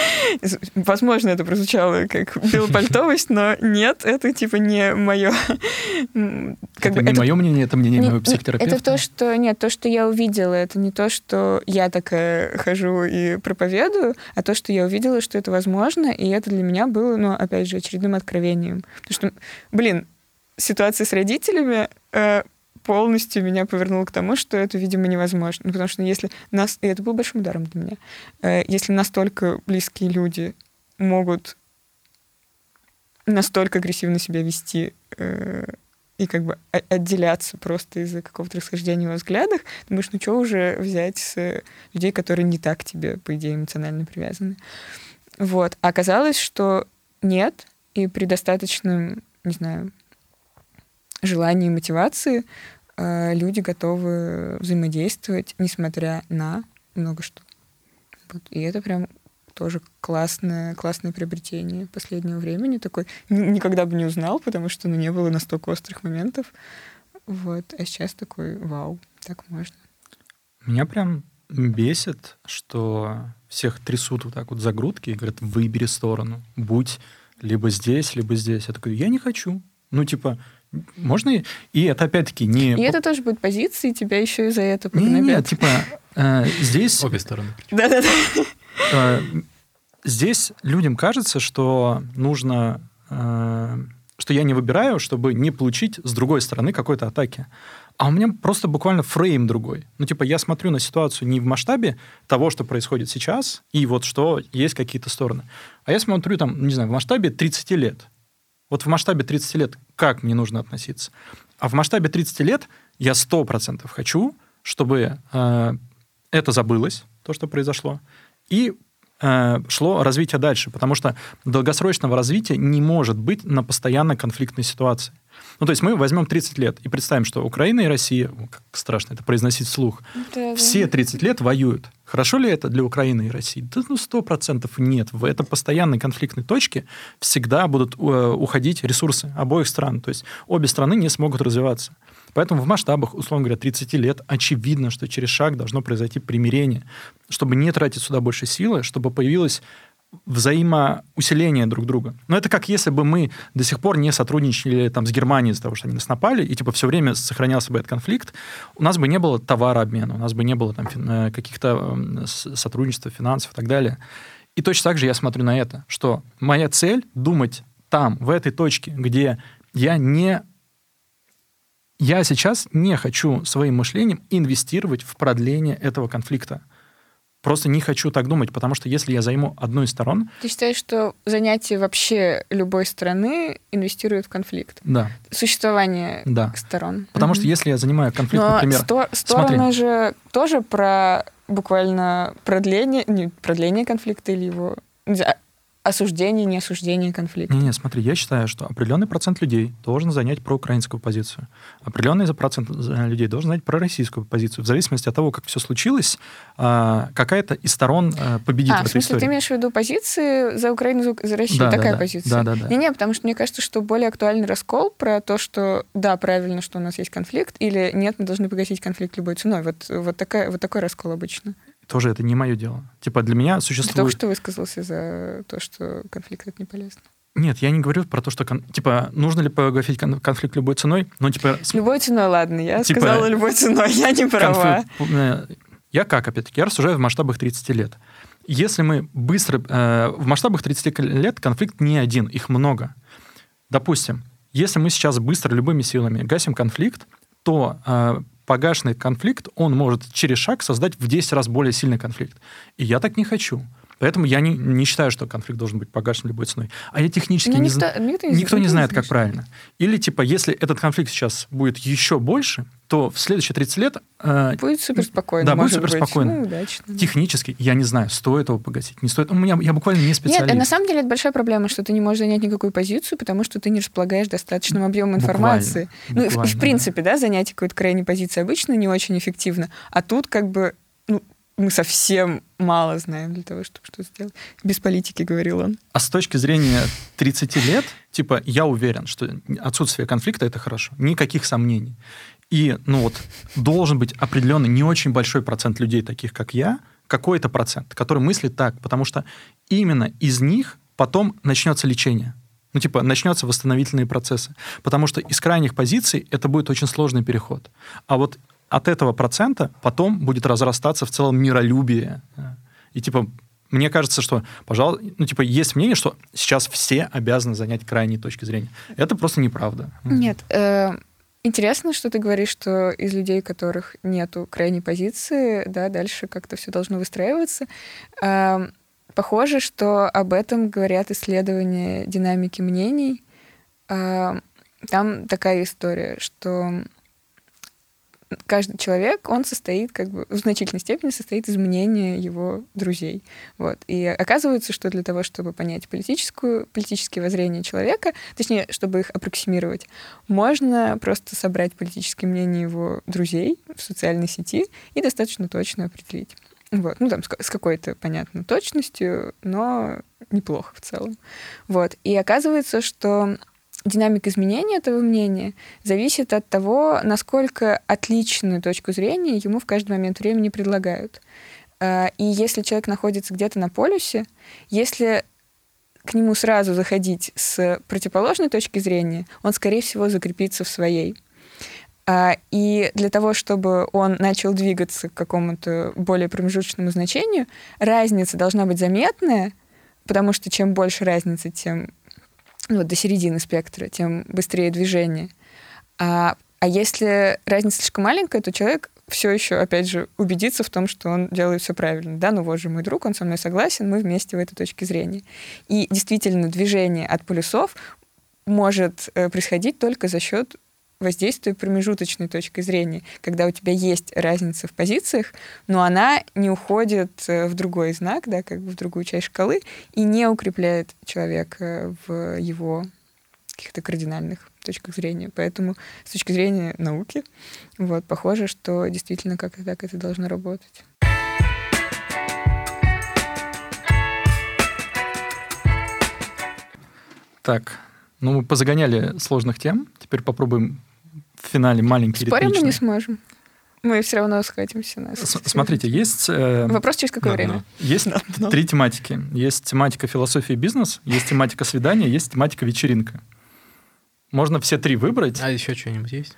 C: Возможно, это прозвучало как белопальтовость, но нет, это типа не мое. Как
A: это
C: бы
A: не
C: это
A: мое мнение, это мнение
C: не-
A: моего
C: не-
A: психотерапевта.
C: Это то, что... Нет, то, что я увидела, это не то, что я такая хожу и проповедую, а то, что я увидела, что это возможно, и это для меня было, ну, опять же, очередным откровением. Потому что, блин, ситуация с родителями э, полностью меня повернула к тому, что это, видимо, невозможно. Ну, потому что если нас... И это был большим ударом для меня. Э, если настолько близкие люди могут настолько агрессивно себя вести э, и как бы отделяться просто из-за какого-то расхождения во взглядах, думаешь, ну что уже взять с людей, которые не так тебе, по идее, эмоционально привязаны. Вот. А оказалось, что нет, и при достаточном, не знаю, желании и мотивации э, люди готовы взаимодействовать, несмотря на много что. И это прям тоже классное, классное приобретение последнего времени. Такой никогда бы не узнал, потому что ну, не было настолько острых моментов. Вот. А сейчас такой, вау, так можно.
A: Меня прям бесит, что всех трясут вот так вот за грудки и говорят, выбери сторону, будь либо здесь, либо здесь. Я такой, я не хочу. Ну, типа, можно... и- это опять-таки не...
C: И это тоже будет позиция, и тебя еще и за это
A: Не, не,
C: погнобят.
A: типа, э, здесь
B: Обе стороны.
C: Да-да-да.
A: Э, Здесь людям кажется, что нужно, э, что я не выбираю, чтобы не получить с другой стороны какой-то атаки. А у меня просто буквально фрейм другой. Ну, типа, я смотрю на ситуацию не в масштабе того, что происходит сейчас, и вот что есть какие-то стороны. А я смотрю там, не знаю, в масштабе 30 лет. Вот в масштабе 30 лет как мне нужно относиться? А в масштабе 30 лет я 100% хочу, чтобы э, это забылось, то, что произошло, и э, шло развитие дальше, потому что долгосрочного развития не может быть на постоянно конфликтной ситуации. Ну, то есть мы возьмем 30 лет и представим, что Украина и Россия, как страшно это произносить вслух,
C: Да-да.
A: все 30 лет воюют. Хорошо ли это для Украины и России? Да ну, сто процентов нет. В это постоянной конфликтной точке всегда будут э, уходить ресурсы обоих стран. То есть обе страны не смогут развиваться. Поэтому в масштабах, условно говоря, 30 лет очевидно, что через шаг должно произойти примирение, чтобы не тратить сюда больше силы, чтобы появилось взаимоусиление друг друга. Но это как если бы мы до сих пор не сотрудничали там, с Германией из-за того, что они нас напали, и типа все время сохранялся бы этот конфликт, у нас бы не было товарообмена, у нас бы не было там э, каких-то сотрудничества, финансов и так далее. И точно так же я смотрю на это, что моя цель думать там, в этой точке, где я не... Я сейчас не хочу своим мышлением инвестировать в продление этого конфликта. Просто не хочу так думать, потому что если я займу одну из сторон,
C: Ты считаешь, что занятие вообще любой страны инвестирует в конфликт?
A: да,
C: Существование
A: да.
C: сторон.
A: Потому что если я занимаю конфликт,
C: Но
A: например,
C: сто- стороны
A: смотри.
C: же тоже про буквально продление, не, продление конфликта или его осуждение, не осуждение конфликта.
A: Не-не, смотри, я считаю, что определенный процент людей должен занять проукраинскую позицию. Определенный процент людей должен занять пророссийскую позицию. В зависимости от того, как все случилось, а, какая-то из сторон э, победит
C: А,
A: в
C: в смысле, ты
A: истории.
C: имеешь в виду позиции за Украину, за, Россию?
A: Да, да,
C: Такая
A: да.
C: позиция?
A: Да, да, да.
C: Не-не, потому что мне кажется, что более актуальный раскол про то, что да, правильно, что у нас есть конфликт, или нет, мы должны погасить конфликт любой ценой. Вот, вот, такая, вот такой раскол обычно.
A: Тоже это не мое дело. Типа для меня существует...
C: Ты только что высказался за то, что конфликт это не полезно.
A: Нет, я не говорю про то, что, кон- типа, нужно ли погасить кон- конфликт любой ценой, но, типа...
C: Любой ценой, ладно, я
A: Типа,
C: сказала любой ценой, я не права.
A: конфликт, э, Я как, опять-таки, я рассуждаю в масштабах 30 лет. Если мы быстро... э, в масштабах 30 лет конфликт не один, их много. Допустим, если мы сейчас быстро любыми силами гасим конфликт, то э, погашенный конфликт, он может через шаг создать в 10 раз более сильный конфликт. И я так не хочу. Поэтому я не, не считаю, что конфликт должен быть погашен любой ценой. А я технически
C: Ну,
A: не
C: никто, никто
A: Никто не знает, как правильно. Или, типа, если этот конфликт сейчас будет еще больше, то в следующие 30 лет э,
C: Будет супер спокойно.
A: Да, будет
C: может быть.
A: суперспокойно.
C: Ну, удачно.
A: технически, я не знаю, стоит его погасить, не стоит. У меня, я буквально не специалист.
C: Нет, на самом деле это большая проблема, что ты не можешь занять никакую позицию, потому что ты не располагаешь достаточным объемом
A: Буквально,
C: информации. ну, в- и
A: буквально,
C: в принципе, да, занятие какой-то крайней позиции обычно не очень эффективно. А тут как бы ну, мы совсем мало знаем для того, чтобы что-то сделать. Без политики, говорил он.
A: А с точки зрения 30 лет, типа, я уверен, что отсутствие конфликта это хорошо. Никаких сомнений. И, ну вот, должен быть определенный не очень большой процент людей, таких как я, какой-то процент, который мыслит так, потому что именно из них потом начнется лечение. Ну, типа, начнется восстановительные процессы. Потому что из крайних позиций это будет очень сложный переход. А вот от этого процента потом будет разрастаться в целом миролюбие. И, типа, мне кажется, что, пожалуй, ну, типа, есть мнение, что сейчас все обязаны занять крайние точки зрения. Это просто неправда.
C: Нет. э, Интересно, что ты говоришь, что из людей, которых нету крайней позиции, да, дальше как-то все должно выстраиваться. Э, Похоже, что об этом говорят исследования динамики мнений. Э, Там такая история, что каждый человек, он состоит, как бы, в значительной степени состоит из мнения его друзей. Вот. И оказывается, что для того, чтобы понять политическую, политические воззрения человека, точнее, чтобы их аппроксимировать, можно просто собрать политические мнения его друзей в социальной сети и достаточно точно определить. Вот. Ну, там, с ка- с какой-то, понятно, точностью, но неплохо в целом. Вот. И оказывается, что динамика изменения этого мнения зависит от того, насколько отличную точку зрения ему в каждый момент времени предлагают. А, И если человек находится где-то на полюсе, если к нему сразу заходить с противоположной точки зрения, он, скорее всего, закрепится в своей. А, И для того, чтобы он начал двигаться к какому-то более промежуточному значению, разница должна быть заметная, потому что чем больше разницы, тем ну, до середины спектра, тем быстрее движение. А, а если разница слишком маленькая, то человек все еще, опять же, убедится в том, что он делает все правильно. Да, ну вот же мой друг, он со мной согласен, мы вместе в этой точке зрения. И действительно, движение от полюсов может э, происходить только за счет воздействия промежуточной точки зрения, когда у тебя есть разница в позициях, но она не уходит э, в другой знак, да, как бы в другую часть шкалы, и не укрепляет человека в его каких-то кардинальных точках зрения. Поэтому с точки зрения науки, вот, похоже, что действительно как-то так это должно работать.
A: Так, ну мы позагоняли сложных тем. Теперь попробуем финале маленький
C: Спорим мы не сможем. Мы все равно схватимся. Нас.
A: С- Смотрите, есть, э,
C: Вопрос через какое
B: На
C: время?
B: дно.
A: есть три тематики. Есть тематика философии и бизнес, есть тематика свидания, есть тематика вечеринка. Можно все три выбрать.
B: А еще что-нибудь есть?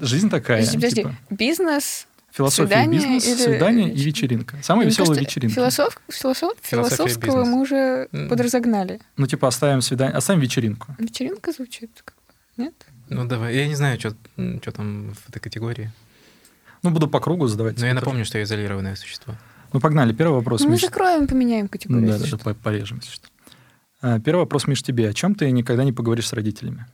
A: Жизнь такая.
C: Подожди, подожди.
A: типа,
C: Бизнес.
A: философия
C: свидание
A: и бизнес,
C: или
A: свидание и
C: вечер-
A: вечеринка. Самая
C: Мне
A: веселая
C: кажется,
A: вечеринка.
C: Философ, философ, философского
B: бизнес.
C: мы уже
B: М.
C: подразогнали.
A: Ну, типа, оставим свидание, оставим вечеринку.
C: Вечеринка звучит как бы. Нет?
B: Ну, давай. Я не знаю, что там в этой категории.
A: Ну, буду по кругу задавать.
B: Но я напомню, что я изолированное существо.
A: Ну, погнали. Первый вопрос,
C: Ну, мы
A: Миш.
C: закроем, поменяем категорию.
A: Да, даже по- порежем, если что. А, Первый вопрос, Миш, тебе. О чем ты никогда не поговоришь с родителями?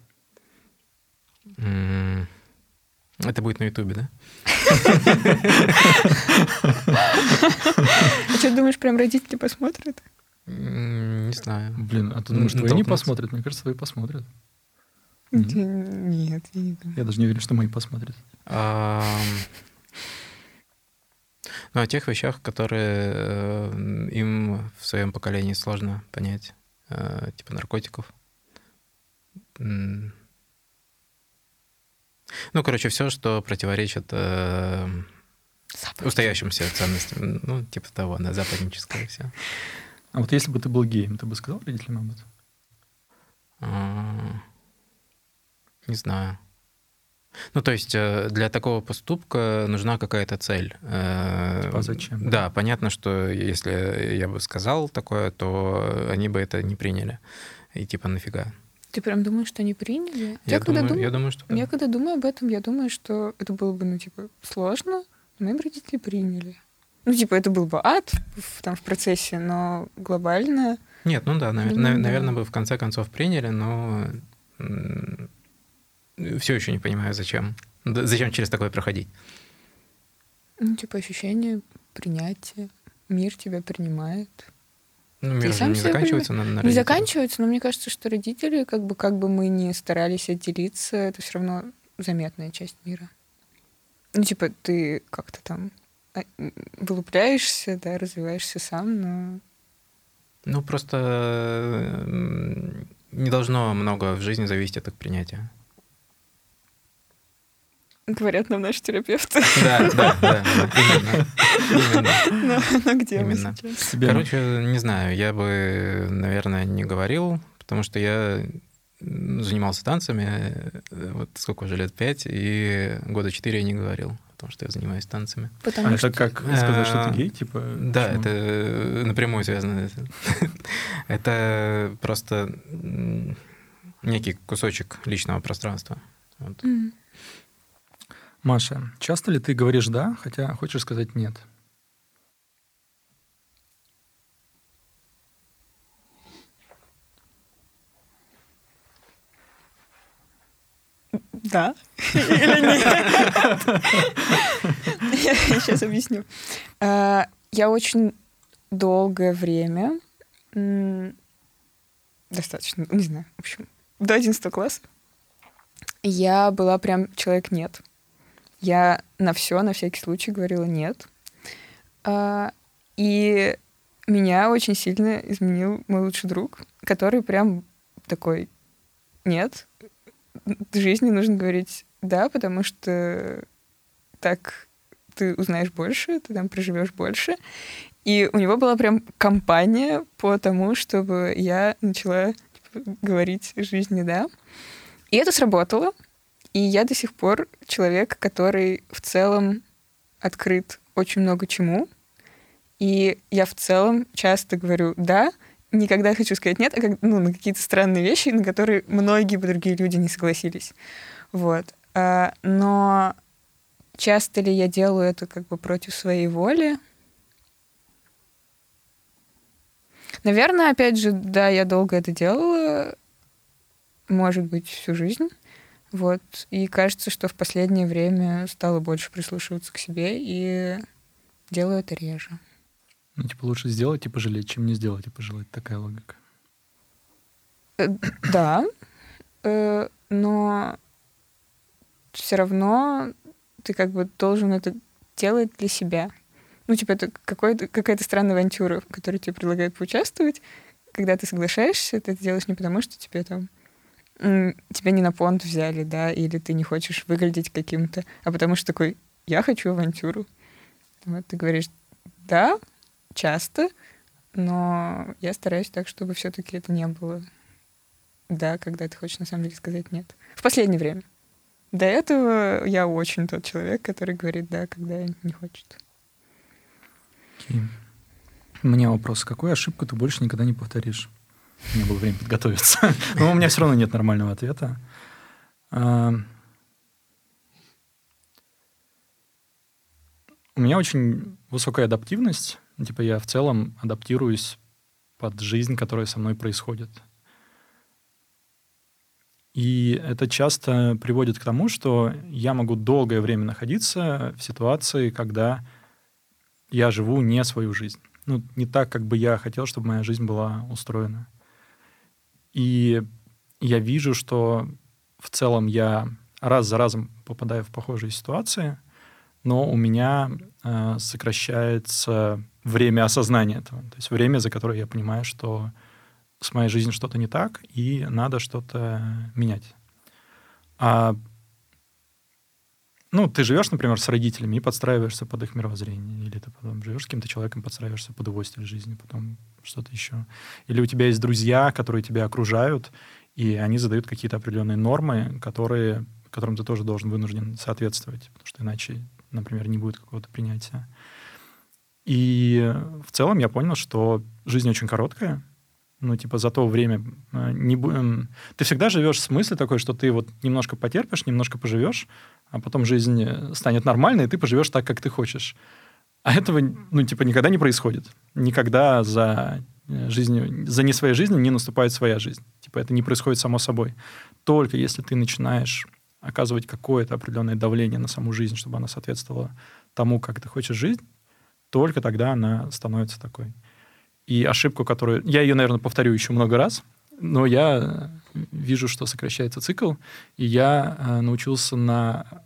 B: Это будет на Ютубе, да?
C: А что, думаешь, прям родители посмотрят?
B: Не знаю.
A: Блин, а ты думаешь, твои не посмотрят? Мне кажется, твои посмотрят.
C: Нет, я не думаю.
A: Я даже не уверен, что мои посмотрят.
B: Ну, о тех вещах, которые э, им в своем поколении сложно понять, э, типа наркотиков. Ну, короче, все, что противоречит э, устоящимся ценностям. Ну, типа того, да, западническое все.
A: А вот если бы ты был геем, ты бы сказал родителям об этом?
B: Не знаю. Ну, то есть э, для такого поступка нужна какая-то цель. Э,
A: Типа, а зачем?
B: Да, понятно, что если я бы сказал такое, то они бы это не приняли. И типа нафига.
C: Ты прям думаешь, что они приняли?
B: Я,
C: когда
B: думаю,
C: дум-
B: я думаю, что да.
C: Я когда думаю об этом, я думаю, что это было бы, ну, типа, сложно, но мои родители приняли. Ну, типа, это был бы ад в, там, в процессе, но глобально...
B: Нет, ну да, навер-
C: Думаю,
B: нав-
C: да.
B: наверное, бы в конце концов приняли, но все еще не понимаю, зачем. Зачем через такое проходить?
C: Ну, типа, ощущение принятия. Мир тебя принимает.
B: Ну, мир
C: сам
B: не заканчивается на, на
C: Не
B: родителях.
C: заканчивается, но мне кажется, что родители, как бы, как бы мы ни старались отделиться, это все равно заметная часть мира. Ну, типа, ты как-то там а, вылупляешься, да, развиваешься сам, но...
B: Ну, просто м, не должно много в жизни зависеть от их принятия.
C: Говорят нам наши терапевты.
B: Да, да, да, именно. Именно.
C: Но но где мы сейчас?
B: Короче, не знаю, я бы, наверное, не говорил, потому что я занимался танцами, э, вот сколько уже, лет пять, и года четыре я не говорил о том, что я занимаюсь танцами.
C: Потому
A: А
C: что...
A: это как сказать, что
B: А,
A: ты гей, типа?
B: Да,
A: почему?
B: это напрямую связано. Это просто некий кусочек личного пространства. Вот.
C: М.
A: Маша, часто ли ты говоришь «да», хотя хочешь сказать «нет»?
C: Да. Или нет? Я сейчас объясню. А, Я очень долгое время, достаточно, не знаю, в общем, до 11 класса, я была прям человек «нет». Я на все, на всякий случай говорила «нет». А, И меня очень сильно изменил мой лучший друг, который прям такой «нет, в жизни нужно говорить «да», потому что так ты узнаешь больше, ты там проживешь больше. И у него была прям кампания по тому, чтобы я начала типа, говорить жизни «да». И это сработало. И я до сих пор человек, который в целом открыт очень много чему. И я в целом часто говорю «да», никогда хочу сказать «нет», а как- ну, на какие-то странные вещи, на которые многие бы другие люди не согласились. Вот. А, но часто ли я делаю это как бы против своей воли? Наверное, опять же, да, я долго это делала, может быть, всю жизнь. Вот. И кажется, что в последнее время стала больше прислушиваться к себе и делаю это реже.
A: Ну, типа, лучше сделать и пожалеть, чем не сделать и пожелать. Такая логика.
C: Э, Да, э, но все равно ты как бы должен это делать для себя. Ну, типа, это какая-то странная авантюра, в которой тебе предлагают поучаствовать. Когда ты соглашаешься, ты это делаешь не потому, что тебе там тебя не на понт взяли, да, или ты не хочешь выглядеть каким-то, а потому что такой, я хочу авантюру. Вот ты говоришь, да, часто, но я стараюсь так, чтобы все-таки это не было да, когда ты хочешь на самом деле сказать нет. В последнее время. До этого я очень тот человек, который говорит да, когда не хочет.
A: Окей. У меня вопрос. Какую ошибку ты больше никогда не повторишь? Меня было время подготовиться. Но у меня все равно нет нормального ответа. А, У меня очень высокая адаптивность. Типа я в целом адаптируюсь под жизнь, которая со мной происходит. И это часто приводит к тому, что я могу долгое время находиться в ситуации, когда я живу не свою жизнь. Ну, не так, как бы я хотел, чтобы моя жизнь была устроена. И я вижу, что в целом я раз за разом попадаю в похожие ситуации, но у меня э, сокращается время осознания этого. То есть время, за которое я понимаю, что с моей жизнью что-то не так, и надо что-то менять. А ну, ты живешь, например, с родителями и подстраиваешься под их мировоззрение, или ты потом живешь с каким-то человеком, подстраиваешься под его стиль жизни, потом что-то еще. Или у тебя есть друзья, которые тебя окружают, и они задают какие-то определенные нормы, которые, которым ты тоже должен вынужден соответствовать, потому что иначе, например, не будет какого-то принятия. И в целом я понял, что жизнь очень короткая, ну, типа, за то время э, не будем... Ты всегда живешь с мыслью такой, что ты вот немножко потерпишь, немножко поживешь, а потом жизнь э, станет нормальной, и ты поживешь так, как ты хочешь. А этого, ну, типа, никогда не происходит. Никогда за э, жизнью, за не своей жизнью не наступает своя жизнь. Типа, это не происходит само собой. Только если ты начинаешь оказывать какое-то определенное давление на саму жизнь, чтобы она соответствовала тому, как ты хочешь жить, только тогда она становится такой. И ошибку, которую... Я ее, наверное, повторю еще много раз, но я вижу, что сокращается цикл, и я э, научился на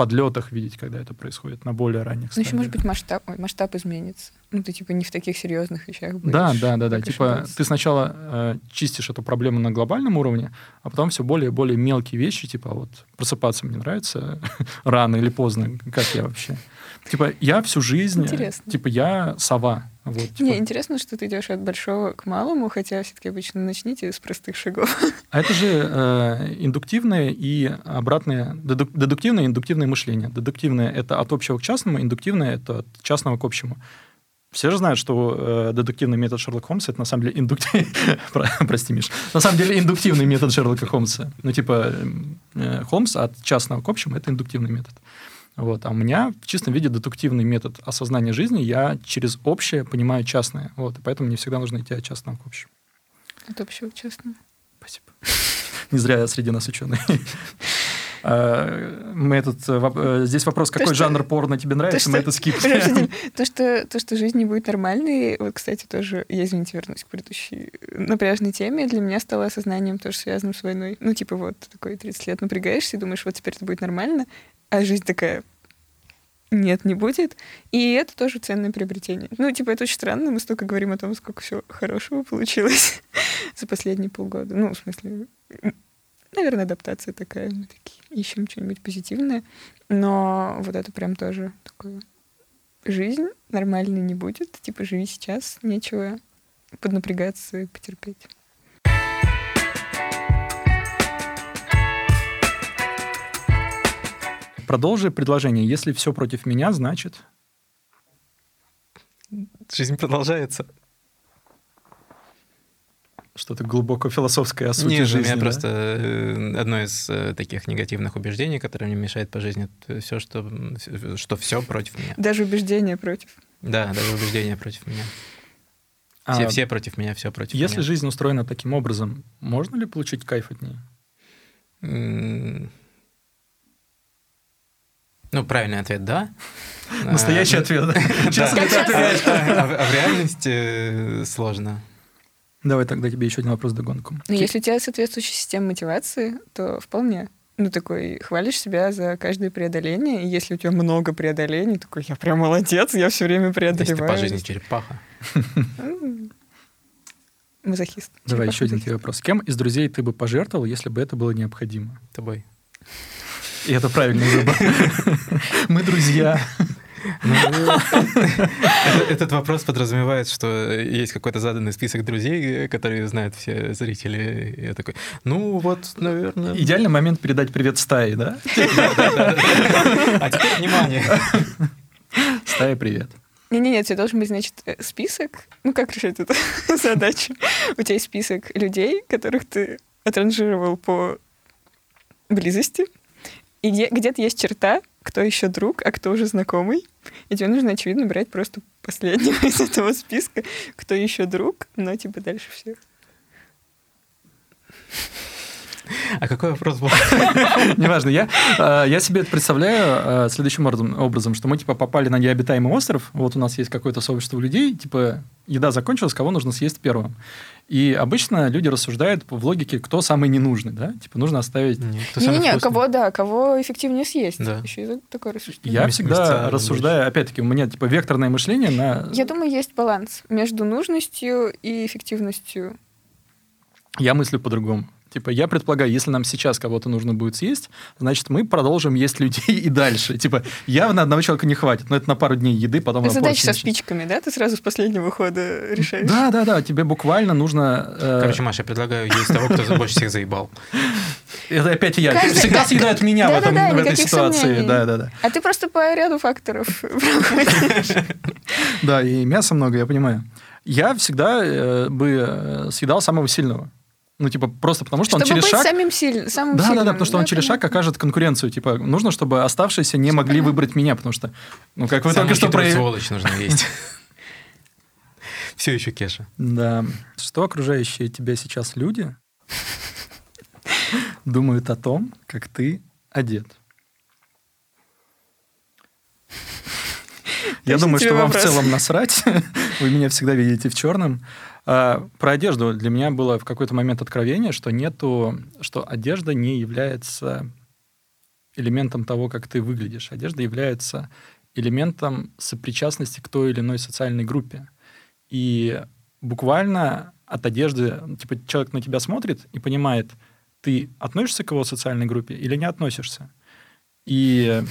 A: подлетах видеть, когда это происходит, на более ранних
C: Ну, еще, может быть, масштаб, ой, масштаб изменится. Ну, ты, типа, не в таких серьезных вещах будешь.
A: Да, да, да, да. Типа, ты сначала э, чистишь эту проблему на глобальном уровне, а потом все более и более мелкие вещи, типа, вот, просыпаться мне нравится рано или поздно, как я вообще. Типа, я всю жизнь... Интересно. Типа, я сова. Вот, типа.
C: Не, интересно, что ты идешь от большого к малому, хотя все-таки обычно начните с простых шагов.
A: А это же э, индуктивное и обратное, дедуктивное и индуктивное мышление. Дедуктивное — это от общего к частному, индуктивное — это от частного к общему. Все же знают, что э, дедуктивный метод Шерлока Холмса это на самом деле индуктивный... Прости, Миш. На самом деле индуктивный метод Шерлока Холмса. Ну, типа, э, Холмс от частного к общему — это индуктивный метод. Вот. А у меня в чистом виде дедуктивный метод осознания жизни. Я через общее понимаю частное. Вот. И поэтому мне всегда нужно идти от частного к общему.
C: От общего к частному.
A: Спасибо. Не зря я среди нас ученый. А, мы этот, э, э, здесь вопрос, какой то, жанр порно тебе нравится, то, мы это скипнем.
C: То что, то, что жизнь не будет нормальной, вот, кстати, тоже, я, извините, вернусь к предыдущей напряжной теме, для меня стало осознанием тоже связанным с войной. Ну, типа вот, такой 30 лет напрягаешься и думаешь, вот теперь это будет нормально, а жизнь такая, нет, не будет. И это тоже ценное приобретение. Ну, типа, это очень странно. Мы столько говорим о том, сколько всего хорошего получилось за последние полгода. Ну, в смысле, наверное, адаптация такая. Мы такие ищем что-нибудь позитивное. Но вот это прям тоже такое... Жизнь нормальной не будет. Типа, живи сейчас, нечего поднапрягаться и потерпеть.
A: Продолжи предложение. Если все против меня, значит...
B: Жизнь продолжается.
A: Что-то глубоко философское о сути
B: Нет,
A: жизни.
B: У меня да? просто э, одно из э, таких негативных убеждений, которое мне мешает по жизни, все, что, что все против меня.
C: Даже убеждения против.
B: Да, даже убеждения против меня. Все, а, все против меня, все против
A: если
B: меня.
A: Если жизнь устроена таким образом, можно ли получить кайф от нее?
B: Ну, правильный ответ — да.
A: Настоящий а, ответ, да?
B: Честно а, а в реальности э, сложно.
A: Давай тогда тебе еще один вопрос догонку.
C: Ну, если у тебя соответствующая система мотивации, то вполне. Ну, такой, хвалишь себя за каждое преодоление, и если у тебя много преодолений, такой, я прям молодец, я все время преодолеваю. То есть ты
B: по жизни черепаха.
C: Мазохист.
A: Давай еще один тебе вопрос. Кем из друзей ты бы пожертвовал, если бы это было необходимо?
B: Тобой.
A: И это правильный выбор. Мы друзья. Ну,
B: этот вопрос подразумевает, что есть какой-то заданный список друзей, которые знают все зрители. Я такой, ну вот, наверное...
A: Идеальный момент передать привет стае, да?
B: А теперь внимание.
A: Стая, привет.
C: Не-не-не, у тебя должен быть, значит, э, список. Ну, как решать эту задачу? У тебя есть список людей, которых ты отранжировал по близости, и где, где-то есть черта, кто еще друг, а кто уже знакомый. И тебе нужно, очевидно, брать просто последнего из этого списка, кто еще друг, но типа дальше всех.
B: А какой вопрос был?
A: Неважно. Я, э, я себе это представляю э, следующим образом, что мы типа попали на необитаемый остров, вот у нас есть какое-то сообщество людей, типа еда закончилась, кого нужно съесть первым. И обычно люди рассуждают в логике, кто самый ненужный, да? Типа нужно оставить...
C: Не-не-не, кого, да, кого эффективнее съесть. Да. Еще такое рассуждение.
A: Я всегда рассуждаю, опять-таки, у меня типа векторное мышление на...
C: Я думаю, есть баланс между нужностью и эффективностью.
A: Я мыслю по-другому. Типа, я предполагаю, если нам сейчас кого-то нужно будет съесть, значит, мы продолжим есть людей и дальше. Типа, явно одного человека не хватит, но это на пару дней еды, потом...
C: Задача со спичками, да? Ты сразу с последнего хода решаешь?
A: Да, да, да, тебе буквально нужно...
B: Э... Короче, Маша, я предлагаю есть того, кто больше всех заебал.
A: Это опять я. Каждый... Всегда съедают меня да, в, этом, да, да, в этой ситуации. Да, да, да.
C: А ты просто по ряду факторов
A: Да, и мяса много, я понимаю. Я всегда э, бы э, съедал самого сильного. Ну, типа, просто потому что
C: чтобы
A: он через
C: быть
A: шаг...
C: самим силь... самым
A: да,
C: сильным.
A: Да, да, потому что он через шаг окажет конкуренцию. Типа, нужно, чтобы оставшиеся не могли выбрать меня, потому что, ну, как вы только что...
B: про... сволочь нужно есть. Все еще Кеша.
A: Да. Что окружающие тебя сейчас люди думают о том, как ты одет? Я думаю, что вам в целом насрать. Вы меня всегда видите в черном. А, про одежду для меня было в какой-то момент откровение, что нету, что одежда не является элементом того, как ты выглядишь. Одежда является элементом сопричастности к той или иной социальной группе. И буквально от одежды, типа, человек на тебя смотрит и понимает, ты относишься к его социальной группе или не относишься. И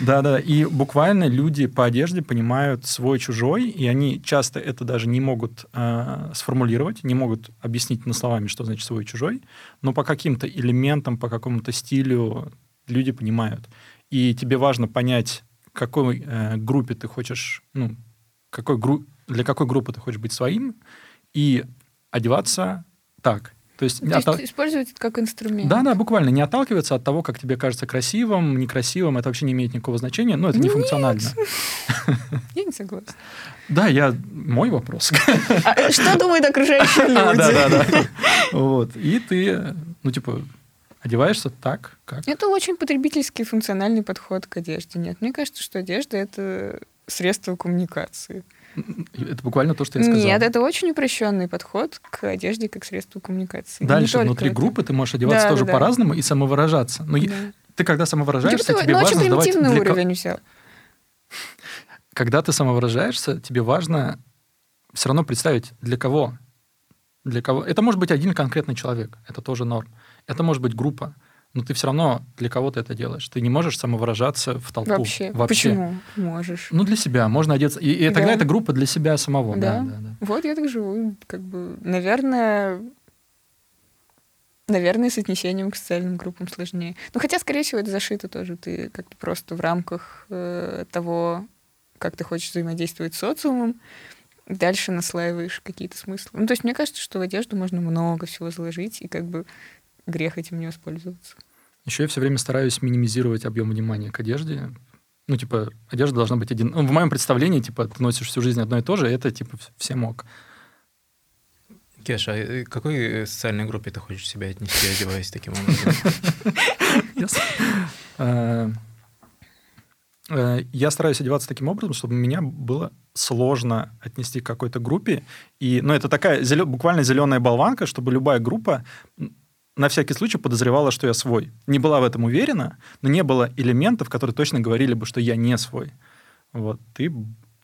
A: да, да. И буквально люди по одежде понимают свой-чужой, и они часто это даже не могут э, сформулировать, не могут объяснить на словами, что значит свой-чужой, но по каким-то элементам, по какому-то стилю люди понимают. И тебе важно понять, какой э, группе ты хочешь, ну, какой гру... для какой группы ты хочешь быть своим, и одеваться так.
C: То есть, То есть использовать это как инструмент.
A: Да, да, буквально. Не отталкиваться от того, как тебе кажется красивым, некрасивым. Это вообще не имеет никакого значения. Но это не функционально.
C: Я не согласна.
A: Да, я... Мой вопрос.
C: А что думают окружающие люди?
A: Да, да, да. Вот. И ты, ну, типа, одеваешься так, как...
C: Это очень потребительский функциональный подход к одежде. Нет, мне кажется, что одежда — это средство коммуникации.
A: Это буквально то, что я сказал.
C: Нет, это очень упрощенный подход к одежде как средству коммуникации.
A: Дальше, внутри это. группы ты можешь одеваться да, тоже да, по-разному и самовыражаться. Но да. ты когда самовыражаешься, ну, тебе ну, важно
C: сдавать... Для... уровень все.
A: Когда ты самовыражаешься, тебе важно все равно представить, для кого. Для кого. Это может быть один конкретный человек, это тоже норм. Это может быть группа но ты все равно для кого-то это делаешь. Ты не можешь самовыражаться в толпу.
C: Вообще. Вообще. Почему? Можешь.
A: Ну, для себя. Можно одеться. И, и да. тогда это группа для себя самого.
C: Да. Да, да, да. Вот я так живу. Как бы, наверное, наверное, с отнесением к социальным группам сложнее. Ну, хотя, скорее всего, это зашито тоже. Ты как-то просто в рамках э, того, как ты хочешь взаимодействовать с социумом, дальше наслаиваешь какие-то смыслы. Ну, то есть мне кажется, что в одежду можно много всего заложить, и как бы грех этим не воспользоваться.
A: Еще я все время стараюсь минимизировать объем внимания к одежде. Ну, типа, одежда должна быть один... Ну, в моем представлении, типа, ты носишь всю жизнь одно и то же, и это, типа, всем ок.
B: Кеша, а к какой э, социальной группе ты хочешь себя отнести, одеваясь таким образом?
A: Э, э, я стараюсь одеваться таким образом, чтобы меня было сложно отнести к какой-то группе. И, ну, это такая буквально зеленая болванка, чтобы любая группа на всякий случай подозревала, что я свой. Не была в этом уверена, но не было элементов, которые точно говорили бы, что я не свой. Вот. Ты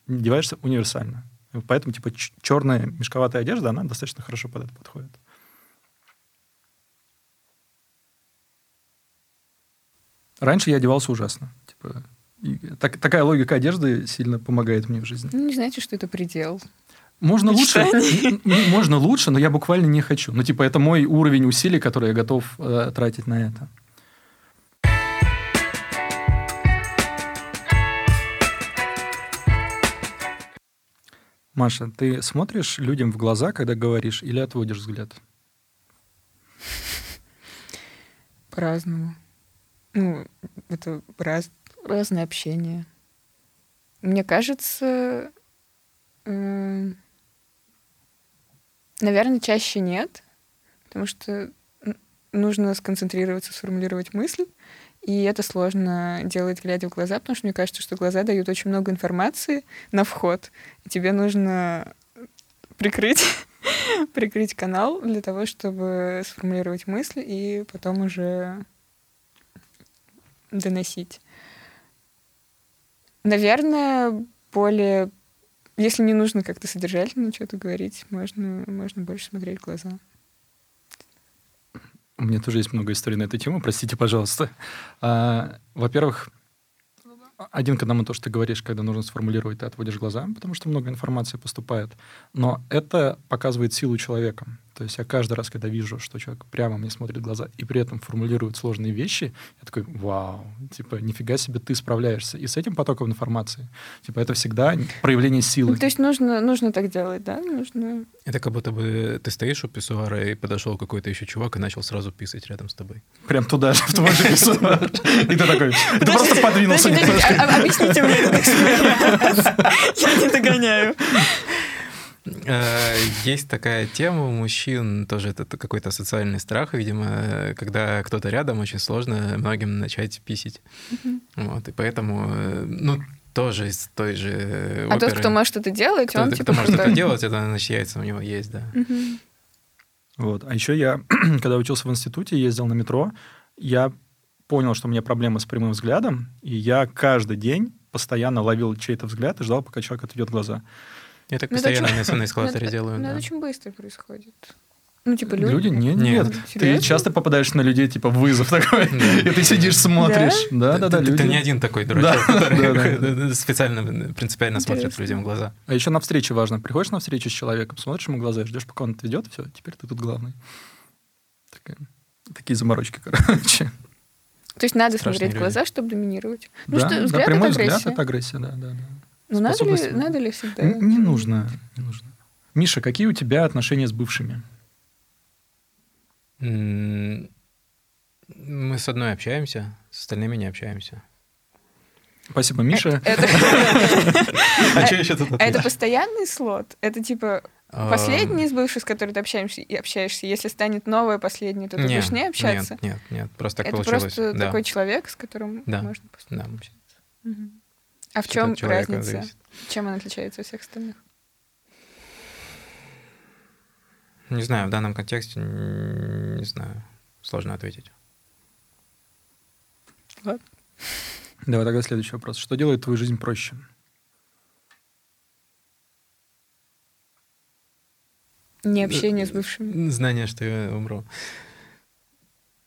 A: одеваешься универсально. Поэтому, типа, черная мешковатая одежда, она достаточно хорошо под это подходит. Раньше я одевался ужасно. Типа, так, такая логика одежды сильно помогает мне в жизни.
C: Ну, не знаете, что это предел.
A: Можно лучше, можно лучше, но я буквально не хочу. Ну, типа, это мой уровень усилий, который я готов э, тратить на это. Маша, ты смотришь людям в глаза, когда говоришь, или отводишь взгляд?
C: По-разному. Ну, это раз, разное общение. Мне кажется, э, Наверное, чаще нет, потому что нужно сконцентрироваться, сформулировать мысль, и это сложно делать, глядя в глаза, потому что мне кажется, что глаза дают очень много информации на вход, и тебе нужно прикрыть, прикрыть канал для того, чтобы сформулировать мысль и потом уже доносить. Наверное, более если не нужно как-то содержательно что-то говорить, можно, можно больше смотреть в глаза.
A: У меня тоже есть много историй на эту тему, простите, пожалуйста. А, во-первых, один к одному то, что ты говоришь, когда нужно сформулировать, ты отводишь глаза, потому что много информации поступает. Но это показывает силу человека. То есть я каждый раз, когда вижу, что человек прямо мне смотрит в глаза и при этом формулирует сложные вещи, я такой, вау, типа, нифига себе ты справляешься. И с этим потоком информации, типа, это всегда проявление силы.
C: Ну, то есть нужно, нужно так делать, да? Нужно...
B: Это как будто бы ты стоишь у писсуара, и подошел какой-то еще чувак и начал сразу писать рядом с тобой.
A: Прям туда же, в твой же писсуар. И ты такой, ты просто подвинулся немножко.
C: А, а, объясните мне. Я не догоняю.
B: Э, есть такая тема у мужчин, тоже это какой-то социальный страх, видимо, когда кто-то рядом, очень сложно многим начать писить. Вот, и поэтому, э, ну, тоже из той же
C: А тот, кто может это делать,
B: кто,
C: он
B: кто
C: типа...
B: может это делать, это значит яйца у него есть, да.
A: Вот. А еще я, когда учился в институте, ездил на метро, я понял, что у меня проблемы с прямым взглядом, и я каждый день постоянно ловил чей-то взгляд и ждал, пока человек отведет глаза.
B: Я так
C: Ну, это
B: постоянно на, эскалаторе
C: Ну,
B: делаю.
C: Ну,
B: да.
C: это очень быстро происходит. Ну, типа люди.
A: Люди? Нет,
B: Нет.
A: нет. Ты часто попадаешь на людей, типа, вызов такой, и ты сидишь, смотришь. Да, да, да,
B: ты, не один такой дурачок,
A: Да,
B: который
A: да, да.
B: специально, принципиально смотрит людям в глаза.
A: А еще на встрече важно. Приходишь на встречу с человеком, смотришь ему в глаза, и ждешь, пока он отведет, все, теперь ты тут главный. Такие заморочки, короче.
C: То есть надо смотреть в глаза, чтобы доминировать. Ну,
A: да,
C: что, взгляд
A: прямой
C: это агрессия.
A: взгляд — это агрессия, да, да, да.
C: Ну, надо ли, надо ли всегда?
A: Не нужно, не нужно. Миша, какие у тебя отношения с бывшими?
B: Мы с одной общаемся, с остальными не общаемся.
A: Спасибо, Миша.
C: Это,
B: А что еще тут
C: а это постоянный слот? Это типа
B: А,
C: последний из бывших, с которым ты общаешься и общаешься. Если станет новое последнее, то ты
B: Не,
C: будешь не общаться.
B: Нет, нет, нет, просто так
C: это
B: получилось.
C: просто
B: да.
C: такой человек, с которым можно постоянно общаться. А в чем разница?
B: зависит.
C: Чем она отличается от всех остальных?
B: Не знаю, в данном контексте не знаю. Сложно ответить.
A: Давай тогда следующий вопрос. Что делает твою жизнь проще?
C: Не общение с бывшими.
B: Знание, что я умру.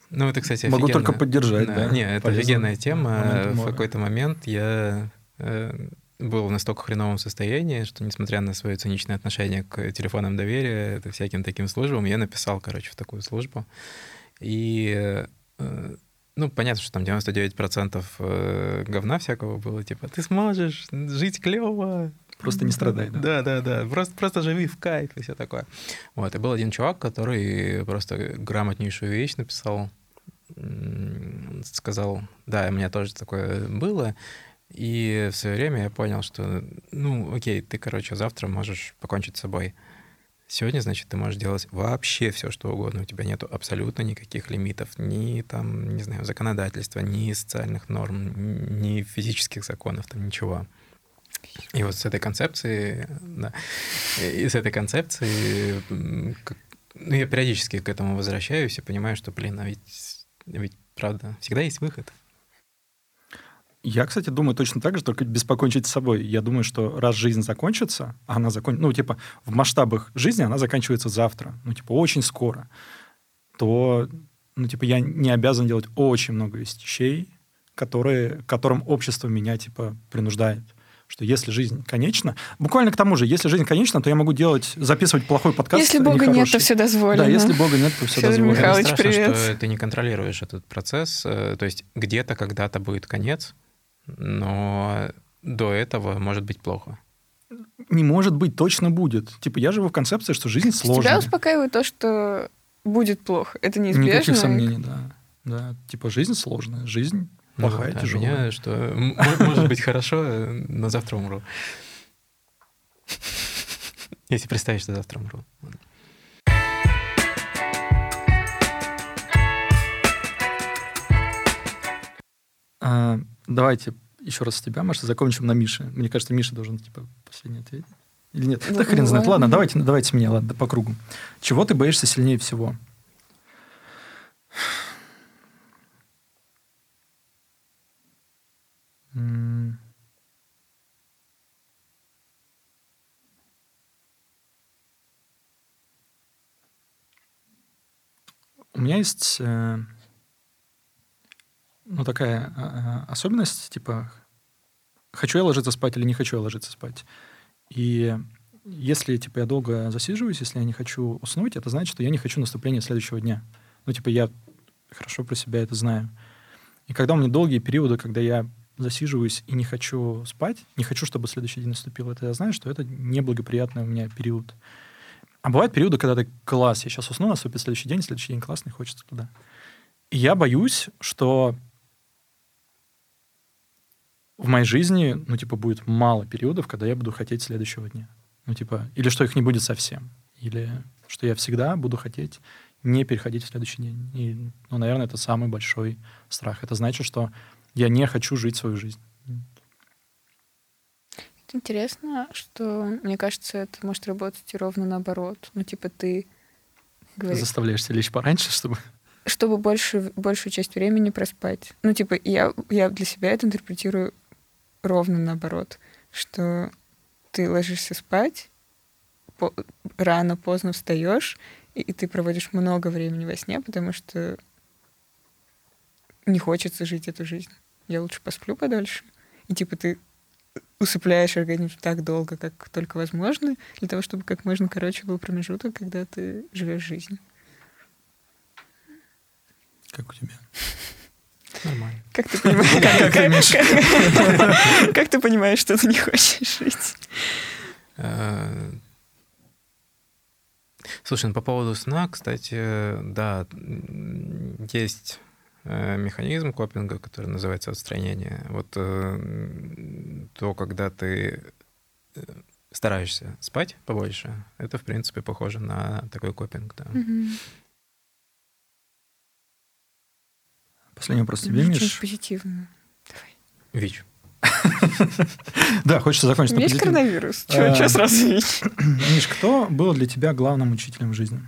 B: Ну, это, кстати,
A: Могу только поддержать, да.
B: Не, это
A: Полезно.
B: офигенная тема.
A: Момент
B: В какой-то момент я э, был в настолько хреновом состоянии, что, несмотря на свое циничное отношение к телефонам доверия, это всяким таким службам, я написал, короче, в такую службу. И, э, ну, понятно, что там 99% э, говна всякого было, типа, ты сможешь жить клево,
A: Просто не страдай, да?
B: да, да, да. Просто, просто живи в кайф и все такое. Вот. И был один чувак, который просто грамотнейшую вещь написал. Сказал, да, у меня тоже такое было. И в свое время я понял, что, ну, окей, ты, короче, завтра можешь покончить с собой. Сегодня, значит, ты можешь делать вообще все, что угодно. У тебя нету абсолютно никаких лимитов, ни там, не знаю, законодательства, ни социальных норм, ни физических законов, там ничего. И вот с этой концепции, да, и с этой концепции, ну, я периодически к этому возвращаюсь и понимаю, что, блин, а ведь, ведь правда, всегда есть выход.
A: Я, кстати, думаю точно так же, только без покончить с собой. Я думаю, что раз жизнь закончится, а она закончится, ну, типа, в масштабах жизни она заканчивается завтра, ну, типа, очень скоро, то, ну, типа, я не обязан делать очень много вещей, которые, которым общество меня, типа, принуждает. Что если жизнь конечна... Буквально к тому же, если жизнь конечна, то я могу делать, записывать плохой подкаст.
C: Если Бога нет, то все дозволено.
A: Да, если Бога нет, то все
C: Фёдор
A: дозволено.
C: Михайлович,
B: Это страшно,
C: привет.
B: что ты не контролируешь этот процесс. э, То есть где-то когда-то будет конец, но до этого может быть плохо.
A: Не может быть, точно будет. Типа, я живу в концепции, что жизнь сложная.
C: Тебя успокаивает то, что будет плохо. Это неизбежно.
A: Никаких сомнений, да. Да, типа жизнь сложная, жизнь
B: Ну
A: плохая,
B: вот, а
A: тяжелая.
B: меня, что может быть хорошо, э, но завтра умру. Если представить, что завтра умру.
A: А, давайте еще раз с тебя, Маша, закончим на Мише. Мне кажется, Миша должен, типа, последний ответить. Или нет? Да ну, хрен знает.
C: Ладно,
A: давайте, давайте меня, ладно, по кругу. Чего ты боишься сильнее всего? У меня есть э, ну, такая э, особенность, типа, хочу я ложиться спать или не хочу я ложиться спать. И если, типа, я долго засиживаюсь, если я не хочу уснуть, это значит, что я не хочу наступления следующего дня. Ну, типа, я хорошо про себя это знаю. И когда у меня долгие периоды, когда я засиживаюсь и не хочу спать, не хочу, чтобы следующий день наступил, это я знаю, что это неблагоприятный у меня период. А бывают периоды, когда ты класс, я сейчас усну, наступит следующий день, следующий день классный, хочется туда. И я боюсь, что в моей жизни, ну, типа, будет мало периодов, когда я буду хотеть следующего дня. Ну, типа, или что их не будет совсем. Или что я всегда буду хотеть не переходить в следующий день. И, ну, наверное, это самый большой страх. Это значит, что я не хочу жить свою жизнь.
C: Это интересно, что, мне кажется, это может работать и ровно наоборот. Ну, типа, ты
A: говоришь... Заставляешь себя лечь пораньше, чтобы...
C: Чтобы больше, большую часть времени проспать. Ну, типа, я, я для себя это интерпретирую ровно наоборот, что ты ложишься спать, по, рано, поздно встаешь, и, и ты проводишь много времени во сне, потому что не хочется жить эту жизнь. Я лучше посплю подольше. И типа ты усыпляешь организм так долго, как только возможно, для того, чтобы как можно короче был промежуток, когда ты живешь жизнь.
A: Как у тебя?
B: Нормально.
C: Как ты понимаешь, как ты понимаешь, что ты не хочешь жить?
B: Э, слушай, ну по поводу сна, кстати, да, есть э, механизм копинга, который называется отстранение. Вот э, то, когда ты стараешься спать побольше, это, в принципе, похоже на такой копинг, да.
A: Последний вопрос тебе, Миш.
C: Очень позитивно. Давай.
B: ВИЧ.
A: Да, хочется закончить
C: Есть коронавирус. Чего э, сразу ВИЧ?
A: Миш, кто был для тебя главным учителем в жизни?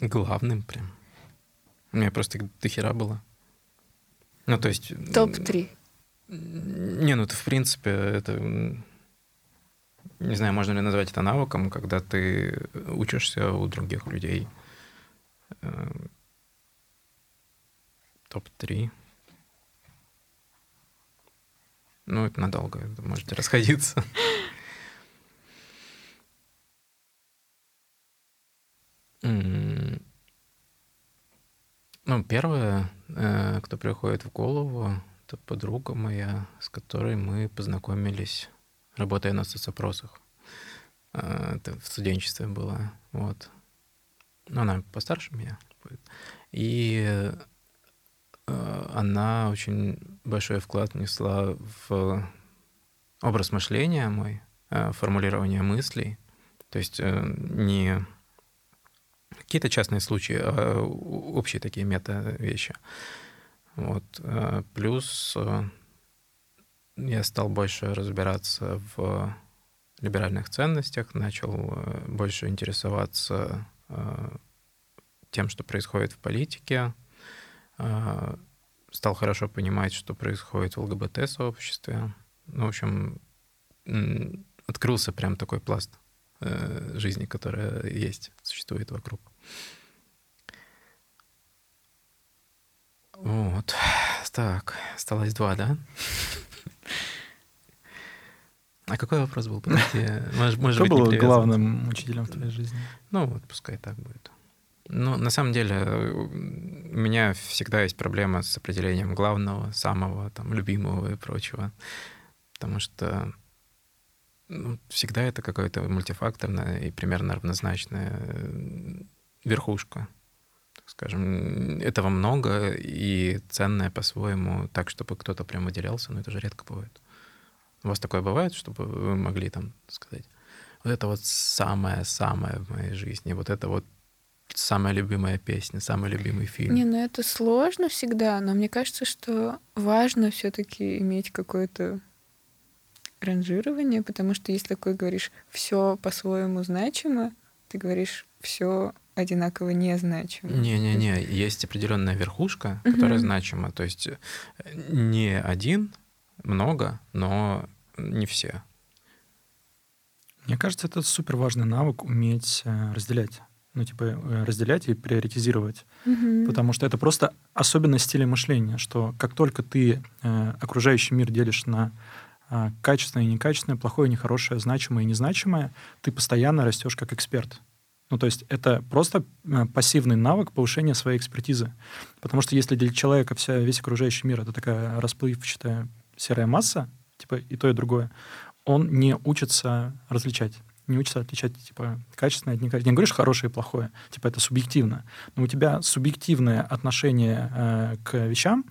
B: Главным прям. У меня просто дохера было. Ну, то есть...
C: Топ-3.
B: Не, ну, это, в принципе, это... Не знаю, можно ли назвать это навыком, когда ты учишься у других людей топ-3. Ну, это надолго, можете расходиться. Ну, первое, э, кто приходит в голову, это подруга моя, с которой мы познакомились, работая на соцопросах. Э, это в студенчестве было. Вот. Ну, она постарше меня будет. И э, она очень большой вклад внесла в образ мышления мой, э, формулирование мыслей. То есть э, не какие-то частные случаи, а общие такие мета-вещи. Вот. Плюс я стал больше разбираться в либеральных ценностях, начал больше интересоваться тем, что происходит в политике, э, стал хорошо понимать, что происходит в ЛГБТ-сообществе. Ну, в общем, открылся прям такой пласт э, жизни, которая есть, существует вокруг. Вот. Так, осталось два, да? А какой вопрос был? Подожди,
A: может, может Кто был главным учителем в твоей жизни?
B: Ну, вот пускай так будет. Ну, на самом деле, у меня всегда есть проблема с определением главного, самого, там, любимого и прочего. Потому что ну, всегда это какое-то мультифакторное и примерно равнозначная э, верхушка. Так скажем, этого много и ценное по-своему, так, чтобы кто-то прям выделялся, но это же редко бывает. У вас такое бывает, чтобы вы могли там сказать, вот это вот самое-самое в моей жизни, вот это вот самая любимая песня, самый любимый фильм.
C: Не, ну это сложно всегда, но мне кажется, что важно все-таки иметь какое-то ранжирование, потому что если такой говоришь, все по-своему значимо, ты говоришь, все одинаково незначимо.
B: Не-не-не, есть определенная верхушка, которая угу. значима. То есть не один много, но не все.
A: Мне кажется, это супер важный навык уметь э, разделять. Ну, типа, э, разделять и приоритизировать.
C: Мгм.
A: Потому что это просто особенность стиля мышления, что как только ты э, окружающий мир делишь на э, качественное и некачественное, плохое и нехорошее, значимое и незначимое, ты постоянно растешь как эксперт. Ну, то есть это просто э, пассивный навык повышения своей экспертизы. Потому что если для человека вся, весь окружающий мир — это такая расплывчатая серая масса, типа и то, и другое, он не учится различать. Не учится отличать, типа, качественное от некачественное. Не говоришь хорошее и плохое. Типа, это субъективно. Но у тебя субъективное отношение э, к вещам,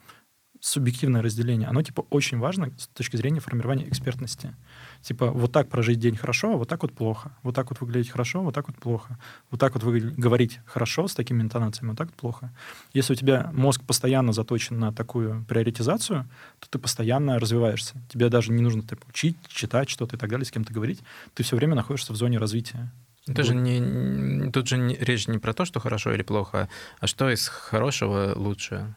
A: субъективное разделение, оно, типа, очень важно с точки зрения формирования экспертности. Типа, вот так прожить день хорошо, а вот так вот плохо. Вот так вот выглядеть хорошо, вот так вот плохо. Вот так вот выгля- говорить хорошо с такими интонациями, вот так вот плохо. Если у тебя мозг постоянно заточен на такую приоритизацию, то ты постоянно развиваешься. Тебе даже не нужно типа, учить, читать что-то и так далее, с кем-то говорить. Ты все время находишься в зоне развития.
B: Это же не- тут же не- речь не про то, что хорошо или плохо, а что из хорошего лучше,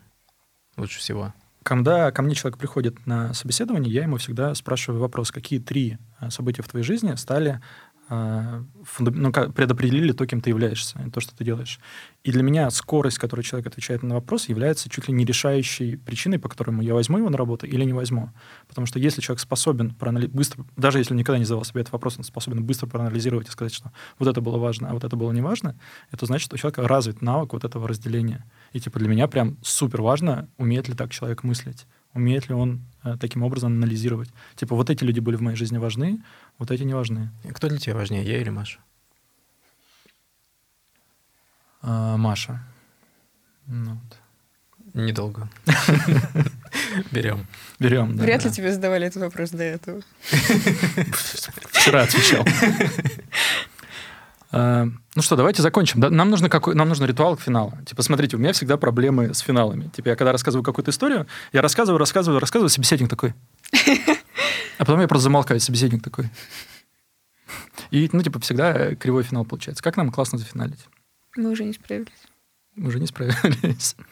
B: лучше всего.
A: Когда ко мне человек приходит на собеседование, я ему всегда спрашиваю вопрос, какие три э, события в твоей жизни стали ну, как- предопределили то, кем ты являешься, то, что ты делаешь. И для меня скорость, которой человек отвечает на вопрос, является чуть ли не решающей причиной, по которому я возьму его на работу или не возьму. Потому что если человек способен проанали- быстро, даже если он никогда не задавал себе этот вопрос, он способен быстро проанализировать и сказать, что вот это было важно, а вот это было не важно, это значит, что у человека развит навык вот этого разделения. И типа для меня прям супер важно, умеет ли так человек мыслить, умеет ли он э, таким образом анализировать. Типа вот эти люди были в моей жизни важны, вот эти не важны.
B: Кто для тебя важнее, я или Маша?
A: А, Маша. Ну, вот.
B: Недолго. Берем.
A: Берем. да,
C: Вряд ли тебе задавали этот вопрос до этого.
A: Вчера отвечал. А, Ну что, давайте закончим. Нам, нужно какой, нам нужен ритуал к финалу. Типа, смотрите, у меня всегда проблемы с финалами. Типа, я когда рассказываю какую-то историю, я рассказываю, рассказываю, рассказываю, собеседник такой. А потом я просто замолкаю, собеседник такой. И, ну, типа, всегда э, кривой финал получается. Как нам классно зафиналить?
C: Мы уже не справились.
A: Уже не справились.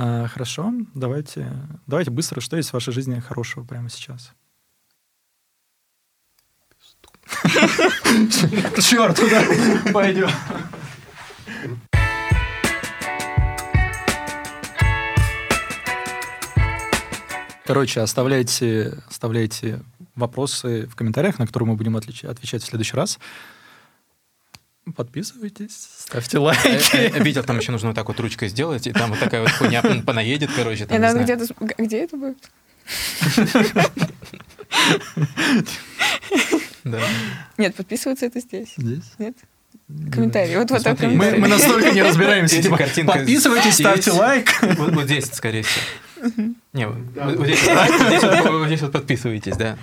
A: А, хорошо, давайте, давайте быстро, что есть в вашей жизни хорошего прямо сейчас? К черту, да? Пойдем. Короче, оставляйте, оставляйте вопросы в комментариях, на которые мы будем отлич- отвечать в следующий раз. Подписывайтесь, ставьте
B: Э,
A: лайки.
B: э, Видел, там еще нужно вот так вот ручкой сделать, и там вот такая вот хуйня понаедет, короче.
C: И
B: там,
C: надо где-то... Где это будет?
B: Да.
C: Нет, подписываться это здесь.
A: Здесь?
C: Нет? Комментарии. Вот вот так
A: Мы,
C: комментарии.
A: мы настолько не разбираемся. Типа,
B: картинка
A: подписывайтесь,
B: здесь-
A: ставьте лайк.
B: Вот, вот здесь, скорее всего. Не, вот здесь вот подписывайтесь, да.